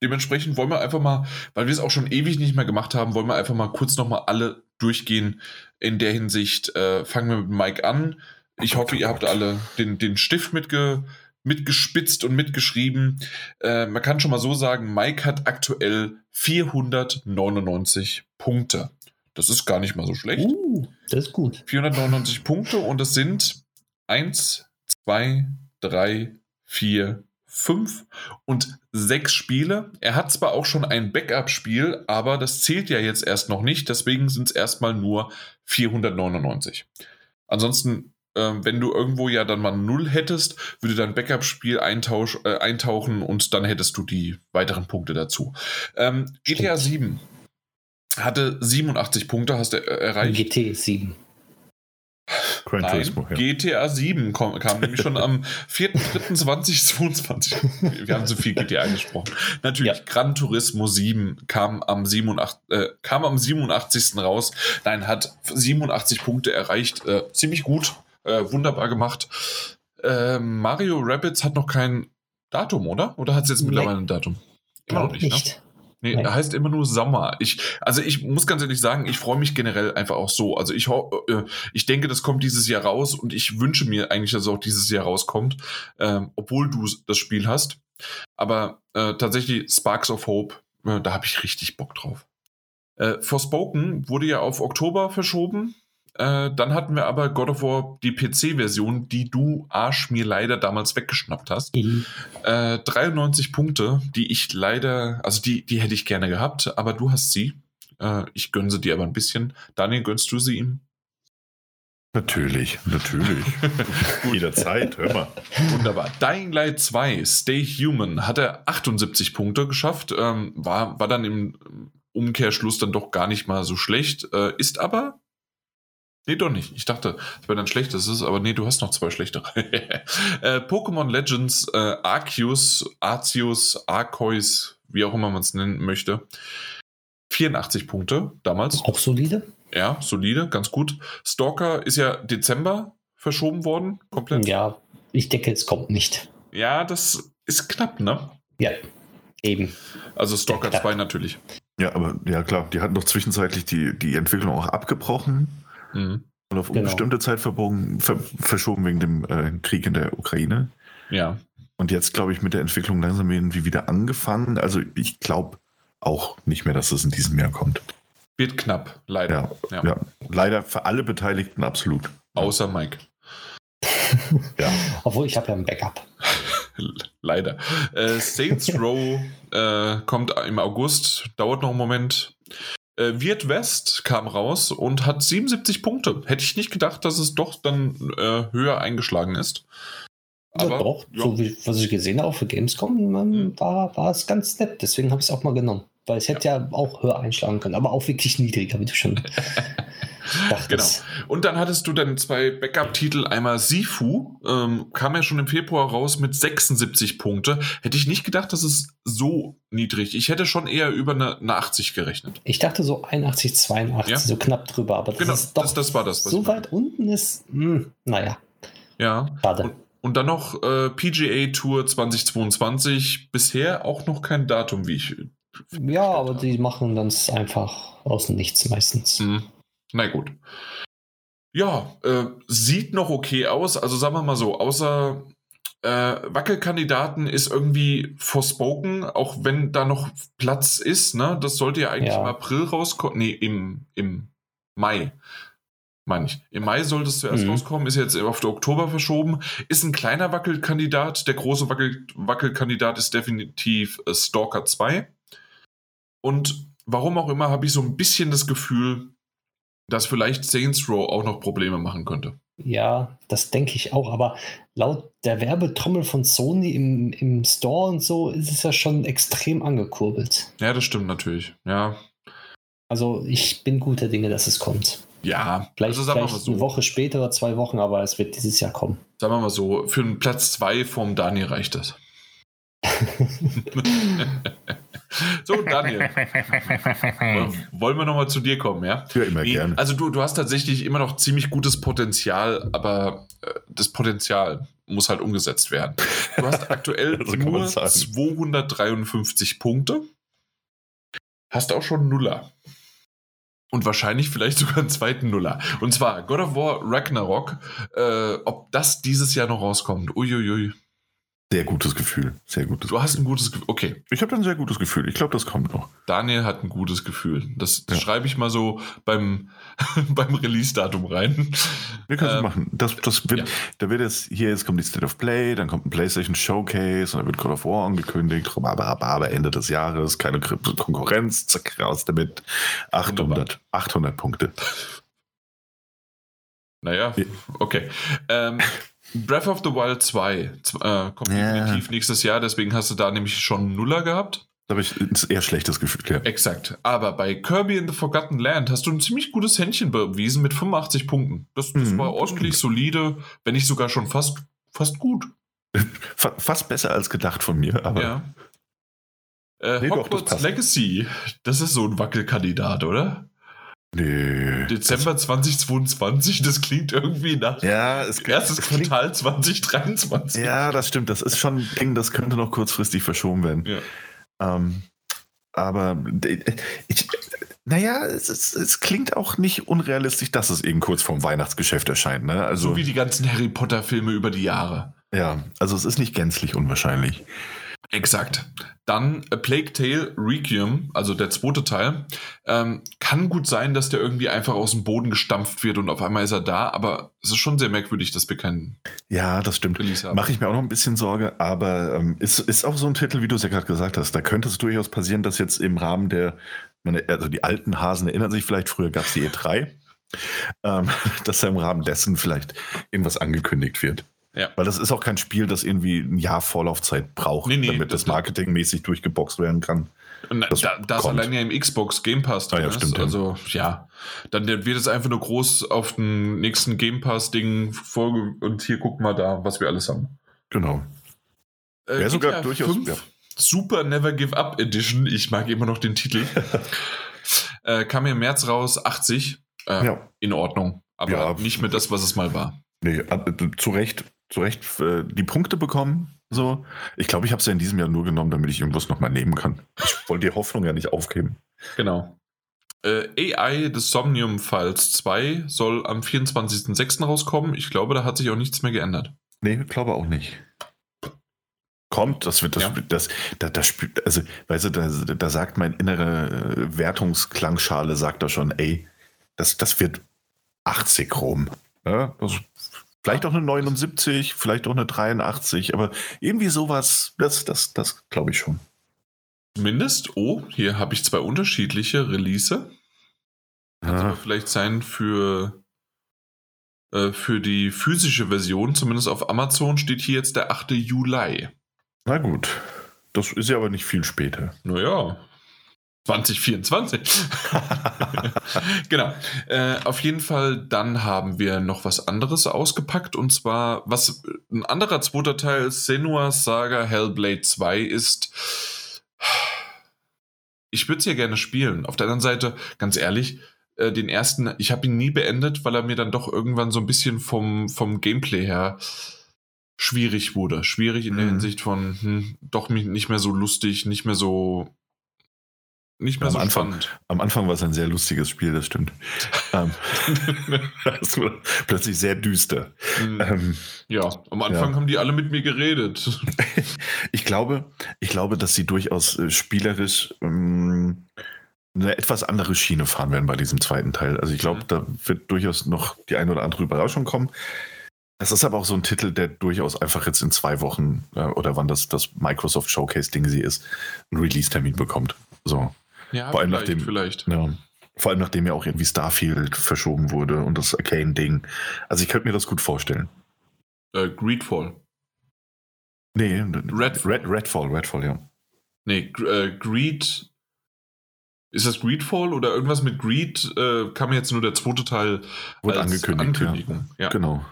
Dementsprechend wollen wir einfach mal, weil wir es auch schon ewig nicht mehr gemacht haben, wollen wir einfach mal kurz nochmal alle durchgehen. In der Hinsicht äh, fangen wir mit Mike an. Ich hoffe, ihr habt alle den, den Stift mitge, mitgespitzt und mitgeschrieben. Äh, man kann schon mal so sagen, Mike hat aktuell 499 Punkte. Das ist gar nicht mal so schlecht. Uh, das ist gut. 499 Punkte und es sind 1, 2, 3, 4, 5 und 6 Spiele. Er hat zwar auch schon ein Backup-Spiel, aber das zählt ja jetzt erst noch nicht, deswegen sind es erstmal nur 499. Ansonsten ähm, wenn du irgendwo ja dann mal null hättest, würde dein Backup-Spiel äh, eintauchen und dann hättest du die weiteren Punkte dazu. Ähm, GTA 7 hatte 87 Punkte, hast du erreicht. GT 7. Gran Nein, Turismo, ja. GTA 7 kam, kam nämlich schon am 4.3.2022. Wir haben so viel GTA gesprochen. Natürlich, ja. Gran Turismo 7 kam am, 87, äh, kam am 87. raus. Nein, hat 87 Punkte erreicht. Äh, ziemlich gut. Äh, wunderbar gemacht. Äh, Mario Rabbits hat noch kein Datum, oder? Oder hat es jetzt mittlerweile ein Datum? Immer noch nicht. Ne? nicht. Ne? Nee, er heißt immer nur Sommer. Ich, also ich muss ganz ehrlich sagen, ich freue mich generell einfach auch so. Also ich, äh, ich denke, das kommt dieses Jahr raus und ich wünsche mir eigentlich, dass es auch dieses Jahr rauskommt, ähm, obwohl du das Spiel hast. Aber äh, tatsächlich Sparks of Hope, äh, da habe ich richtig Bock drauf. Äh, Forspoken wurde ja auf Oktober verschoben. Äh, dann hatten wir aber God of War die PC-Version, die du Arsch mir leider damals weggeschnappt hast. Mhm. Äh, 93 Punkte, die ich leider, also die, die hätte ich gerne gehabt, aber du hast sie. Äh, ich gönne sie dir aber ein bisschen. Daniel, gönnst du sie ihm? Natürlich, natürlich. Jederzeit, hör mal. Wunderbar. Dying Light 2, Stay Human, hat er 78 Punkte geschafft, ähm, war, war dann im Umkehrschluss dann doch gar nicht mal so schlecht, äh, ist aber Nee, doch nicht. Ich dachte, es wäre dann schlecht, das ist, aber nee, du hast noch zwei schlechtere. äh, Pokémon Legends, äh, Arceus, Arceus, Arceus, wie auch immer man es nennen möchte. 84 Punkte damals. Auch solide? Ja, solide, ganz gut. Stalker ist ja Dezember verschoben worden, komplett. Ja, ich denke, es kommt nicht. Ja, das ist knapp, ne? Ja, eben. Also Stalker 2 natürlich. Ja, aber ja klar, die hatten doch zwischenzeitlich die, die Entwicklung auch abgebrochen Mhm. Und auf genau. unbestimmte Zeit verbogen, ver verschoben wegen dem äh, Krieg in der Ukraine. Ja. Und jetzt, glaube ich, mit der Entwicklung langsam irgendwie wieder angefangen. Also ich glaube auch nicht mehr, dass es in diesem Jahr kommt. Wird knapp, leider. Ja, ja. ja. leider für alle Beteiligten absolut. Außer Mike. ja. Obwohl ich habe ja ein Backup. leider. Äh, Saints Row äh, kommt im August, dauert noch einen Moment. Äh, Wirt West kam raus und hat 77 Punkte. Hätte ich nicht gedacht, dass es doch dann äh, höher eingeschlagen ist. Aber, ja, doch, ja. so wie was ich gesehen habe für Gamescom, mhm. war, war es ganz nett. Deswegen habe ich es auch mal genommen. Weil es hätte ja. ja auch höher einschlagen können, aber auch wirklich niedriger, wie du schon Genau. Und dann hattest du dann zwei Backup-Titel. Einmal Sifu, ähm, kam ja schon im Februar raus mit 76 Punkte. Hätte ich nicht gedacht, dass es so niedrig. Ich hätte schon eher über eine, eine 80 gerechnet. Ich dachte so 81, 82, ja? so knapp drüber. Aber das genau, ist doch das, das war das. So weit unten ist, mh, hm, naja. Ja. Schade. Und, und dann noch äh, PGA Tour 2022. Bisher auch noch kein Datum, wie ich. Ja, aber die machen dann einfach aus nichts meistens. Mhm. Na gut. Ja, äh, sieht noch okay aus. Also sagen wir mal so, außer Äh, Wackelkandidaten ist irgendwie forspoken, auch wenn da noch Platz ist. Ne? Das sollte ja eigentlich Ja. im April rauskommen. Nee, im, im Mai. Meine ich. Im Mai sollte es zuerst Mhm. rauskommen, ist jetzt auf den Oktober verschoben. Ist ein kleiner Wackelkandidat. Der große Wackel Wackelkandidat ist definitiv äh, Stalker 2. Und warum auch immer habe ich so ein bisschen das Gefühl, dass vielleicht Saints Row auch noch Probleme machen könnte. Ja, das denke ich auch, aber laut der Werbetrommel von Sony im, im Store und so ist es ja schon extrem angekurbelt. Ja, das stimmt natürlich. Ja, Also ich bin guter Dinge, dass es kommt. ja. Vielleicht, also vielleicht eine so. Woche später oder zwei Wochen, aber es wird dieses Jahr kommen. Sagen wir mal so, für einen Platz 2 vom Daniel reicht das. so, Daniel, wollen- wir nochmal zu dir kommen, ja? Ja, immer gerne. Also du, du hast tatsächlich immer noch ziemlich gutes Potenzial, aber äh, das Potenzial muss halt umgesetzt werden. Du hast aktuell So kann man nur sagen. 253 Punkte, hast auch schon Nuller. Und wahrscheinlich vielleicht sogar einen zweiten Nuller. Und zwar God of War Ragnarok. Äh, ob das dieses Jahr noch rauskommt. Uiuiui. Sehr gutes Gefühl. Sehr gutes Du hast ein gutes Gefühl. Okay, Ich habe ein sehr gutes Gefühl. Ich glaube, das kommt noch. Daniel hat ein gutes Gefühl. Das, das Ja. schreibe ich mal so beim, beim Release-Datum rein. Wir können es Ähm, machen. Das, das wird, ja. Da wird jetzt, hier jetzt kommt die State of Play, dann kommt ein PlayStation Showcase und dann wird God of War angekündigt. Aber, aber, aber Ende des Jahres, keine Konkurrenz, zack, raus damit. 800, 800 Punkte. Naja, Ja. okay. Ähm, Breath of the Wild 2 z- äh, kommt Ja. definitiv nächstes Jahr, deswegen hast du da nämlich schon einen Nuller gehabt. Da habe ich ein eher schlechtes Gefühl. Ja. Exakt. Aber bei Kirby in the Forgotten Land hast du ein ziemlich gutes Händchen bewiesen mit 85 Punkten. Das, das Mhm, war ordentlich solide, wenn nicht sogar schon fast, fast gut. Fa- Fast besser als gedacht von mir, aber ja. Äh, Nee, doch, das Hogwarts. Legacy, das ist so ein Wackelkandidat, oder? Nee. Dezember 2022, das klingt irgendwie nach Ja, es erstes es klingt- Quartal 2023. Ja, das stimmt. Das ist schon ein Ding, das könnte noch kurzfristig verschoben werden. Ja. Ähm, aber ich, naja, es, es, es klingt auch nicht unrealistisch, dass es eben kurz vorm Weihnachtsgeschäft erscheint. Ne? Also, so wie die ganzen Harry Potter-Filme über die Jahre. ja, also es ist nicht gänzlich unwahrscheinlich. Exakt. Dann A Plague Tale Requiem, also der zweite Teil. Ähm, kann gut sein, dass der irgendwie einfach aus dem Boden gestampft wird und auf einmal ist er da, aber es ist schon sehr merkwürdig, dass wir keinen Ja, das stimmt. Mache ich mir auch noch ein bisschen Sorge, aber ähm, ist, ist auch so ein Titel, wie du es ja gerade gesagt hast. Da könnte es durchaus passieren, dass jetzt im Rahmen der, meine, also die alten Hasen erinnern sich vielleicht, früher gab es die E3, ähm, dass da im Rahmen dessen vielleicht irgendwas angekündigt wird. Ja. Weil das ist auch kein Spiel, das irgendwie ein Jahr Vorlaufzeit braucht, Nee, nee, damit das- das marketingmäßig durchgeboxt werden kann. Das da, da es kommt. allein ja im Xbox Game Pass drin Ah ja, ist, stimmt, ja. also ja, dann wird es einfach nur groß auf den nächsten Game Pass-Ding vorge und hier guck mal da, was wir alles haben. Genau. Äh, Wäre sogar durchaus- 5, ja. Super Never Give Up Edition, ich mag immer noch den Titel. äh, kam im März raus, 80. Äh, Ja. In Ordnung. Aber Ja. nicht mehr das, was es mal war. Nee, äh, zu Recht, zu Recht äh, die Punkte bekommen. So. Ich glaube, ich habe es ja in diesem Jahr nur genommen, damit ich irgendwas nochmal nehmen kann. Ich wollte die Hoffnung ja nicht aufgeben. Genau. Äh, AI des Somnium Files 2 soll am 24.06. rauskommen. Ich glaube, da hat sich auch nichts mehr geändert. Nee, glaube auch nicht. Kommt, das wird das, Ja. das, das, das, spielt- also, weißt du, da, da sagt mein innere äh, Wertungsklangschale, sagt da schon, ey, das, das wird 80 rum. Ja, das, vielleicht auch eine 79, vielleicht auch eine 83, aber irgendwie sowas, das, das, das glaube ich schon. Zumindest, oh, hier habe ich zwei unterschiedliche Release. Kann aber Ja, vielleicht sein für, äh, für die physische Version, zumindest auf Amazon steht hier jetzt der 8. Juli. na gut, das ist ja aber nicht viel später. Naja, 2024. genau. Äh, auf jeden Fall, dann haben wir noch was anderes ausgepackt und zwar, was ein anderer zweiter Teil Senua's Saga Hellblade 2 ist. Ich würde es ja gerne spielen. Auf der anderen Seite, ganz ehrlich, äh, den ersten, ich habe ihn nie beendet, weil er mir dann doch irgendwann so ein bisschen vom, vom Gameplay her schwierig wurde. Schwierig in der Mhm. Hinsicht von, hm, doch nicht mehr so lustig, nicht mehr so nicht mehr Am so Anfang. spannend. Am Anfang war es ein sehr lustiges Spiel, das stimmt. ähm, das war plötzlich sehr düster. Hm, Ähm, ja, am Anfang ja. haben die alle mit mir geredet. ich, glaube, ich glaube, dass sie durchaus äh, spielerisch ähm, eine etwas andere Schiene fahren werden bei diesem zweiten Teil. Also ich glaube, Mhm. da wird durchaus noch die eine oder andere Überraschung kommen. Das ist aber auch so ein Titel, der durchaus einfach jetzt in zwei Wochen äh, oder wann das, das Microsoft Showcase-Ding sie ist, einen Release-Termin bekommt. So. Ja, Vor allem vielleicht, nachdem- vielleicht. Ja. Vor allem nachdem ja auch irgendwie Starfield verschoben wurde und das Arcane-Ding. Also ich könnte mir das gut vorstellen. Äh, Greedfall. Nee, Redfall. Red, Redfall, Redfall, ja. Nee, äh, Greed. Ist das Greedfall oder irgendwas mit Greed? Äh, kam jetzt nur der zweite Teil Wurde angekündigt. Ankündigung. Ja, Genau.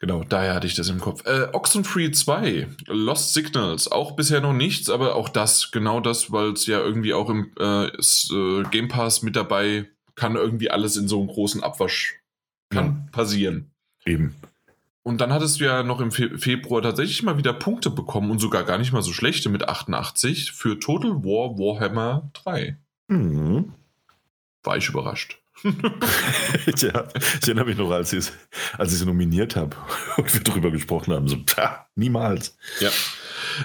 Genau. Daher hatte ich das im Kopf. Äh, Oxenfree 2, Lost Signals. Auch bisher noch nichts, aber auch das, genau das, weil es ja irgendwie auch im äh, ist, äh, Game Pass mit dabei kann irgendwie alles in so einem großen Abwasch. Kann passieren. Eben. Und dann hattest du ja noch im Fe Februar tatsächlich mal wieder Punkte bekommen und sogar gar nicht mal so schlechte mit 88 für Total War Warhammer 3. Mhm. War ich überrascht. ja, ich erinnere mich noch, als ich es als ich sie nominiert habe und wir darüber gesprochen haben. So, pah, niemals. Ja.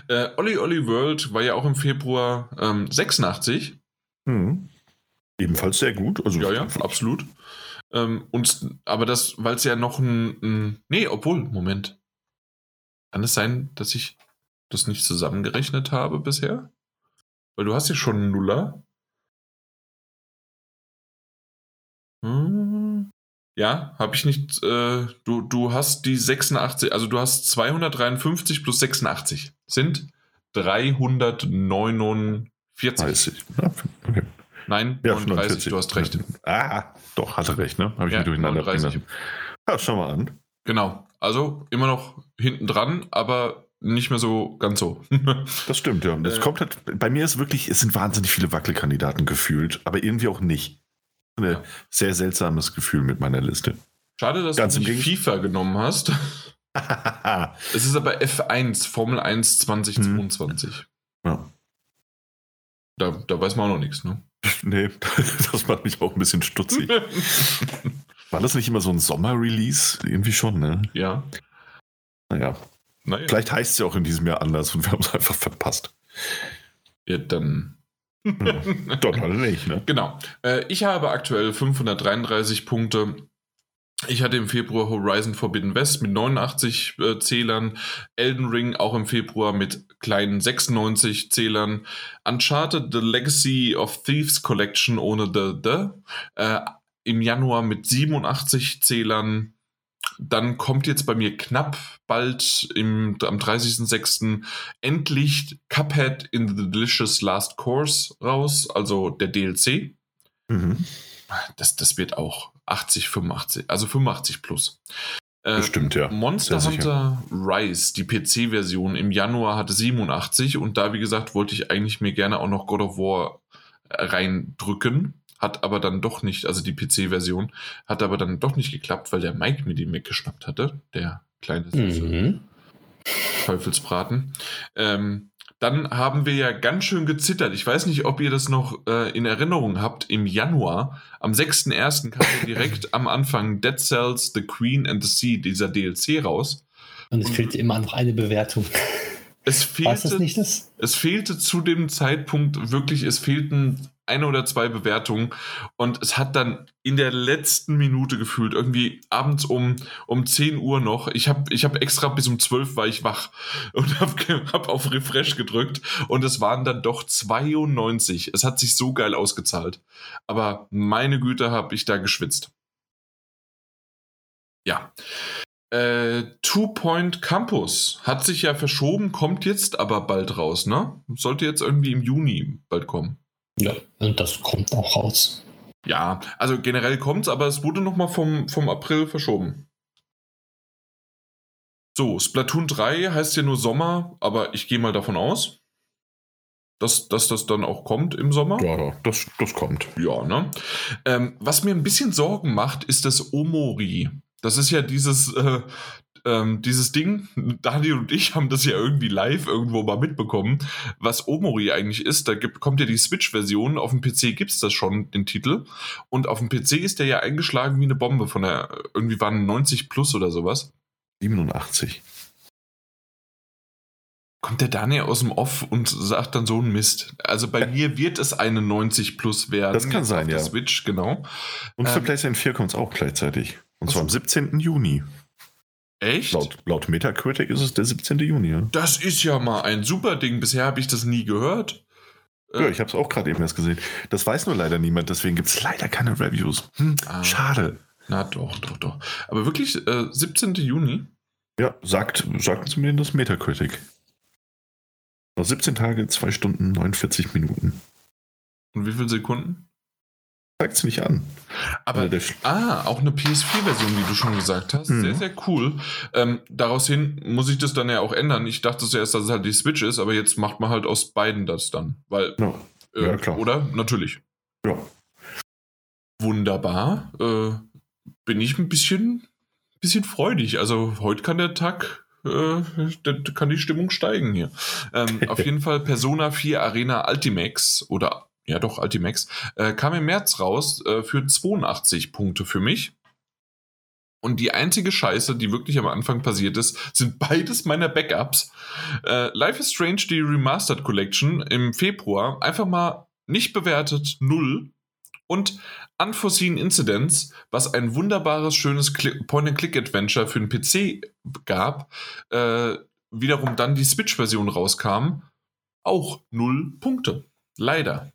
Äh, Olli Olli World war ja auch im Februar ähm, 86. Mhm. Ebenfalls sehr gut. Also, Ja, ja, absolut. Ähm, und, aber das, weil es ja noch ein, ein. Nee, obwohl, Moment. Kann es sein, dass ich das nicht zusammengerechnet habe bisher? Weil du hast ja schon einen Nuller. Hm. Ja, habe ich nicht. Äh, du, du hast die 86, also du hast 253 plus 86 sind 349. 30. Ja, okay. Nein, Ja, 39, 45. du hast recht. Ah, doch, hatte recht, ne? Habe ich Ja, mich durcheinander bringen 39. lassen. Ja, schau mal an. Genau. Also immer noch hinten dran, aber nicht mehr so ganz so. Das stimmt, ja. Das Äh. kommt halt, bei mir ist wirklich, es sind wahnsinnig viele Wackelkandidaten gefühlt, aber irgendwie auch nicht. Ein sehr seltsames Gefühl mit meiner Liste. Schade, dass Ganz du nicht FIFA genommen hast. Es ist aber F1, Formel 1 2022. Ja. Da, da weiß man auch noch nichts, ne? Nee, das macht mich auch ein bisschen stutzig. War das nicht immer so ein Sommer-Release? Irgendwie schon, ne? ja, Naja, naja. vielleicht heißt es ja auch in diesem Jahr anders und wir haben es einfach verpasst. Ja, dann. Dann halt nicht, ne? Genau. Äh, ich habe aktuell 533 Punkte. Ich hatte im Februar Horizon Forbidden West mit 89 äh, Zählern, Elden Ring auch im Februar mit kleinen 96 Zählern, Uncharted The Legacy of Thieves Collection ohne The The äh, im Januar mit 87 Zählern. Dann kommt jetzt bei mir knapp bald im, am 30.06. endlich Cuphead in the Delicious Last Course raus, also der DLC. Mhm. Das, das wird auch 80, 85, also 85 plus. Äh, Bestimmt, ja. Monster Sehr sicher. Hunter Rise, die PC-Version im Januar hatte 87 und da, wie gesagt, wollte ich eigentlich mir gerne auch noch God of War reindrücken. Hat aber dann doch nicht, also die PC-Version, hat aber dann doch nicht geklappt, weil der Mike mir die weggeschnappt hatte, der kleine Mhm. Teufelsbraten. Ähm, dann haben wir ja ganz schön gezittert. Ich weiß nicht, ob ihr das noch äh, in Erinnerung habt. Im Januar, am 6.1. kam direkt am Anfang Dead Cells, The Queen and the Sea, dieser DLC raus. Und es fehlt immer noch eine Bewertung. Es fehlte, nicht das? es fehlte zu dem Zeitpunkt wirklich, es fehlten eine oder zwei Bewertungen und es hat dann in der letzten Minute gefühlt, irgendwie abends um, um 10 Uhr noch, ich habe ich hab extra bis um 12 war ich wach und habe hab auf Refresh gedrückt und es waren dann doch 92. Es hat sich so geil ausgezahlt. Aber meine Güte, habe ich da geschwitzt. Ja. Äh, Two Point Campus hat sich ja verschoben, kommt jetzt aber bald raus, ne? Sollte jetzt irgendwie im Juni bald kommen. Ja, und das kommt auch raus. Ja, also generell kommt's, aber es wurde nochmal vom, vom April verschoben. So, Splatoon 3 heißt ja nur Sommer, aber ich gehe mal davon aus, dass, dass das dann auch kommt im Sommer. Ja, das, das kommt. Ja, ne? Ähm, was mir ein bisschen Sorgen macht, ist das Omori. Das ist ja dieses, äh, ähm, dieses Ding, Daniel und ich haben das ja irgendwie live irgendwo mal mitbekommen, was Omori eigentlich ist. Da gibt, kommt ja die Switch-Version, auf dem PC gibt es das schon, den Titel. Und auf dem PC ist der ja eingeschlagen wie eine Bombe von der, irgendwie waren 90 plus oder sowas. 87 kommt der Daniel aus dem Off und sagt dann so ein Mist. Also bei mir wird es eine 90 plus werden. Das kann sein, ja. Switch, genau. Und für ähm, PlayStation 4 kommt es auch gleichzeitig. Und zwar am 17. Juni. Echt? Laut, laut Metacritic ist es der 17. Juni. Ja. Das ist ja mal ein super Ding. Bisher habe ich das nie gehört. Ja, ich habe es auch gerade eben erst gesehen. Das weiß nur leider niemand, deswegen gibt es leider keine Reviews. Hm, ah. Schade. Na doch, doch, doch. Aber wirklich, äh, 17. Juni? Ja, sagt, sagt zumindest Metacritic. Noch 17 Tage, 2 Stunden, 49 Minuten. Und wie viele Sekunden? Zeigt es nicht an. Aber, ah, auch eine PS4-Version, wie du schon gesagt hast. Mhm. Sehr, sehr cool. Ähm, daraus hin muss ich das dann ja auch ändern. Ich dachte zuerst, dass es halt die Switch ist, aber jetzt macht man halt aus beiden das dann. Weil, ja, äh, ja klar. Oder? Natürlich. Ja. Wunderbar. Äh, bin ich ein bisschen, bisschen freudig. Also heute kann der Tag äh, kann die Stimmung steigen hier. Ähm, auf jeden Fall Persona 4 Arena Ultimax oder ja doch Ultimax äh, kam im März raus äh, für 82 Punkte für mich. Und die einzige Scheiße, die wirklich am Anfang passiert ist, sind beides meiner Backups. Äh, Life is Strange, die Remastered Collection im Februar, einfach mal nicht bewertet, null. Und Unforeseen Incidents, was ein wunderbares, schönes Point-and-Click-Adventure für den PC gab, äh, wiederum dann die Switch-Version rauskam, auch null Punkte. Leider.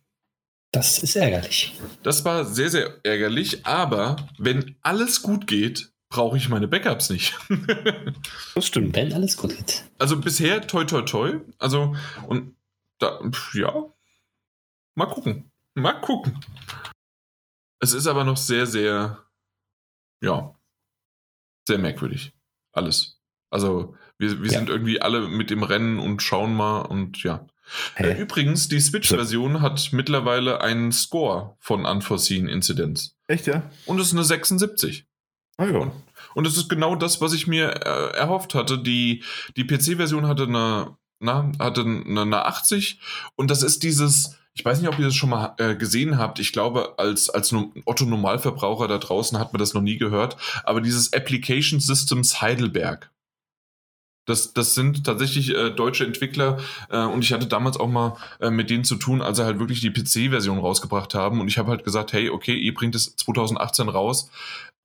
Das ist ärgerlich. Das war sehr, sehr ärgerlich, aber wenn alles gut geht, brauche ich meine Backups nicht. das stimmt. Wenn alles gut geht. Also bisher toi toi toi. Also, und da, ja. Mal gucken. Mal gucken. Es ist aber noch sehr, sehr, ja, sehr merkwürdig. Alles. Also, wir, wir ja. sind irgendwie alle mit dem Rennen und schauen mal und ja. Äh, übrigens, die Switch-Version hat mittlerweile einen Score von Unforeseen Incidents. Echt, ja? Und es ist eine 76. Ah ja. Und es ist genau das, was ich mir äh, erhofft hatte. Die, die PC-Version hatte eine, na, hatte eine, eine 80 und das ist dieses ich weiß nicht, ob ihr das schon mal äh, gesehen habt. Ich glaube, als, als Otto Normalverbraucher da draußen hat man das noch nie gehört. Aber dieses Application Systems Heidelberg. Das, das sind tatsächlich äh, deutsche Entwickler äh, und ich hatte damals auch mal äh, mit denen zu tun, als sie halt wirklich die PC-Version rausgebracht haben. Und ich habe halt gesagt, hey, okay, ihr bringt es 2018 raus,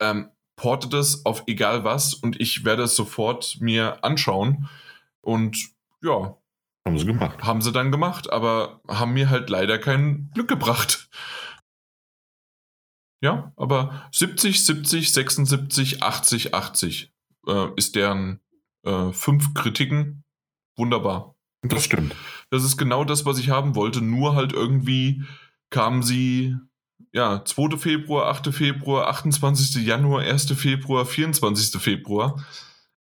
ähm, portet es auf egal was und ich werde es sofort mir anschauen. Und ja, haben sie gemacht. Haben sie dann gemacht, aber haben mir halt leider kein Glück gebracht. Ja, aber 70, 70, 76, 80, 80 äh, ist deren äh, fünf Kritiken. Wunderbar. Das stimmt. Das ist genau das, was ich haben wollte. Nur halt irgendwie kamen sie, ja, 2. Februar, 8. Februar, 28. Januar, 1. Februar, 24. Februar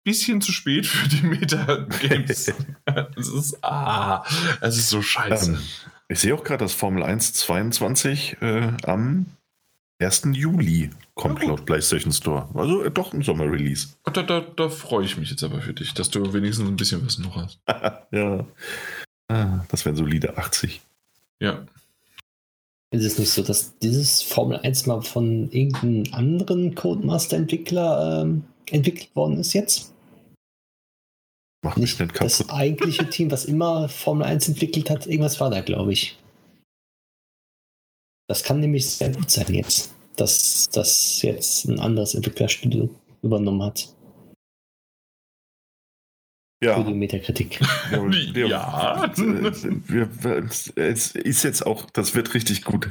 bisschen zu spät für die Meta-Games. es ist, ah, es ist so scheiße. Ähm, ich sehe auch gerade, dass Formel 1 22 äh, am 1. Juli kommt ja, laut PlayStation Store. Also äh, doch ein Sommer-Release. Da, da, da freue ich mich jetzt aber für dich, dass du wenigstens ein bisschen was noch hast. ja. Ah, das wären solide 80. Ja. Ist es nicht so, dass dieses Formel 1 mal von irgendeinem anderen Codemaster-Entwickler ähm, entwickelt worden ist jetzt? Mach mich nicht kaputt. Das eigentliche Team, was immer Formel 1 entwickelt hat, irgendwas war da, glaube ich. Das kann nämlich sehr gut sein jetzt, dass das jetzt ein anderes Entwicklerstudio übernommen hat. Ja. Für die Metakritik. ja. Es ist jetzt auch, das wird richtig gut.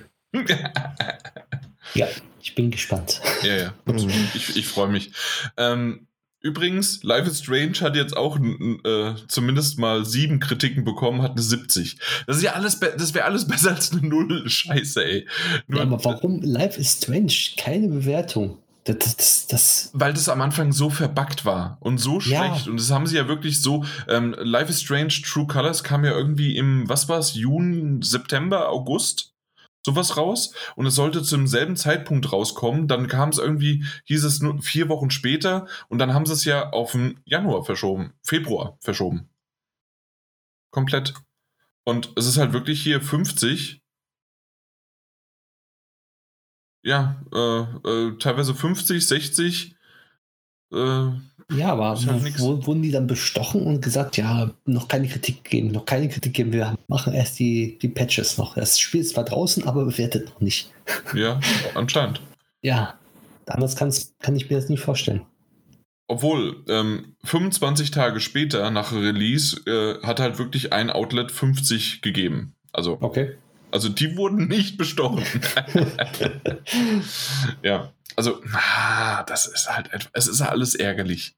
ja, ich bin gespannt. Ja, ja. Ich, ich freue mich. Ähm, Übrigens, Life is Strange hat jetzt auch äh, zumindest mal sieben Kritiken bekommen, hat eine 70. Das ist ja alles, das wäre alles besser als eine Null. Scheiße, ey. Nur, ja, aber warum Life is Strange? Keine Bewertung. Das, das, das, Weil das am Anfang so verbuggt war und so schlecht. Ja. Und das haben sie ja wirklich so. Ähm, Life is Strange True Colors kam ja irgendwie im, was war es, Juni, September, August? Sowas raus und es sollte zum selben Zeitpunkt rauskommen. Dann kam es irgendwie, hieß es nur vier Wochen später und dann haben sie es ja auf den Januar verschoben, Februar verschoben. Komplett. Und es ist halt wirklich hier 50. Ja, äh, äh, teilweise 50, 60. Äh, ja, aber halt wurden die dann bestochen und gesagt, ja, noch keine Kritik geben, noch keine Kritik geben, wir machen erst die, die Patches noch. Das Spiel ist zwar draußen, aber bewertet noch nicht. Ja, anscheinend. ja, anders kann ich mir das nicht vorstellen. Obwohl, ähm, 25 Tage später nach Release äh, hat halt wirklich ein Outlet 50 gegeben. Also, okay. also die wurden nicht bestochen. ja, also, ah, das ist halt, es ist alles ärgerlich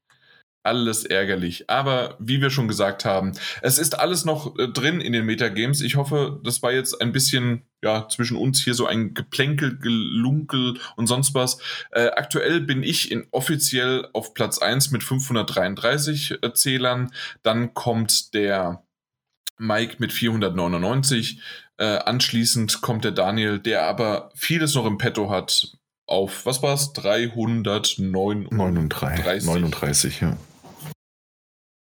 alles ärgerlich. Aber wie wir schon gesagt haben, es ist alles noch äh, drin in den Metagames. Ich hoffe, das war jetzt ein bisschen ja zwischen uns hier so ein Geplänkel, Gelunkel und sonst was. Äh, aktuell bin ich in offiziell auf Platz 1 mit 533 äh, Zählern. Dann kommt der Mike mit 499. Äh, anschließend kommt der Daniel, der aber vieles noch im Petto hat, auf, was war es? 339. 39, 39, ja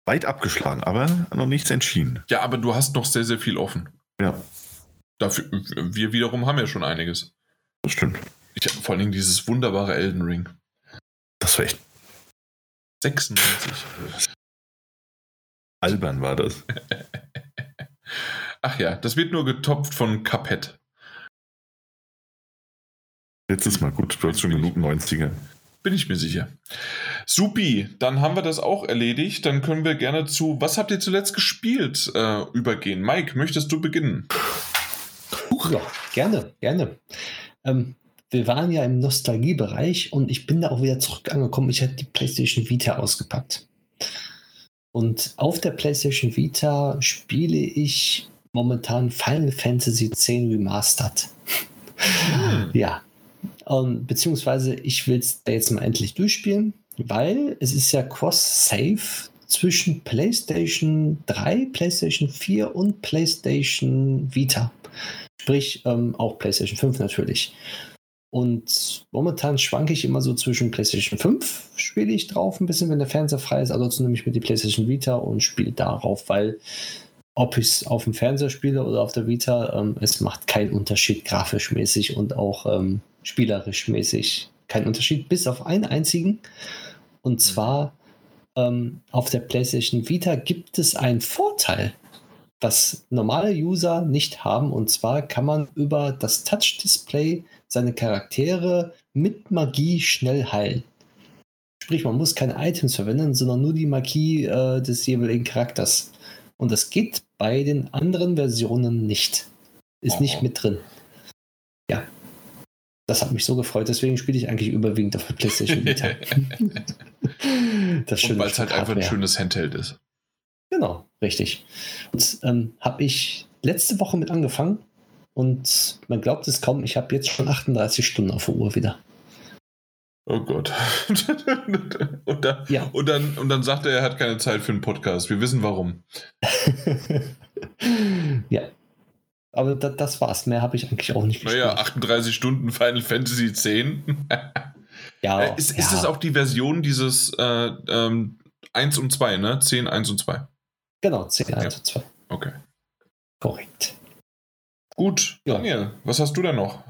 weit abgeschlagen, aber noch nichts entschieden. Ja, aber du hast noch sehr, sehr viel offen. Ja. Dafür, wir wiederum haben ja schon einiges. Das stimmt. Ich, vor allen Dingen dieses wunderbare Elden Ring. Das war echt. 96. Albern war das. Ach ja, das wird nur getopft von Cuphead. Letztes Mal gut, du hast schon genug 90er. Bin ich mir sicher. Supi, dann haben wir das auch erledigt. Dann können wir gerne zu, was habt ihr zuletzt gespielt, äh, übergehen. Mike, möchtest du beginnen? Ja, gerne, gerne. Ähm, wir waren ja im Nostalgiebereich und ich bin da auch wieder zurück angekommen. Ich hatte die PlayStation Vita ausgepackt. Und auf der PlayStation Vita spiele ich momentan Final Fantasy X Remastered. Hm. Ja, um, beziehungsweise ich will es jetzt mal endlich durchspielen, weil es ist ja cross-save zwischen PlayStation 3, PlayStation 4 und PlayStation Vita. Sprich, ähm, auch PlayStation 5 natürlich. Und momentan schwanke ich immer so zwischen PlayStation 5, spiele ich drauf ein bisschen, wenn der Fernseher frei ist. Ansonsten nehme ich mir die PlayStation Vita und spiele darauf, weil ob ich es auf dem Fernseher spiele oder auf der Vita, ähm, es macht keinen Unterschied grafisch mäßig und auch ähm, spielerisch mäßig kein Unterschied, bis auf einen einzigen. Und mhm. zwar ähm, auf der PlayStation Vita gibt es einen Vorteil, was normale User nicht haben. Und zwar kann man über das Touch-Display seine Charaktere mit Magie schnell heilen. Sprich, man muss keine Items verwenden, sondern nur die Magie äh, des jeweiligen Charakters. Und das geht bei den anderen Versionen nicht. Ist oh. nicht mit drin. Ja, das hat mich so gefreut, deswegen spiele ich eigentlich überwiegend auf der PlayStation Vita. das weil es halt einfach ein schönes Handheld ist. Genau, richtig. Und ähm, habe ich letzte Woche mit angefangen und man glaubt es kaum, ich habe jetzt schon 38 Stunden auf der Uhr wieder. Oh Gott. und, dann, ja. und, dann, und dann sagt er, er hat keine Zeit für einen Podcast. Wir wissen warum. ja, aber da, das war's. Mehr habe ich eigentlich auch nicht gespielt. Naja, 38 Stunden Final Fantasy X. ja. Äh, ist, ist ja. das auch die Version dieses äh, ähm, 1 und 2, ne? 10, 1 und 2. Genau, 10, 1 ja. und 2. Okay. Korrekt. Gut, ja. Daniel, was hast du denn noch?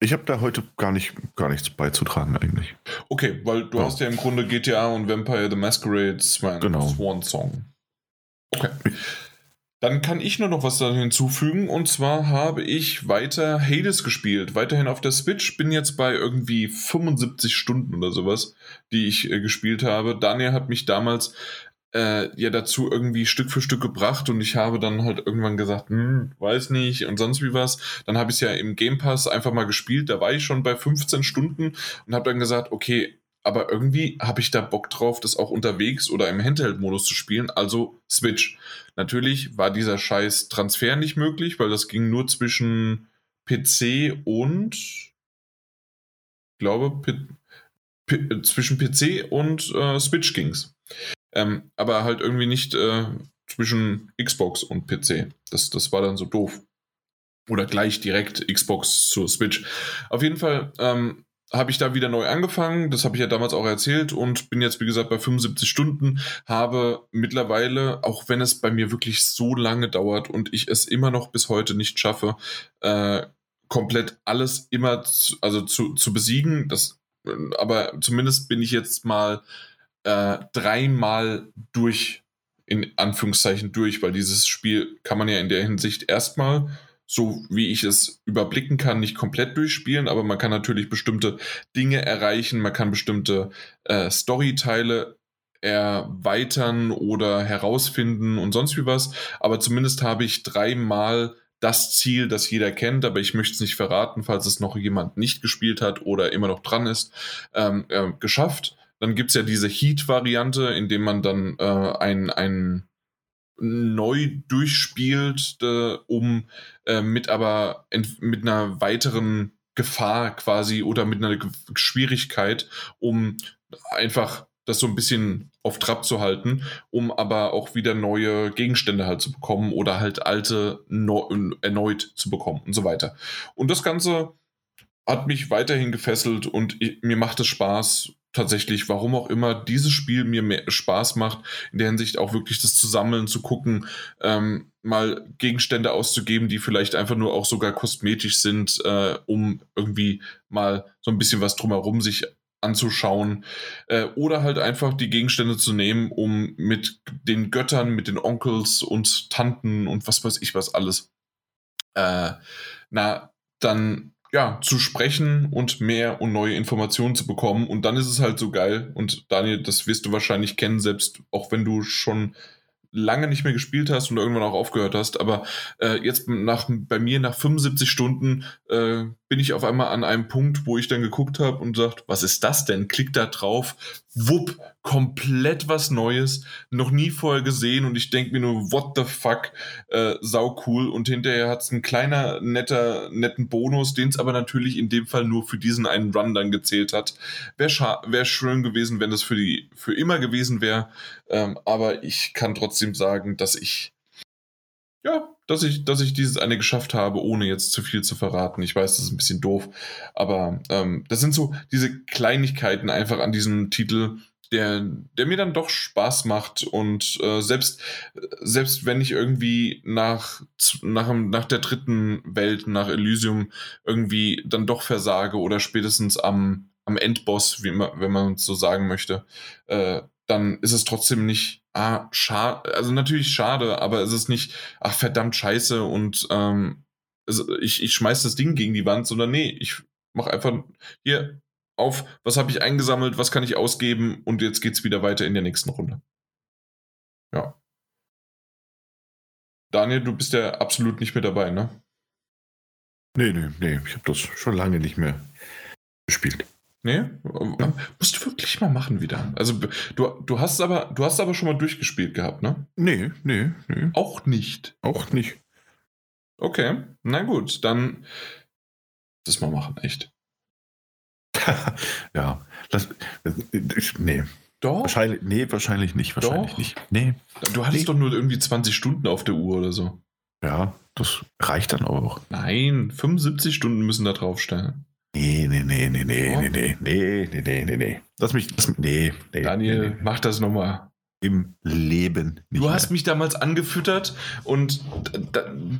Ich habe da heute gar, nicht, gar nichts beizutragen eigentlich. Okay, weil du ja. hast ja im Grunde GTA und Vampire the Masquerade Swan, genau. Swan Song. Okay. Dann kann ich nur noch was da hinzufügen. Und zwar habe ich weiter Hades gespielt, weiterhin auf der Switch, bin jetzt bei irgendwie 75 Stunden oder sowas, die ich äh, gespielt habe. Daniel hat mich damals äh, ja dazu irgendwie Stück für Stück gebracht. Und ich habe dann halt irgendwann gesagt, hm, weiß nicht und sonst wie was. Dann habe ich es ja im Game Pass einfach mal gespielt, da war ich schon bei 15 Stunden und habe dann gesagt, okay, aber irgendwie habe ich da Bock drauf, das auch unterwegs oder im Handheld-Modus zu spielen, also Switch. Natürlich war dieser scheiß Transfer nicht möglich, weil das ging nur zwischen PC und ich glaube P P zwischen PC und äh, Switch ging's. Ähm, aber halt irgendwie nicht äh, zwischen Xbox und PC. Das, das war dann so doof. Oder gleich direkt Xbox zur Switch. Auf jeden Fall ähm, habe ich da wieder neu angefangen. Das habe ich ja damals auch erzählt und bin jetzt, wie gesagt, bei 75 Stunden. Habe mittlerweile, auch wenn es bei mir wirklich so lange dauert und ich es immer noch bis heute nicht schaffe, äh, komplett alles immer zu, also zu, zu besiegen. Das, aber zumindest bin ich jetzt mal äh, dreimal durch, in Anführungszeichen durch, weil dieses Spiel kann man ja in der Hinsicht erstmal so wie ich es überblicken kann, nicht komplett durchspielen, aber man kann natürlich bestimmte Dinge erreichen, man kann bestimmte äh, Storyteile erweitern oder herausfinden und sonst wie was. Aber zumindest habe ich dreimal das Ziel, das jeder kennt, aber ich möchte es nicht verraten, falls es noch jemand nicht gespielt hat oder immer noch dran ist, ähm, äh, geschafft. Dann gibt es ja diese Heat-Variante, in dem man dann äh, ein, ein neu durchspielt, äh, um äh, mit aber mit einer weiteren Gefahr quasi oder mit einer Schwierigkeit, um einfach das so ein bisschen auf Trab zu halten, um aber auch wieder neue Gegenstände halt zu bekommen oder halt alte erneut zu bekommen und so weiter. Und das Ganze hat mich weiterhin gefesselt und ich, mir macht es Spaß, tatsächlich, warum auch immer, dieses Spiel mir mehr Spaß macht, in der Hinsicht auch wirklich das zu sammeln, zu gucken, ähm, mal Gegenstände auszugeben, die vielleicht einfach nur auch sogar kosmetisch sind, äh, um irgendwie mal so ein bisschen was drumherum sich anzuschauen äh, oder halt einfach die Gegenstände zu nehmen, um mit den Göttern, mit den Onkels und Tanten und was weiß ich was alles, äh, na, dann ja, zu sprechen und mehr und neue Informationen zu bekommen. Und dann ist es halt so geil. Und Daniel, das wirst du wahrscheinlich kennen, selbst auch wenn du schon lange nicht mehr gespielt hast und irgendwann auch aufgehört hast. Aber äh, jetzt nach, bei mir nach 75 Stunden äh, bin ich auf einmal an einem Punkt, wo ich dann geguckt habe und sagt, was ist das denn? Klick da drauf, wupp, komplett was Neues, noch nie vorher gesehen und ich denke mir nur, what the fuck, äh, sau cool. Und hinterher hat es einen kleiner, netter, netten Bonus, den es aber natürlich in dem Fall nur für diesen einen Run dann gezählt hat. Wäre wär schön gewesen, wenn das für die für immer gewesen wäre. Ähm, aber ich kann trotzdem sagen, dass ich ja, dass ich, dass ich dieses eine geschafft habe, ohne jetzt zu viel zu verraten. Ich weiß, das ist ein bisschen doof, aber ähm, das sind so diese Kleinigkeiten einfach an diesem Titel, der, der mir dann doch Spaß macht und äh, selbst, selbst wenn ich irgendwie nach, nach, nach der dritten Welt, nach Elysium irgendwie dann doch versage oder spätestens am, am Endboss, wie immer, wenn man so sagen möchte, äh, dann ist es trotzdem nicht, ah, schade, also natürlich schade, aber es ist nicht, ach verdammt scheiße und ähm, ich, ich schmeiß das Ding gegen die Wand, sondern nee, ich mach einfach hier auf, was habe ich eingesammelt, was kann ich ausgeben und jetzt geht's wieder weiter in der nächsten Runde. Ja. Daniel, du bist ja absolut nicht mehr dabei, ne? Nee, nee, nee, ich habe das schon lange nicht mehr gespielt. Nee, musst du wirklich mal machen wieder. Also du, du hast aber du hast aber schon mal durchgespielt gehabt, ne? Nee, nee, nee. Auch nicht. Auch nicht. Okay, na gut, dann das mal machen, echt. ja, das, nee. Doch. Wahrscheinlich, nee, wahrscheinlich nicht. Wahrscheinlich doch. nicht. Nee. Du hattest nee. doch nur irgendwie 20 Stunden auf der Uhr oder so. Ja, das reicht dann auch. Nein, 75 Stunden müssen da draufstehen. Nee, nee, nee, nee, nee, oh. nee, nee, nee, nee, nee, nee, nee. Lass mich, lass mich, nee, nee. Daniel, nee, nee. mach das nochmal. Im Leben nicht. Du hast mehr. mich damals angefüttert und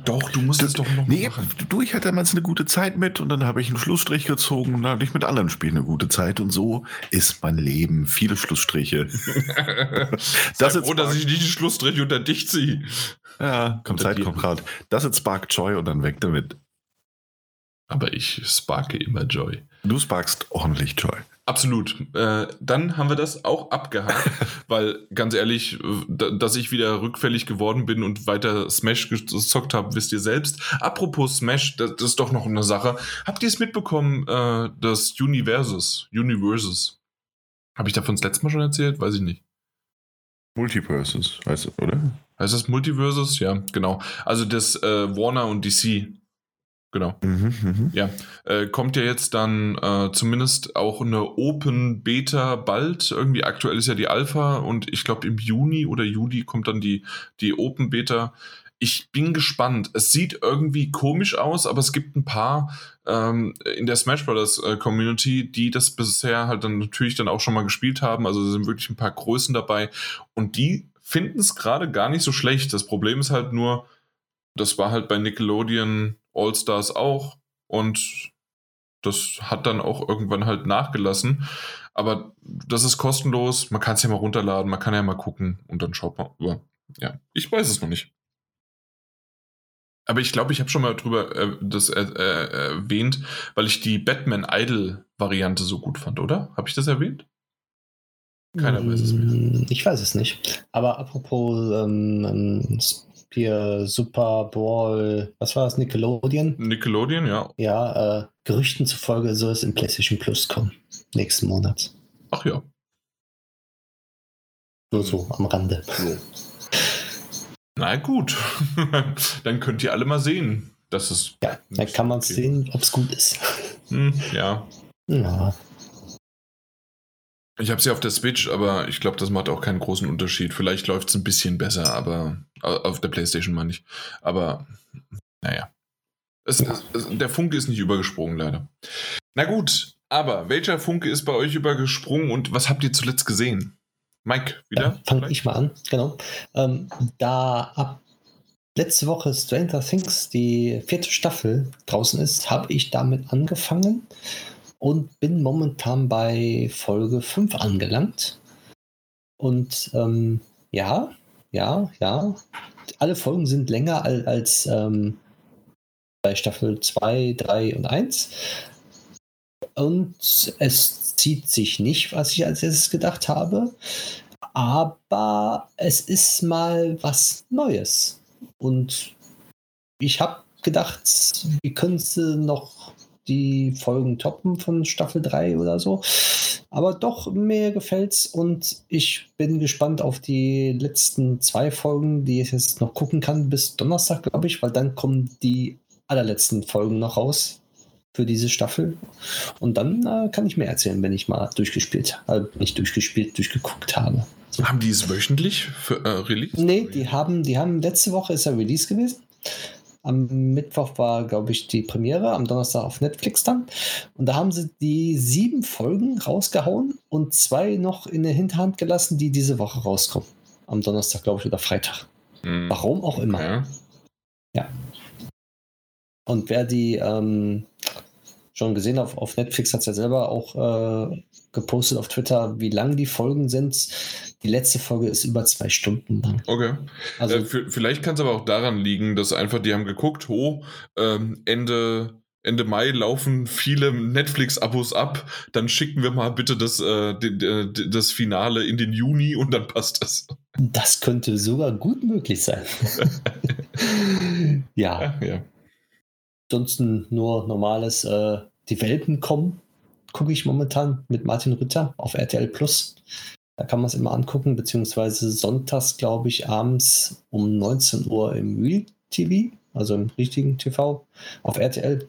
doch, du musst es doch noch nee, machen. Du, ich hatte damals eine gute Zeit mit und dann habe ich einen Schlussstrich gezogen und dann hatte ich mit anderen Spielen eine gute Zeit und so ist mein Leben. Viele Schlussstriche. das ist froh, dass ich nicht einen Schlussstrich unter dich ziehe. Ja, kommt Zeit, kommt Rat. Das ist Spark Joy und dann weg damit. Aber ich sparke immer Joy. Du sparkst ordentlich Joy. Absolut. Äh, dann haben wir das auch abgehakt, weil ganz ehrlich, dass ich wieder rückfällig geworden bin und weiter Smash gezockt habe, wisst ihr selbst. Apropos Smash, das, das ist doch noch eine Sache. Habt ihr es mitbekommen, äh, das Universes? Universes. Habe ich davon das letzte Mal schon erzählt? Weiß ich nicht. Multiverses, heißt es, oder? Heißt das Multiverses? Ja, genau. Also das äh, Warner und DC Genau. Mhm, mh. Ja, äh, kommt ja jetzt dann äh, zumindest auch eine Open Beta bald. Irgendwie aktuell ist ja die Alpha und ich glaube im Juni oder Juli kommt dann die, die Open Beta. Ich bin gespannt. Es sieht irgendwie komisch aus, aber es gibt ein paar ähm, in der Smash Brothers äh, Community, die das bisher halt dann natürlich dann auch schon mal gespielt haben. Also es sind wirklich ein paar Größen dabei und die finden es gerade gar nicht so schlecht. Das Problem ist halt nur, das war halt bei Nickelodeon All-Stars auch und das hat dann auch irgendwann halt nachgelassen. Aber das ist kostenlos. Man kann es ja mal runterladen, man kann ja mal gucken und dann schaut man. Ja, ja. ich weiß es noch nicht. Aber ich glaube, ich habe schon mal drüber äh, das äh, äh, erwähnt, weil ich die Batman Idol Variante so gut fand, oder? Habe ich das erwähnt? Keiner weiß es mehr. Hm, ich weiß es nicht. Aber apropos ähm, ähm hier Super Bowl, was war das, Nickelodeon? Nickelodeon, ja. Ja, äh, Gerüchten zufolge soll es in PlayStation Plus kommen, nächsten Monat. Ach ja. Nur so am Rande. So. Na gut, dann könnt ihr alle mal sehen, dass es. Ja, dann kann man sehen, ob es gut ist. Hm, ja. Ja. Ich habe sie auf der Switch, aber ich glaube, das macht auch keinen großen Unterschied. Vielleicht läuft es ein bisschen besser, aber auf der PlayStation meine ich. Aber naja. Es, es, der Funke ist nicht übergesprungen, leider. Na gut, aber welcher Funke ist bei euch übergesprungen und was habt ihr zuletzt gesehen? Mike, wieder? Ja, Fange ich mal an, genau. Ähm, da ab letzte Woche Stranger Things die vierte Staffel draußen ist, habe ich damit angefangen und bin momentan bei Folge 5 angelangt. Und ähm, ja, ja, ja, alle Folgen sind länger als, als ähm, bei Staffel 2, 3 und 1. Und es zieht sich nicht, was ich als erstes gedacht habe. Aber es ist mal was Neues. Und ich habe gedacht, wie könntest du noch die Folgen toppen von Staffel 3 oder so. Aber doch, mir gefällt's und ich bin gespannt auf die letzten zwei Folgen, die ich jetzt noch gucken kann, bis Donnerstag, glaube ich, weil dann kommen die allerletzten Folgen noch raus für diese Staffel. Und dann äh, kann ich mehr erzählen, wenn ich mal durchgespielt, äh, nicht durchgespielt, durchgeguckt habe. Haben die es wöchentlich für, äh, released? Nee, die haben, die haben letzte Woche ist er Release gewesen. Am Mittwoch war, glaube ich, die Premiere, am Donnerstag auf Netflix dann. Und da haben sie die sieben Folgen rausgehauen und zwei noch in der Hinterhand gelassen, die diese Woche rauskommen. Am Donnerstag, glaube ich, oder Freitag. Mhm. Warum auch immer. Okay. Ja. Und wer die ähm, schon gesehen auf, auf Netflix hat es ja selber auch äh, gepostet auf Twitter, wie lang die Folgen sind. Die letzte Folge ist über zwei Stunden lang. Okay. Also, äh, vielleicht kann es aber auch daran liegen, dass einfach die haben geguckt, oh, ähm, Ende, Ende Mai laufen viele Netflix-Abos ab, dann schicken wir mal bitte das, äh, das Finale in den Juni und dann passt das. Das könnte sogar gut möglich sein. ja. ja. ja ansonsten nur normales äh, Die Welpen kommen, gucke ich momentan mit Martin Rütter auf RTL Plus. Da kann man es immer angucken, beziehungsweise sonntags, glaube ich, abends um 19 Uhr im Real TV, also im richtigen TV auf RTL.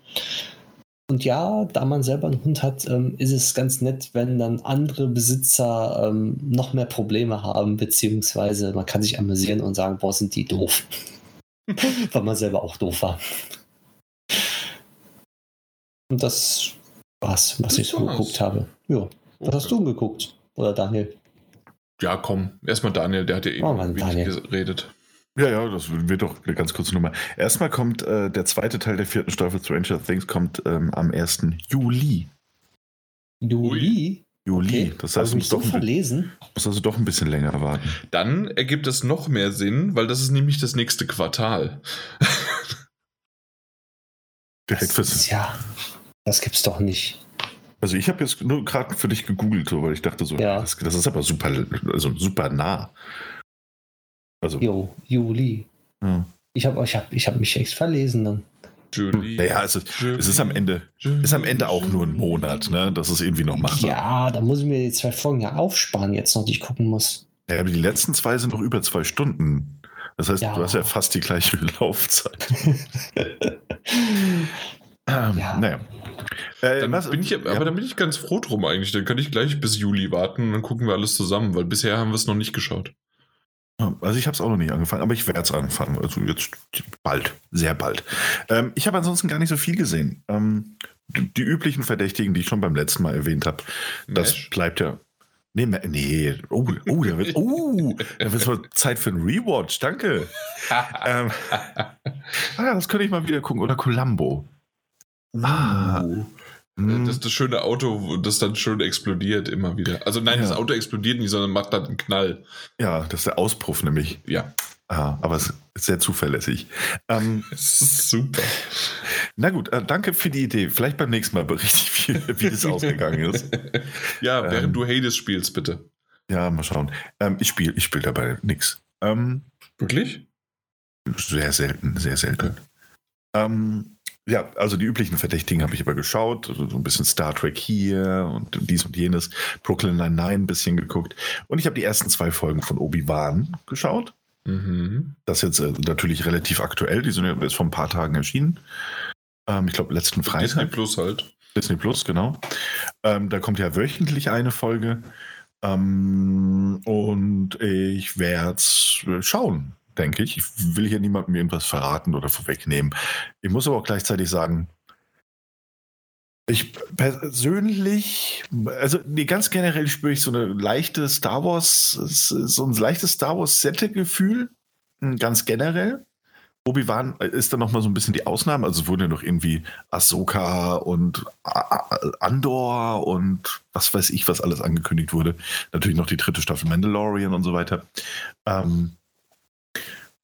Und ja, da man selber einen Hund hat, ähm, ist es ganz nett, wenn dann andere Besitzer ähm, noch mehr Probleme haben, beziehungsweise man kann sich amüsieren und sagen, boah, sind die doof. Weil man selber auch doof war. Und das war's, was das ich so geguckt habe. Ja. Was okay. hast du geguckt? Oder Daniel? Ja, komm. Erstmal Daniel, der hat ja eben oh Mann, geredet. Ja, ja, das wird doch eine ganz kurze Nummer. Erstmal kommt äh, der zweite Teil der vierten Staffel Stranger Things kommt ähm, am 1. Juli. Juli? Juli. Okay. Das heißt, muss doch, verlesen? muss also doch ein bisschen länger warten. Dann ergibt es noch mehr Sinn, weil das ist nämlich das nächste Quartal. Direkt fürs. Ja. Das gibt's doch nicht. Also ich habe jetzt nur gerade für dich gegoogelt, so, weil ich dachte so, ja. das, das, ist aber super, also super nah. Also. Jo, Juli. Ja. Ich habe ich hab, ich hab mich echt verlesen dann. Julie. Naja, es ist, es ist am Ende, ist am Ende auch nur ein Monat, ne? Das ist irgendwie noch machbar. Ja, da muss ich mir die zwei Folgen ja aufsparen, jetzt noch, die ich gucken muss. Ja, aber die letzten zwei sind noch über zwei Stunden. Das heißt, ja. du hast ja fast die gleiche Laufzeit. ähm, ja. Naja. Äh, dann was, bin ich, aber ja. dann bin ich ganz froh drum eigentlich. Dann kann ich gleich bis Juli warten und dann gucken wir alles zusammen, weil bisher haben wir es noch nicht geschaut. Also ich habe es auch noch nicht angefangen, aber ich werde es anfangen. Also jetzt bald, sehr bald. Ähm, ich habe ansonsten gar nicht so viel gesehen. Ähm, die, die, üblichen Verdächtigen, die ich schon beim letzten Mal erwähnt habe, das bleibt ja. Nee, nee, oh, oh, da wird, oh, da wird Zeit für einen Rewatch, danke. ähm, ah, das könnte ich mal wieder gucken. Oder Columbo. Ah, uh. Mhm. Das ist das schöne Auto, das dann schön explodiert immer wieder. Also nein, ja. das Auto explodiert nicht, sondern macht dann einen Knall. Ja, das ist der Auspuff nämlich. Ja. Ah, aber es ist sehr zuverlässig. Ähm, super. Na gut, äh, danke für die Idee. Vielleicht beim nächsten Mal berichte ich, wie, wie das ausgegangen ist. Ja, während ähm, du Hades spielst, bitte. Ja, mal schauen. Ähm, ich spiele ich spiel dabei nichts. Ähm, Wirklich? Sehr selten, sehr selten. Okay. Ähm, ja, also die üblichen Verdächtigen habe ich aber geschaut. Also so ein bisschen Star Trek hier und dies und jenes. Brooklyn Nine-Nine ein bisschen geguckt. Und ich habe die ersten zwei Folgen von Obi-Wan geschaut. Mhm. Das ist jetzt äh, natürlich relativ aktuell. Die sind ja jetzt vor ein paar Tagen erschienen. Ähm, ich glaube, letzten Freitag. Disney Plus halt. Disney Plus, genau. Ähm, da kommt ja wöchentlich eine Folge. Ähm, und ich werde es schauen denke ich. Ich will hier niemandem irgendwas verraten oder vorwegnehmen. Ich muss aber auch gleichzeitig sagen, ich persönlich, also nee, ganz generell spüre ich so eine leichte Star Wars, so ein leichtes Star Wars-Sette-Gefühl, hm, ganz generell. Obi-Wan ist dann nochmal so ein bisschen die Ausnahme. Also es wurden ja noch irgendwie Ahsoka und Andor und was weiß ich, was alles angekündigt wurde. Natürlich noch die dritte Staffel Mandalorian und so weiter. Ähm,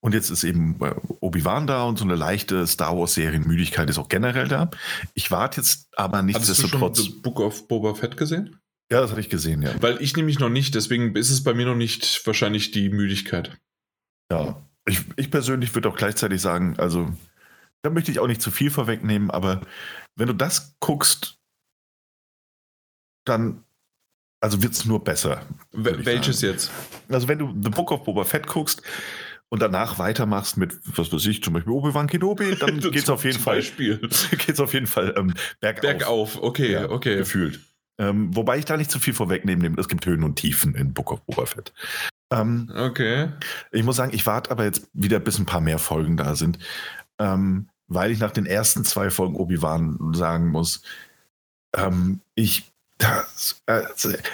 und jetzt ist eben äh, Obi-Wan da und so eine leichte Star Wars-Serienmüdigkeit ist auch generell da. Ich warte jetzt aber nichtsdestotrotz. Hast du schon Book of Boba Fett gesehen? Ja, das hatte ich gesehen, ja. Weil ich nämlich noch nicht, deswegen ist es bei mir noch nicht wahrscheinlich die Müdigkeit. Ja, ich, ich persönlich würde auch gleichzeitig sagen, also da möchte ich auch nicht zu viel vorwegnehmen, aber wenn du das guckst, dann also wird es nur besser. Welches jetzt? Also wenn du The Book of Boba Fett guckst, und danach weitermachst mit, was weiß ich, zum Beispiel Obi-Wan Kenobi, dann geht es auf jeden Fall, geht's auf jeden Fall ähm, bergauf. Bergauf, okay, ja, okay. Gefühlt. Ähm, wobei ich da nicht zu viel vorwegnehme, es gibt Höhen und Tiefen in Book of Boba Fett. Ähm, okay. Ich muss sagen, ich warte aber jetzt wieder, bis ein paar mehr Folgen da sind, ähm, weil ich nach den ersten zwei Folgen Obi-Wan sagen muss, ähm, ich das, äh,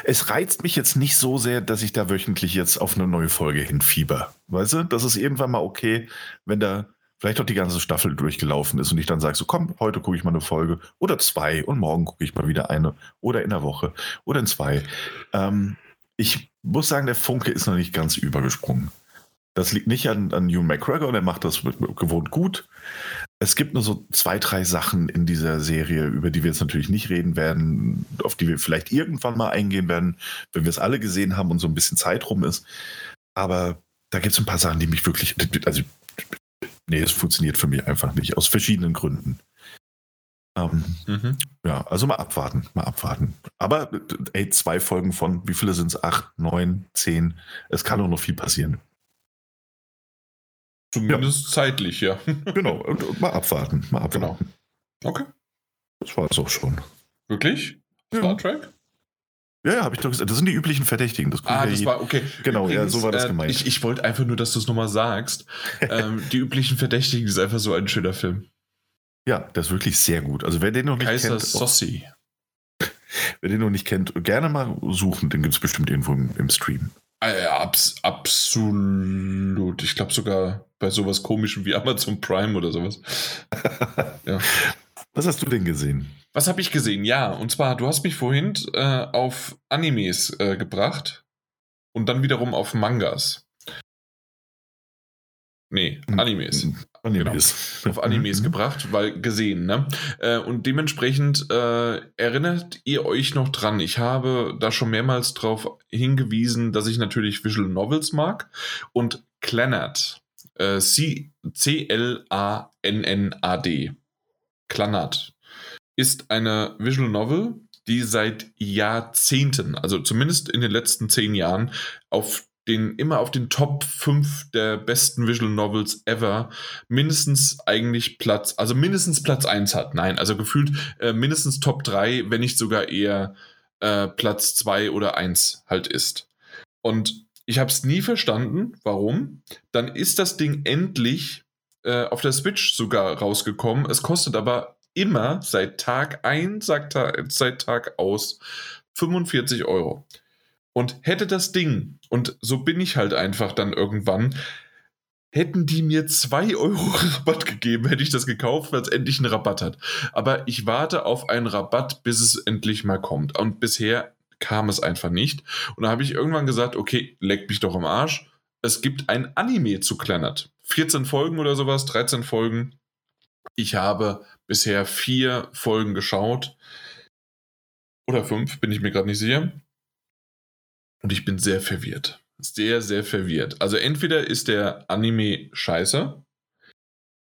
es reizt mich jetzt nicht so sehr, dass ich da wöchentlich jetzt auf eine neue Folge hinfieber. Weißt du, das ist irgendwann mal okay, wenn da vielleicht auch die ganze Staffel durchgelaufen ist und ich dann sage, so komm, heute gucke ich mal eine Folge oder zwei und morgen gucke ich mal wieder eine oder in der Woche oder in zwei. Ähm, ich muss sagen, der Funke ist noch nicht ganz übergesprungen. Das liegt nicht an, an Hugh McGregor, der macht das gewohnt gut. Es gibt nur so zwei, drei Sachen in dieser Serie, über die wir jetzt natürlich nicht reden werden, auf die wir vielleicht irgendwann mal eingehen werden, wenn wir es alle gesehen haben und so ein bisschen Zeit rum ist. Aber da gibt es ein paar Sachen, die mich wirklich, also, nee, es funktioniert für mich einfach nicht, aus verschiedenen Gründen. Ähm, mhm. Ja, also mal abwarten, mal abwarten. Aber ey, zwei Folgen von, wie viele sind es? Acht, neun, zehn. Es kann auch noch viel passieren. Zumindest ja. zeitlich, ja. genau, und, mal abwarten, mal abwarten. Genau. Okay. Das war es auch schon. Wirklich? Ja. Star Trek? Ja, ja, habe ich doch gesagt. Das sind die üblichen Verdächtigen. Das ah, das war, okay. Genau, Übrigens, ja, so war das äh, gemeint. Ich, ich wollte einfach nur, dass du es nochmal sagst. ähm, die üblichen Verdächtigen ist einfach so ein schöner Film. Ja, der ist wirklich sehr gut. Also wer den noch nicht Kaiser kennt. Sossi. Wer den noch nicht kennt, gerne mal suchen. Den gibt es bestimmt irgendwo im, im Stream. Äh, abs absolut. Ich glaube sogar bei sowas komischem wie Amazon Prime oder sowas. ja. Was hast du denn gesehen? Was habe ich gesehen? Ja, und zwar, du hast mich vorhin äh, auf Animes äh, gebracht und dann wiederum auf Mangas. Nee, hm. Animes. Animes. Genau. Auf Animes mhm. gebracht, weil gesehen, ne? Äh, und dementsprechend äh, erinnert ihr euch noch dran, ich habe da schon mehrmals darauf hingewiesen, dass ich natürlich Visual Novels mag und Clannad, äh, C-L-A-N-N-A-D, Clannad, ist eine Visual Novel, die seit Jahrzehnten, also zumindest in den letzten zehn Jahren, auf den immer auf den Top 5 der besten Visual Novels ever mindestens eigentlich Platz, also mindestens Platz 1 hat. Nein, also gefühlt äh, mindestens Top 3, wenn nicht sogar eher äh, Platz 2 oder 1 halt ist. Und Ich habe es nie verstanden, warum. Dann ist das Ding endlich äh, auf der Switch sogar rausgekommen. Es kostet aber immer seit Tag ein, sagt seit Tag aus 45 Euro. Und hätte das Ding, und so bin ich halt einfach dann irgendwann, hätten die mir 2 Euro Rabatt gegeben, hätte ich das gekauft, weil es endlich einen Rabatt hat. Aber ich warte auf einen Rabatt, bis es endlich mal kommt. Und bisher kam es einfach nicht. Und da habe ich irgendwann gesagt, okay, leck mich doch im Arsch. Es gibt ein Anime zu Kleinert. 14 Folgen oder sowas, 13 Folgen. Ich habe bisher vier Folgen geschaut. Oder fünf, bin ich mir gerade nicht sicher. Und ich bin sehr verwirrt. Sehr, sehr verwirrt. Also entweder ist der Anime scheiße.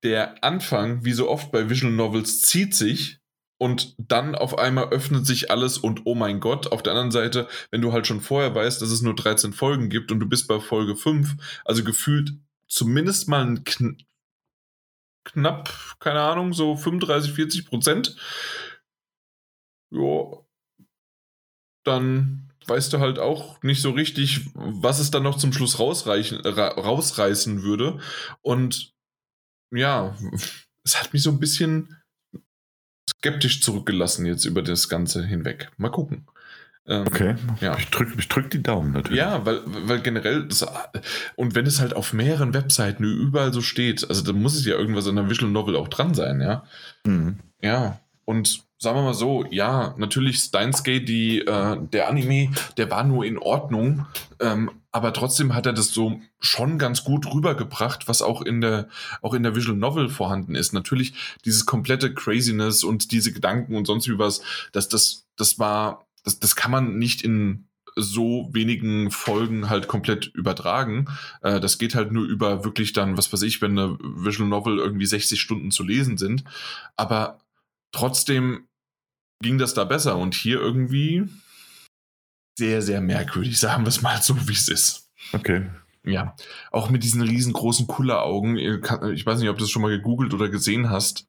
Der Anfang, wie so oft bei Visual Novels, zieht sich und dann auf einmal öffnet sich alles und oh mein Gott, auf der anderen Seite, wenn du halt schon vorher weißt, dass es nur 13 Folgen gibt und du bist bei Folge 5, also gefühlt zumindest mal ein kn knapp, keine Ahnung, so 35, 40 Prozent, ja, dann weißt du halt auch nicht so richtig, was es dann noch zum Schluss rausreichen, ra rausreißen würde. Und ja, es hat mich so ein bisschen skeptisch zurückgelassen jetzt über das Ganze hinweg. Mal gucken. Ähm, okay, ja. ich drücke ich drück die Daumen natürlich. Ja, weil, weil generell, das, und wenn es halt auf mehreren Webseiten überall so steht, also da muss es ja irgendwas in der Visual Novel auch dran sein, ja. Mhm. Ja, und sagen wir mal so, ja, natürlich Steins Gate, die, äh, der Anime, der war nur in Ordnung, ähm, aber trotzdem hat er das so schon ganz gut rübergebracht, was auch in der, auch in der Visual Novel vorhanden ist. Natürlich dieses komplette Craziness und diese Gedanken und sonst wie was, dass das, das war, das, das kann man nicht in so wenigen Folgen halt komplett übertragen. Äh, das geht halt nur über wirklich dann, was weiß ich, wenn eine Visual Novel irgendwie 60 Stunden zu lesen sind. Aber trotzdem ging das da besser und hier irgendwie sehr, sehr merkwürdig, sagen wir es mal so, wie es ist. Okay. Ja, auch mit diesen riesengroßen Kulleraugen. Ich weiß nicht, ob du das schon mal gegoogelt oder gesehen hast,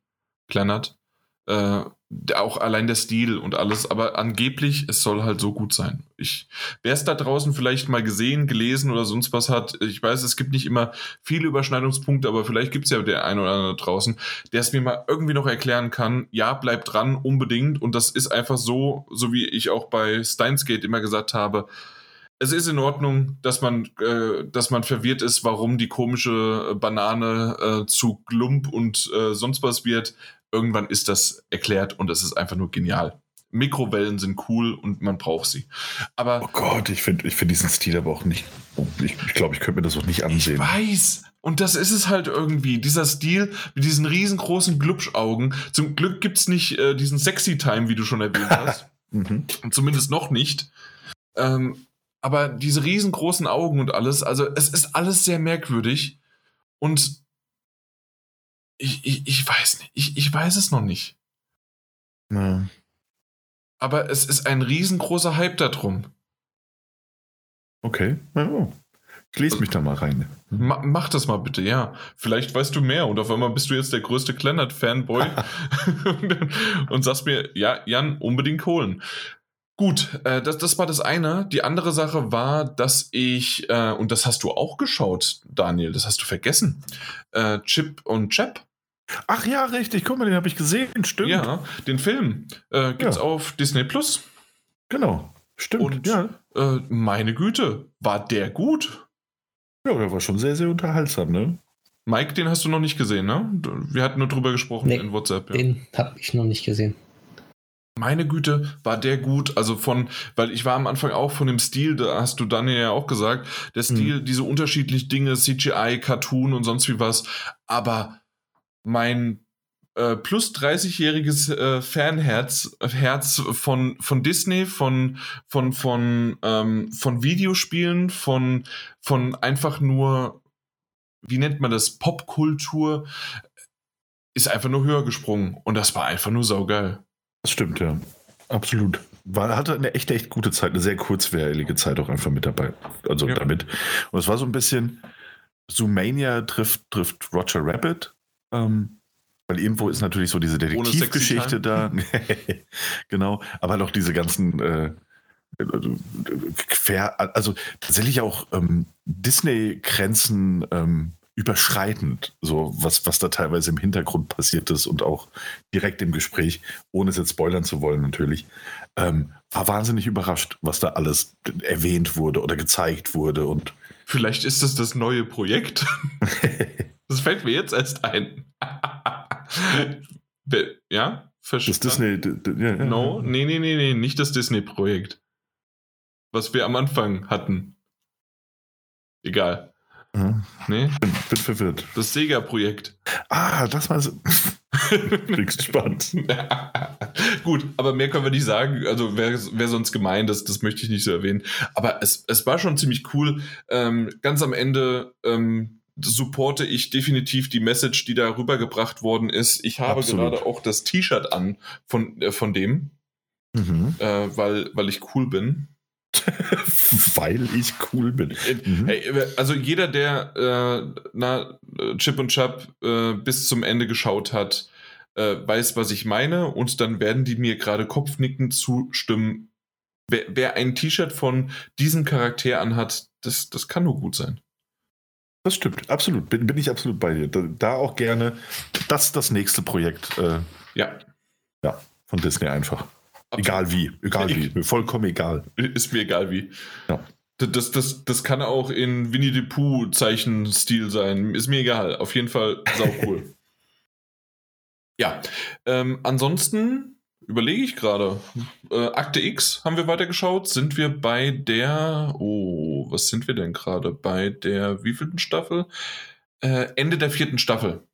Kleinert. Äh, auch allein der Stil und alles, aber angeblich, es soll halt so gut sein. Ich, wer es da draußen vielleicht mal gesehen, gelesen oder sonst was hat, ich weiß, es gibt nicht immer viele Überschneidungspunkte, aber vielleicht gibt es ja der eine oder andere draußen, der es mir mal irgendwie noch erklären kann. Ja, bleibt dran, unbedingt. Und das ist einfach so, so wie ich auch bei Steins Gate immer gesagt habe, es ist in Ordnung, dass man, äh, dass man verwirrt ist, warum die komische Banane äh, zu Glump und äh, sonst was wird irgendwann ist das erklärt und es ist einfach nur genial. Mikrowellen sind cool und man braucht sie. Aber oh Gott, ich finde ich find diesen Stil aber auch nicht. Ich, ich glaube, ich könnte mir das auch nicht ansehen. Ich weiß. Und das ist es halt irgendwie. Dieser Stil mit diesen riesengroßen Glubschaugen. Zum Glück gibt es nicht äh, diesen Sexy Time, wie du schon erwähnt hast. mhm. Zumindest noch nicht. Ähm, aber diese riesengroßen Augen und alles, also es ist alles sehr merkwürdig. Und ich, ich, ich weiß nicht. Ich, ich weiß es noch nicht. Ja. Aber es ist ein riesengroßer Hype darum. Okay. Ja. Ich lese mich da mal rein. Ma mach das mal bitte, ja. Vielleicht weißt du mehr und auf einmal bist du jetzt der größte Kleinert-Fanboy und sagst mir, ja, Jan, unbedingt holen. Gut, äh, das, das war das eine. Die andere Sache war, dass ich, äh, und das hast du auch geschaut, Daniel, das hast du vergessen, äh, Chip und Chap Ach ja, richtig. Guck mal, den habe ich gesehen. Stimmt. Ja, den Film äh, gibt es ja. auf Disney Plus. Genau. Stimmt. Und ja. Äh, meine Güte, war der gut? Ja, der war schon sehr, sehr unterhaltsam, ne? Mike, den hast du noch nicht gesehen, ne? Wir hatten nur drüber gesprochen nee, in WhatsApp. Ja. Den habe ich noch nicht gesehen. Meine Güte, war der gut. Also von, weil ich war am Anfang auch von dem Stil, da hast du Daniel ja auch gesagt, der Stil, mhm. diese unterschiedlichen Dinge, CGI, Cartoon und sonst wie was. Aber mein äh, plus 30-jähriges äh, Fanherz Herz von, von Disney, von, von, von, ähm, von Videospielen, von, von einfach nur, wie nennt man das, Popkultur, ist einfach nur höher gesprungen. Und das war einfach nur saugeil. Das stimmt, ja. Absolut. War, hatte eine echt, echt gute Zeit, eine sehr kurzweilige Zeit auch einfach mit dabei. Also ja. damit. Und es war so ein bisschen, Zoomania trifft, trifft Roger Rabbit ähm, weil irgendwo ist natürlich so diese Detektivgeschichte da. genau. Aber auch diese ganzen, äh, quer, also tatsächlich auch ähm, Disney-Grenzen ähm, überschreitend, so was, was da teilweise im Hintergrund passiert ist und auch direkt im Gespräch, ohne es jetzt spoilern zu wollen natürlich, ähm, war wahnsinnig überrascht, was da alles erwähnt wurde oder gezeigt wurde und Vielleicht ist das das neue Projekt. das fällt mir jetzt erst ein. ja, verstanden. Das Disney. Ja, ja. No, nee, nee, nee, nee, nicht das Disney-Projekt. Was wir am Anfang hatten. Egal. Mhm. Nee? Bin, bin verwirrt. Das Sega-Projekt. Ah, das war so. Klingt spannend. Gut, aber mehr können wir nicht sagen. Also wäre wär sonst gemein, das, das möchte ich nicht so erwähnen. Aber es, es war schon ziemlich cool. Ähm, ganz am Ende ähm, supporte ich definitiv die Message, die da rübergebracht worden ist. Ich habe Absolut. gerade auch das T-Shirt an von, äh, von dem, mhm. äh, weil, weil ich cool bin. Weil ich cool bin. Mhm. Hey, also jeder, der äh, na, Chip und Chap äh, bis zum Ende geschaut hat, äh, weiß, was ich meine. Und dann werden die mir gerade kopfnickend zustimmen. Wer, wer ein T-Shirt von diesem Charakter anhat, das, das kann nur gut sein. Das stimmt, absolut. Bin, bin ich absolut bei dir. Da, da auch gerne. Das ist das nächste Projekt. Äh, ja. Ja, von Disney einfach. Egal wie, egal wie, mir vollkommen egal. Ist mir egal wie. Ja. Das, das, das kann auch in Winnie the Pooh Zeichenstil sein. Ist mir egal. Auf jeden Fall sau cool. ja. Ähm, ansonsten überlege ich gerade. Äh, Akte X haben wir weitergeschaut. Sind wir bei der. Oh, was sind wir denn gerade? Bei der wievielten Staffel? Äh, Ende der vierten Staffel.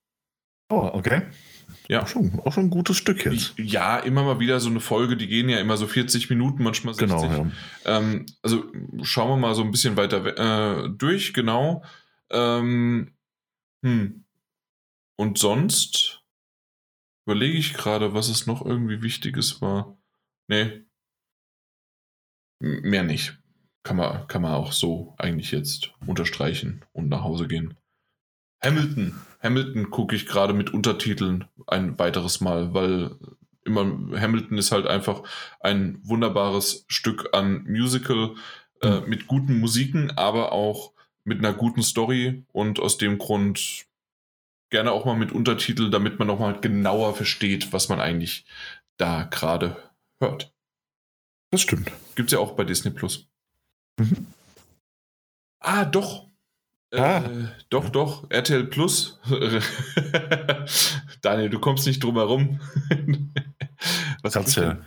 Oh, okay. Ja. Auch schon, auch schon ein gutes Stück jetzt. Ja, immer mal wieder so eine Folge, die gehen ja immer so 40 Minuten, manchmal 60. Genau, ja. ähm, also schauen wir mal so ein bisschen weiter äh, durch, genau. Ähm, hm. Und sonst überlege ich gerade, was es noch irgendwie Wichtiges war. Nee. Mehr nicht. Kann man, kann man auch so eigentlich jetzt unterstreichen und nach Hause gehen. Hamilton. Hamilton gucke ich gerade mit Untertiteln ein weiteres Mal, weil immer Hamilton ist halt einfach ein wunderbares Stück an Musical äh, mhm. mit guten Musiken, aber auch mit einer guten Story und aus dem Grund gerne auch mal mit Untertitel, damit man nochmal genauer versteht, was man eigentlich da gerade hört. Das stimmt. Gibt es ja auch bei Disney Plus. Mhm. Ah, doch. Ah. Äh, doch, doch, RTL Plus. Daniel, du kommst nicht drum herum. was hast du ja,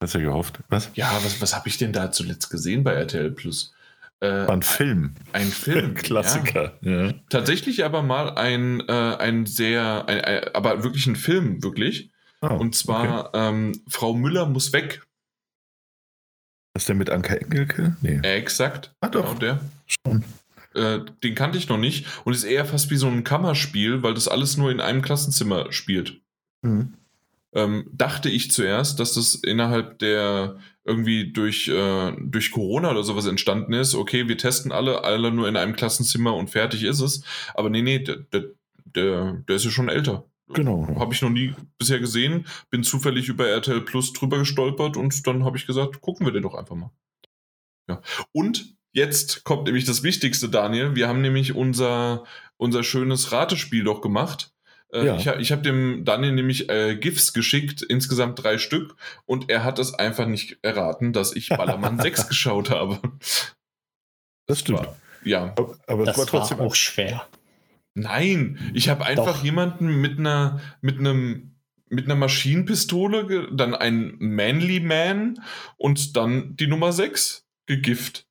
hast ja gehofft? Was? Ja, was, was habe ich denn da zuletzt gesehen bei RTL Plus? Äh, ein Film. Ein Film. Klassiker. Ja. Ja. Tatsächlich aber mal ein, äh, ein sehr, ein, ein, aber wirklich ein Film, wirklich. Oh, Und zwar okay. ähm, Frau Müller muss weg. ist der mit Anka Engelke? Nee. Exakt. Ah, doch. Genau der. Schon. Äh, den kannte ich noch nicht und ist eher fast wie so ein Kammerspiel, weil das alles nur in einem Klassenzimmer spielt. Mhm. Ähm, dachte ich zuerst, dass das innerhalb der irgendwie durch, äh, durch Corona oder sowas entstanden ist. Okay, wir testen alle, alle nur in einem Klassenzimmer und fertig ist es. Aber nee, nee, der, der, der, der ist ja schon älter. Genau. Habe ich noch nie bisher gesehen. Bin zufällig über RTL Plus drüber gestolpert und dann habe ich gesagt, gucken wir den doch einfach mal. Ja. Und Jetzt kommt nämlich das Wichtigste, Daniel. Wir haben nämlich unser, unser schönes Ratespiel doch gemacht. Äh, ja. Ich, ich habe dem Daniel nämlich äh, GIFs geschickt, insgesamt drei Stück, und er hat es einfach nicht erraten, dass ich Ballermann 6 geschaut habe. Das stimmt. War, ja. Aber das war trotzdem war auch schwer. Nein, ich habe einfach Doch. jemanden mit einer, mit einem mit einer Maschinenpistole, dann ein Manly Man und dann die Nummer 6 gegift.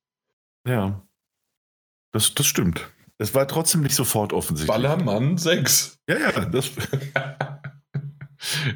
Ja. Das, das stimmt. Es war trotzdem nicht sofort offensichtlich. Ballermann 6. Ja, ja, das.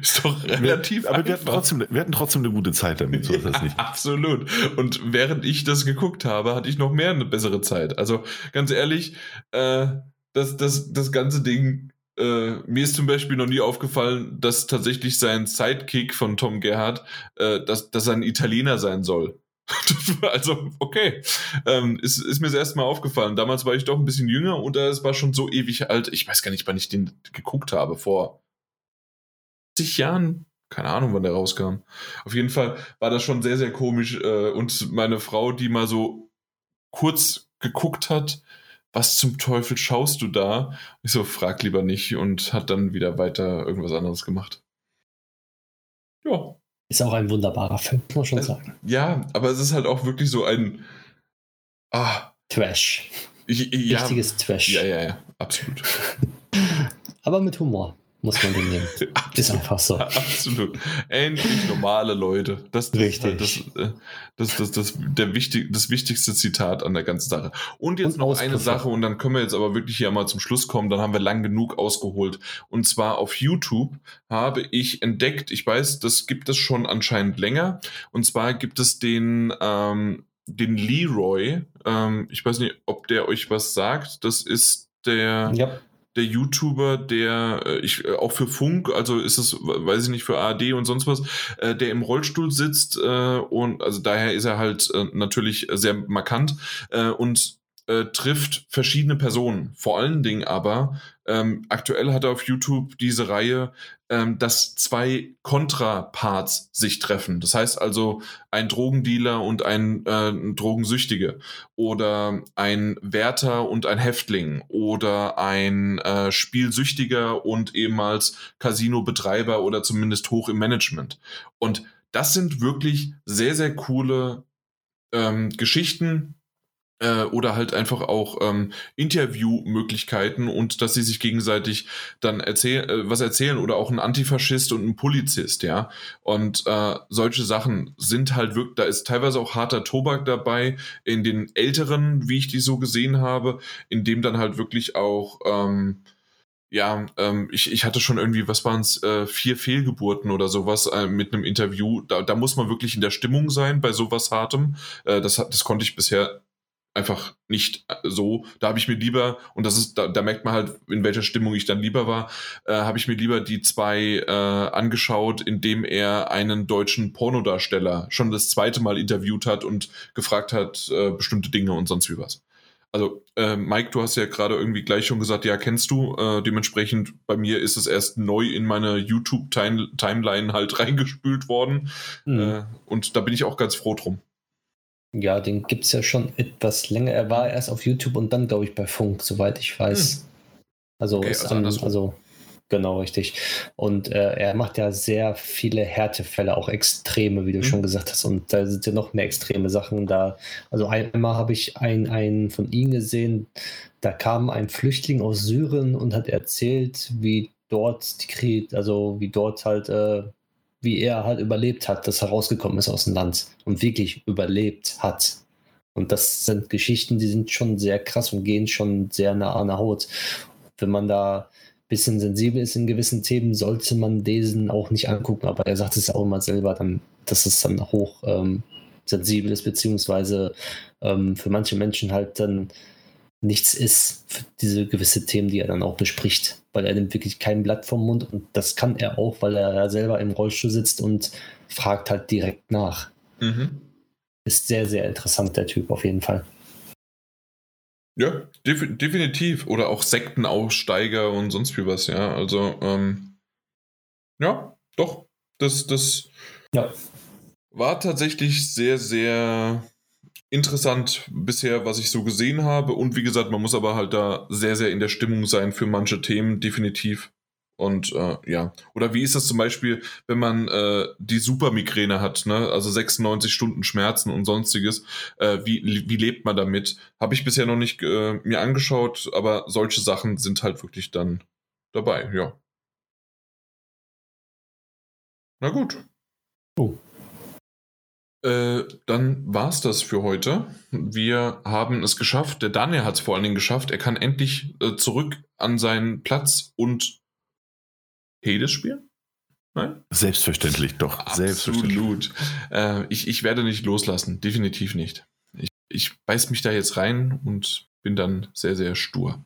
ist doch relativ. Wir, aber wir hatten, trotzdem, wir hatten trotzdem eine gute Zeit damit, so ist das nicht. Absolut. Und während ich das geguckt habe, hatte ich noch mehr eine bessere Zeit. Also ganz ehrlich, äh, das, das, das ganze Ding, äh, mir ist zum Beispiel noch nie aufgefallen, dass tatsächlich sein Sidekick von Tom Gerhardt, äh, dass, dass er ein Italiener sein soll. also, okay. Ähm, ist, ist mir das erste Mal aufgefallen. Damals war ich doch ein bisschen jünger und es war schon so ewig alt. Ich weiß gar nicht, wann ich den geguckt habe. Vor zig Jahren, keine Ahnung, wann der rauskam. Auf jeden Fall war das schon sehr, sehr komisch. Äh, und meine Frau, die mal so kurz geguckt hat, was zum Teufel schaust du da? Ich so, frag lieber nicht und hat dann wieder weiter irgendwas anderes gemacht. Ja. Ist auch ein wunderbarer Film, muss man schon äh, sagen. Ja, aber es ist halt auch wirklich so ein ah, Trash. Ich, ja, Richtiges Trash. Ja, ja, ja, absolut. aber mit Humor muss man den nehmen. Ist einfach so. Absolut. Endlich normale Leute. Das, das Richtig. Halt das, das, das, das, der wichtig, das wichtigste Zitat an der ganzen Sache. Und jetzt und noch eine Sache, und dann können wir jetzt aber wirklich hier mal zum Schluss kommen, dann haben wir lang genug ausgeholt. Und zwar auf YouTube habe ich entdeckt, ich weiß, das gibt es schon anscheinend länger, und zwar gibt es den, ähm, den Leroy, ähm, ich weiß nicht, ob der euch was sagt, das ist der... Ja der YouTuber, der äh, ich äh, auch für Funk, also ist es, weiß ich nicht, für ARD und sonst was, äh, der im Rollstuhl sitzt äh, und also daher ist er halt äh, natürlich sehr markant äh, und äh, trifft verschiedene Personen. Vor allen Dingen aber, ähm, aktuell hat er auf YouTube diese Reihe, ähm, dass zwei Kontraparts sich treffen. Das heißt also ein Drogendealer und ein äh, Drogensüchtige oder ein Wärter und ein Häftling oder ein äh, Spielsüchtiger und ehemals Casino-Betreiber oder zumindest hoch im Management. Und das sind wirklich sehr, sehr coole ähm, Geschichten, äh, oder halt einfach auch ähm, Interviewmöglichkeiten und dass sie sich gegenseitig dann erzählen, äh, was erzählen oder auch ein Antifaschist und ein Polizist, ja. Und äh, solche Sachen sind halt wirklich, da ist teilweise auch harter Tobak dabei in den älteren, wie ich die so gesehen habe, in dem dann halt wirklich auch ähm, ja, ähm, ich, ich hatte schon irgendwie, was waren es, äh, vier Fehlgeburten oder sowas äh, mit einem Interview. Da, da muss man wirklich in der Stimmung sein bei sowas Hartem. Äh, das, das konnte ich bisher einfach nicht äh, so. Da habe ich mir lieber, und das ist, da, da, merkt man halt, in welcher Stimmung ich dann lieber war, äh, habe ich mir lieber die zwei äh, angeschaut, indem er einen deutschen Pornodarsteller schon das zweite Mal interviewt hat und gefragt hat, äh, bestimmte Dinge und sonst wie was. Also, äh, Mike, du hast ja gerade irgendwie gleich schon gesagt, ja, kennst du. Äh, dementsprechend, bei mir ist es erst neu in meine YouTube-Timeline halt reingespült worden. Mhm. Äh, und da bin ich auch ganz froh drum. Ja, den gibt es ja schon etwas länger. Er war erst auf YouTube und dann, glaube ich, bei Funk, soweit ich weiß. Hm. Also, okay, also, an, also, genau richtig. Und äh, er macht ja sehr viele Härtefälle, auch Extreme, wie du hm. schon gesagt hast. Und da sind ja noch mehr extreme Sachen da. Also einmal habe ich einen, einen von ihm gesehen, da kam ein Flüchtling aus Syrien und hat erzählt, wie dort die Krieg, also wie dort halt äh, wie er halt überlebt hat, dass er rausgekommen ist aus dem Land und wirklich überlebt hat. Und das sind Geschichten, die sind schon sehr krass und gehen schon sehr nah an der Haut. Wenn man da ein bisschen sensibel ist in gewissen Themen, sollte man diesen auch nicht angucken. Aber er sagt es auch immer selber, dann, dass es dann hoch ähm, sensibel ist, beziehungsweise ähm, für manche Menschen halt dann nichts ist für diese gewisse Themen, die er dann auch bespricht, weil er nimmt wirklich kein Blatt vom Mund und das kann er auch, weil er ja selber im Rollstuhl sitzt und fragt halt direkt nach. Mhm. Ist sehr, sehr interessant, der Typ auf jeden Fall. Ja, def definitiv. Oder auch Sektenaussteiger und sonst wie was, ja. Also, ähm, ja, doch. Das, das ja. war tatsächlich sehr, sehr interessant bisher, was ich so gesehen habe. Und wie gesagt, man muss aber halt da sehr, sehr in der Stimmung sein für manche Themen, definitiv. Und äh, ja, oder wie ist das zum Beispiel, wenn man äh, die Supermigräne hat, ne? also 96 Stunden Schmerzen und sonstiges, äh, wie, wie lebt man damit? Habe ich bisher noch nicht äh, mir angeschaut, aber solche Sachen sind halt wirklich dann dabei, ja. Na gut. Oh. Äh, dann war's das für heute. Wir haben es geschafft. Der Daniel hat es vor allen Dingen geschafft. Er kann endlich äh, zurück an seinen Platz und Hades spielen. Nein? Selbstverständlich, doch. Absolut. Selbstverständlich. Äh, ich, ich werde nicht loslassen. Definitiv nicht. Ich, ich beiß mich da jetzt rein und bin dann sehr, sehr stur.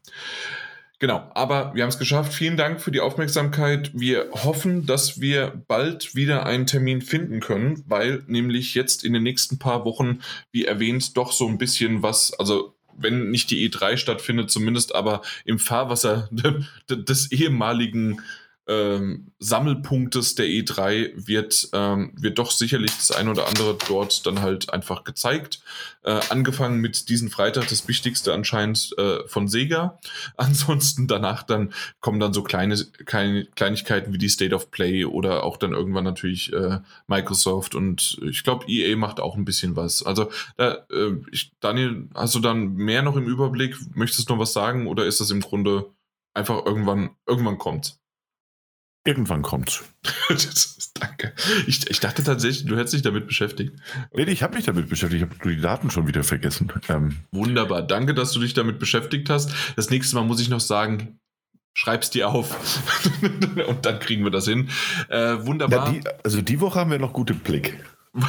Genau, aber wir haben es geschafft. Vielen Dank für die Aufmerksamkeit. Wir hoffen, dass wir bald wieder einen Termin finden können, weil nämlich jetzt in den nächsten paar Wochen, wie erwähnt, doch so ein bisschen was, also wenn nicht die E3 stattfindet, zumindest aber im Fahrwasser des ehemaligen ähm, Sammelpunktes der E3 wird, ähm, wird doch sicherlich das ein oder andere dort dann halt einfach gezeigt. Äh, angefangen mit diesen Freitag, das Wichtigste anscheinend äh, von Sega. Ansonsten danach dann kommen dann so kleine, kleine Kleinigkeiten wie die State of Play oder auch dann irgendwann natürlich äh, Microsoft und ich glaube EA macht auch ein bisschen was. Also da, äh, ich, Daniel, hast du dann mehr noch im Überblick? Möchtest du noch was sagen oder ist das im Grunde einfach irgendwann, irgendwann kommt? Irgendwann kommt's. Danke. Ich, ich, dachte tatsächlich, du hättest dich damit beschäftigt. Nee, ich habe mich damit beschäftigt. Ich habe die Daten schon wieder vergessen. Ähm. Wunderbar. Danke, dass du dich damit beschäftigt hast. Das nächste Mal muss ich noch sagen, schreib's dir auf. Und dann kriegen wir das hin. Äh, wunderbar. Ja, die, also die Woche haben wir noch guten Blick.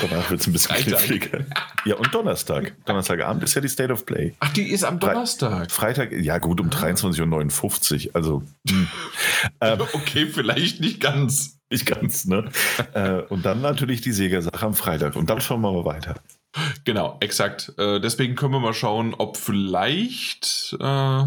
Danach wird es ein bisschen kniffliger. Ja, und Donnerstag. Donnerstagabend ist ja die State of Play. Ach, die ist am Donnerstag. Freitag, ja gut, um ah. 23.59 Uhr. Also. Hm. ähm, okay, vielleicht nicht ganz. Nicht ganz, ne? äh, und dann natürlich die Sega-Sache am Freitag. Und dann schauen wir mal weiter. Genau, exakt. Äh, deswegen können wir mal schauen, ob vielleicht äh,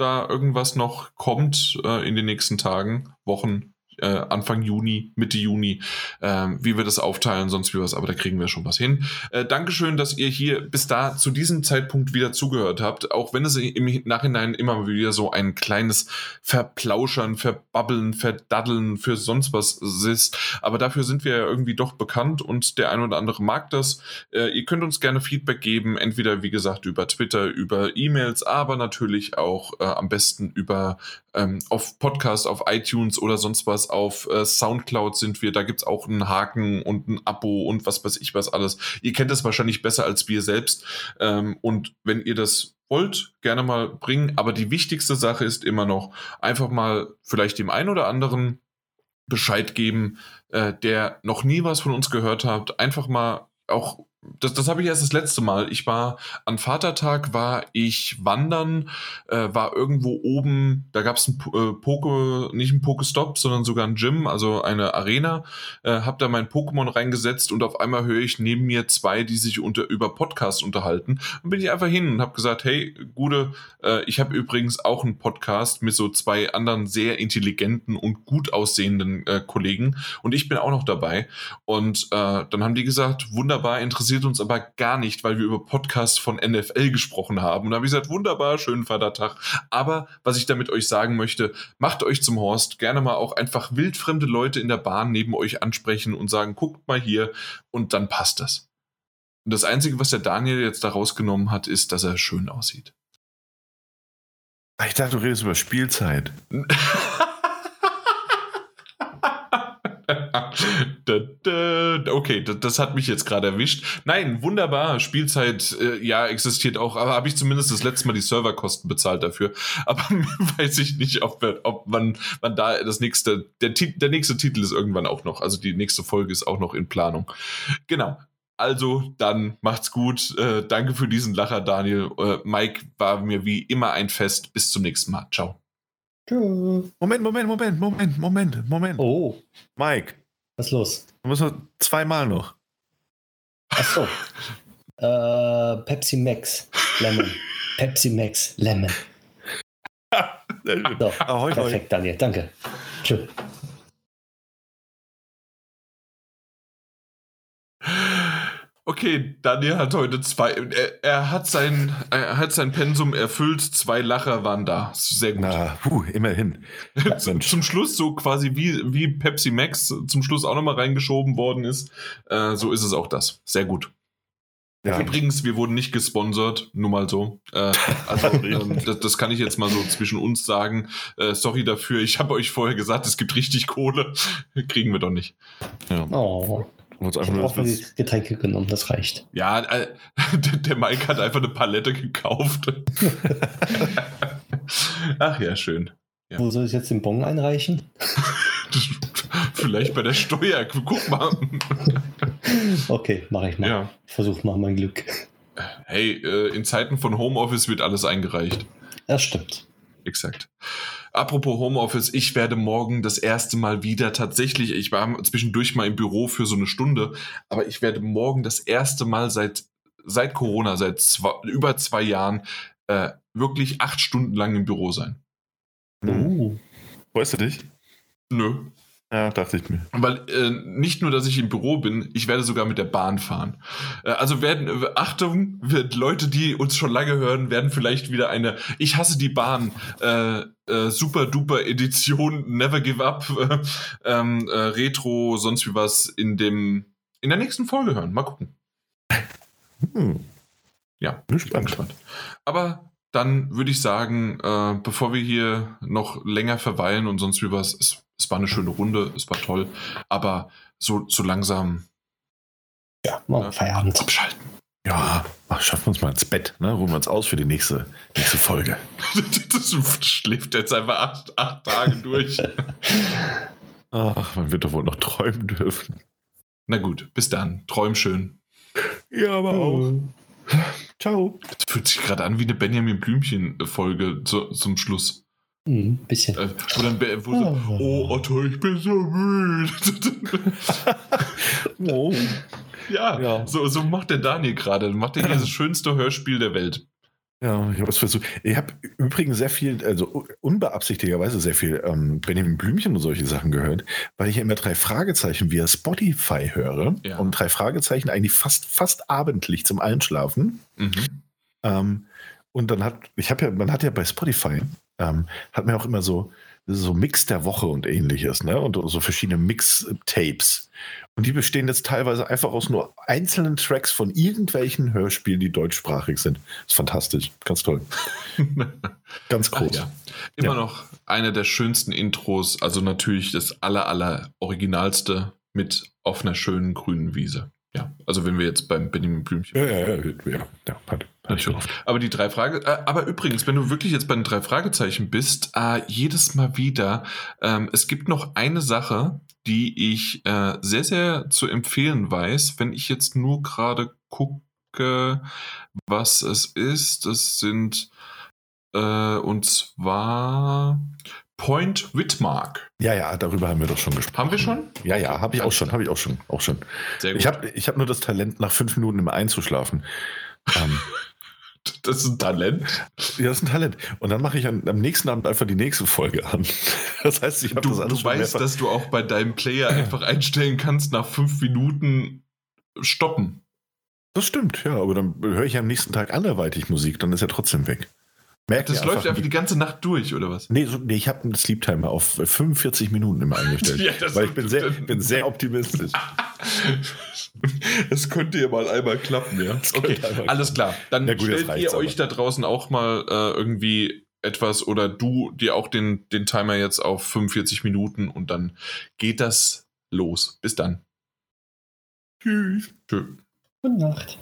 da irgendwas noch kommt äh, in den nächsten Tagen, Wochen, äh, Anfang Juni, Mitte Juni, äh, wie wir das aufteilen, sonst wie was, aber da kriegen wir schon was hin. Äh, Dankeschön, dass ihr hier bis da zu diesem Zeitpunkt wieder zugehört habt, auch wenn es im Nachhinein immer wieder so ein kleines Verplauschern, Verbabbeln, Verdaddeln für sonst was ist, aber dafür sind wir ja irgendwie doch bekannt und der ein oder andere mag das. Äh, ihr könnt uns gerne Feedback geben, entweder wie gesagt über Twitter, über E-Mails, aber natürlich auch äh, am besten über ähm, auf Podcast, auf iTunes oder sonst was auf äh, Soundcloud sind wir, da gibt es auch einen Haken und ein Abo und was weiß ich was alles. Ihr kennt das wahrscheinlich besser als wir selbst. Ähm, und wenn ihr das wollt, gerne mal bringen. Aber die wichtigste Sache ist immer noch, einfach mal vielleicht dem einen oder anderen Bescheid geben, äh, der noch nie was von uns gehört hat. Einfach mal auch das, das habe ich erst das letzte Mal. Ich war an Vatertag, war ich wandern, äh, war irgendwo oben, da gab es ein äh, Poke, nicht ein Pokestop, sondern sogar ein Gym, also eine Arena. Äh, hab da mein Pokémon reingesetzt und auf einmal höre ich neben mir zwei, die sich unter, über Podcast unterhalten. Und bin ich einfach hin und habe gesagt, hey, Gude, äh, ich habe übrigens auch einen Podcast mit so zwei anderen sehr intelligenten und gut aussehenden äh, Kollegen und ich bin auch noch dabei. Und äh, dann haben die gesagt, wunderbar, interessiert interessiert uns aber gar nicht, weil wir über Podcasts von NFL gesprochen haben. Und da habe ich gesagt, wunderbar, schönen Vatertag. Aber was ich damit euch sagen möchte, macht euch zum Horst. Gerne mal auch einfach wildfremde Leute in der Bahn neben euch ansprechen und sagen, guckt mal hier und dann passt das. Und das Einzige, was der Daniel jetzt da rausgenommen hat, ist, dass er schön aussieht. Ich dachte, du redest über Spielzeit. okay, das hat mich jetzt gerade erwischt. Nein, wunderbar. Spielzeit, äh, ja, existiert auch, aber habe ich zumindest das letzte Mal die Serverkosten bezahlt dafür. Aber weiß ich nicht, ob, ob man, man da das nächste, der, der nächste Titel ist irgendwann auch noch. Also die nächste Folge ist auch noch in Planung. Genau. Also, dann macht's gut. Äh, danke für diesen Lacher, Daniel. Äh, Mike war mir wie immer ein Fest. Bis zum nächsten Mal. Ciao. Moment, Moment, Moment, Moment, Moment, Moment. Oh. Mike. Was ist los? Du musst noch zweimal noch. Achso. äh, Pepsi Max Lemon. Pepsi Max Lemon. so, Ahoi, perfekt, Daniel. Danke. Tschüss. Okay, Daniel hat heute zwei. Er, er, hat sein, er hat sein Pensum erfüllt. Zwei Lacher waren da. Sehr gut. Na, puh, immerhin. zum, zum, Schluss so quasi wie, wie Pepsi Max zum Schluss auch nochmal reingeschoben worden ist. Äh, so ist es auch das. Sehr gut. Ja. Übrigens, wir wurden nicht gesponsert, nur mal so. Äh, also ähm, das, das, kann ich jetzt mal so zwischen uns sagen. Äh, sorry dafür, ich habe euch vorher gesagt, es gibt richtig Kohle. Kriegen wir doch nicht. Ja. Oh. Ich habe auch die Getränke genommen, das reicht. Ja, äh, der Mike hat einfach eine Palette gekauft. Ach ja, schön. Ja. Wo soll ich jetzt den Bon einreichen? Vielleicht bei der Steuer. Guck mal. okay, mache ich mal. Ja. Ich versuche mal mein Glück. Hey, äh, in Zeiten von Homeoffice wird alles eingereicht. Das stimmt. Exakt. Apropos Homeoffice, ich werde morgen das erste Mal wieder tatsächlich, ich war zwischendurch mal im Büro für so eine Stunde, aber ich werde morgen das erste Mal seit, seit Corona, seit zwei, über zwei Jahren, äh, wirklich acht Stunden lang im Büro sein. Uh. Freust du dich? Nö. Ja, dachte ich mir. Weil äh, nicht nur, dass ich im Büro bin, ich werde sogar mit der Bahn fahren. Äh, also werden, äh, Achtung, wird Leute, die uns schon lange hören, werden vielleicht wieder eine Ich hasse die Bahn äh, äh, super duper Edition Never Give Up ähm, äh, Retro, sonst wie was in dem in der nächsten Folge hören. Mal gucken. Hm. Ja, bin gespannt. Aber dann würde ich sagen, äh, bevor wir hier noch länger verweilen und sonst wie was, es, es war eine schöne Runde, es war toll, aber so, so langsam ja, mal Feierabend. abschalten. Ja, ach, schaffen wir uns mal ins Bett, ne? Ruhen wir uns aus für die nächste, nächste Folge. das schläft jetzt einfach acht, acht Tage durch. Ach, man wird doch wohl noch träumen dürfen. Na gut, bis dann. Träum schön. Ja, aber auch. Ciao. Das fühlt sich gerade an wie eine Benjamin Blümchen-Folge zu, zum Schluss. Ein bisschen. Äh, wo dann wo so, Oh. oh Otto, ich bin so müde. Oh. ja, Ja. So, so macht der Daniel gerade. Macht er hier das schönste Hörspiel der Welt. Ja, ich habe es versucht. Ich habe übrigens sehr viel, also unbeabsichtigerweise sehr viel ähm, Benjamin Blümchen und solche Sachen gehört, weil ich ja immer drei Fragezeichen via Spotify höre Ja. und drei Fragezeichen eigentlich fast, fast abendlich zum Einschlafen. Mhm. Ähm, und dann hat, ich habe ja, man hat ja bei Spotify, ähm, hat man auch immer so, so Mix der Woche und ähnliches, ne? Und so verschiedene Mix-Tapes. Und die bestehen jetzt teilweise einfach aus nur einzelnen Tracks von irgendwelchen Hörspielen, die deutschsprachig sind. ist fantastisch. Ganz toll. Ganz Ach groß. ja. Immer Ja. noch eine der schönsten Intros. Also natürlich das aller, aller originalste mit auf einer schönen grünen Wiese. Ja, also wenn wir jetzt beim Benjamin Blümchen. Ja, ja, ja, ja, ja, Natürlich. Aber die drei Frage, äh, aber übrigens, wenn du wirklich jetzt bei den drei Fragezeichen bist, äh, jedes Mal wieder, ähm, es gibt noch eine Sache, die ich äh, sehr, sehr zu empfehlen weiß, wenn ich jetzt nur gerade gucke, was es ist. Das sind äh, und zwar Point Whitmark. Ja, ja, darüber haben wir doch schon gesprochen. Haben wir schon? Ja, ja, habe ich auch schon, habe ich auch schon, auch schon. Sehr Ich habe ich hab nur das Talent, nach fünf Minuten immer einzuschlafen. ähm, das ist ein Talent. ja, das ist ein Talent. Und dann mache ich am, am nächsten Abend einfach die nächste Folge an. Das heißt, ich habe Du, das alles du weißt, dass du auch bei deinem Player einfach einstellen kannst, nach fünf Minuten stoppen. Das stimmt, ja, aber dann höre ich am nächsten Tag anderweitig Musik, dann ist er trotzdem weg. Merkt Das läuft einfach die ganze Nacht durch, oder was? Nee, so, nee ich habe einen Sleep Timer auf 45 Minuten immer eingestellt. Ja, das- weil ich bin sehr, bin sehr optimistisch. Es könnte ja mal einmal klappen, ja. Okay, könnte einmal alles klar. Dann gut, stellt ihr euch da draußen auch mal äh, irgendwie etwas oder du dir auch den, den Timer jetzt auf 45 Minuten und dann geht das los. Bis dann. Tschüss. Tschö. Gute Nacht.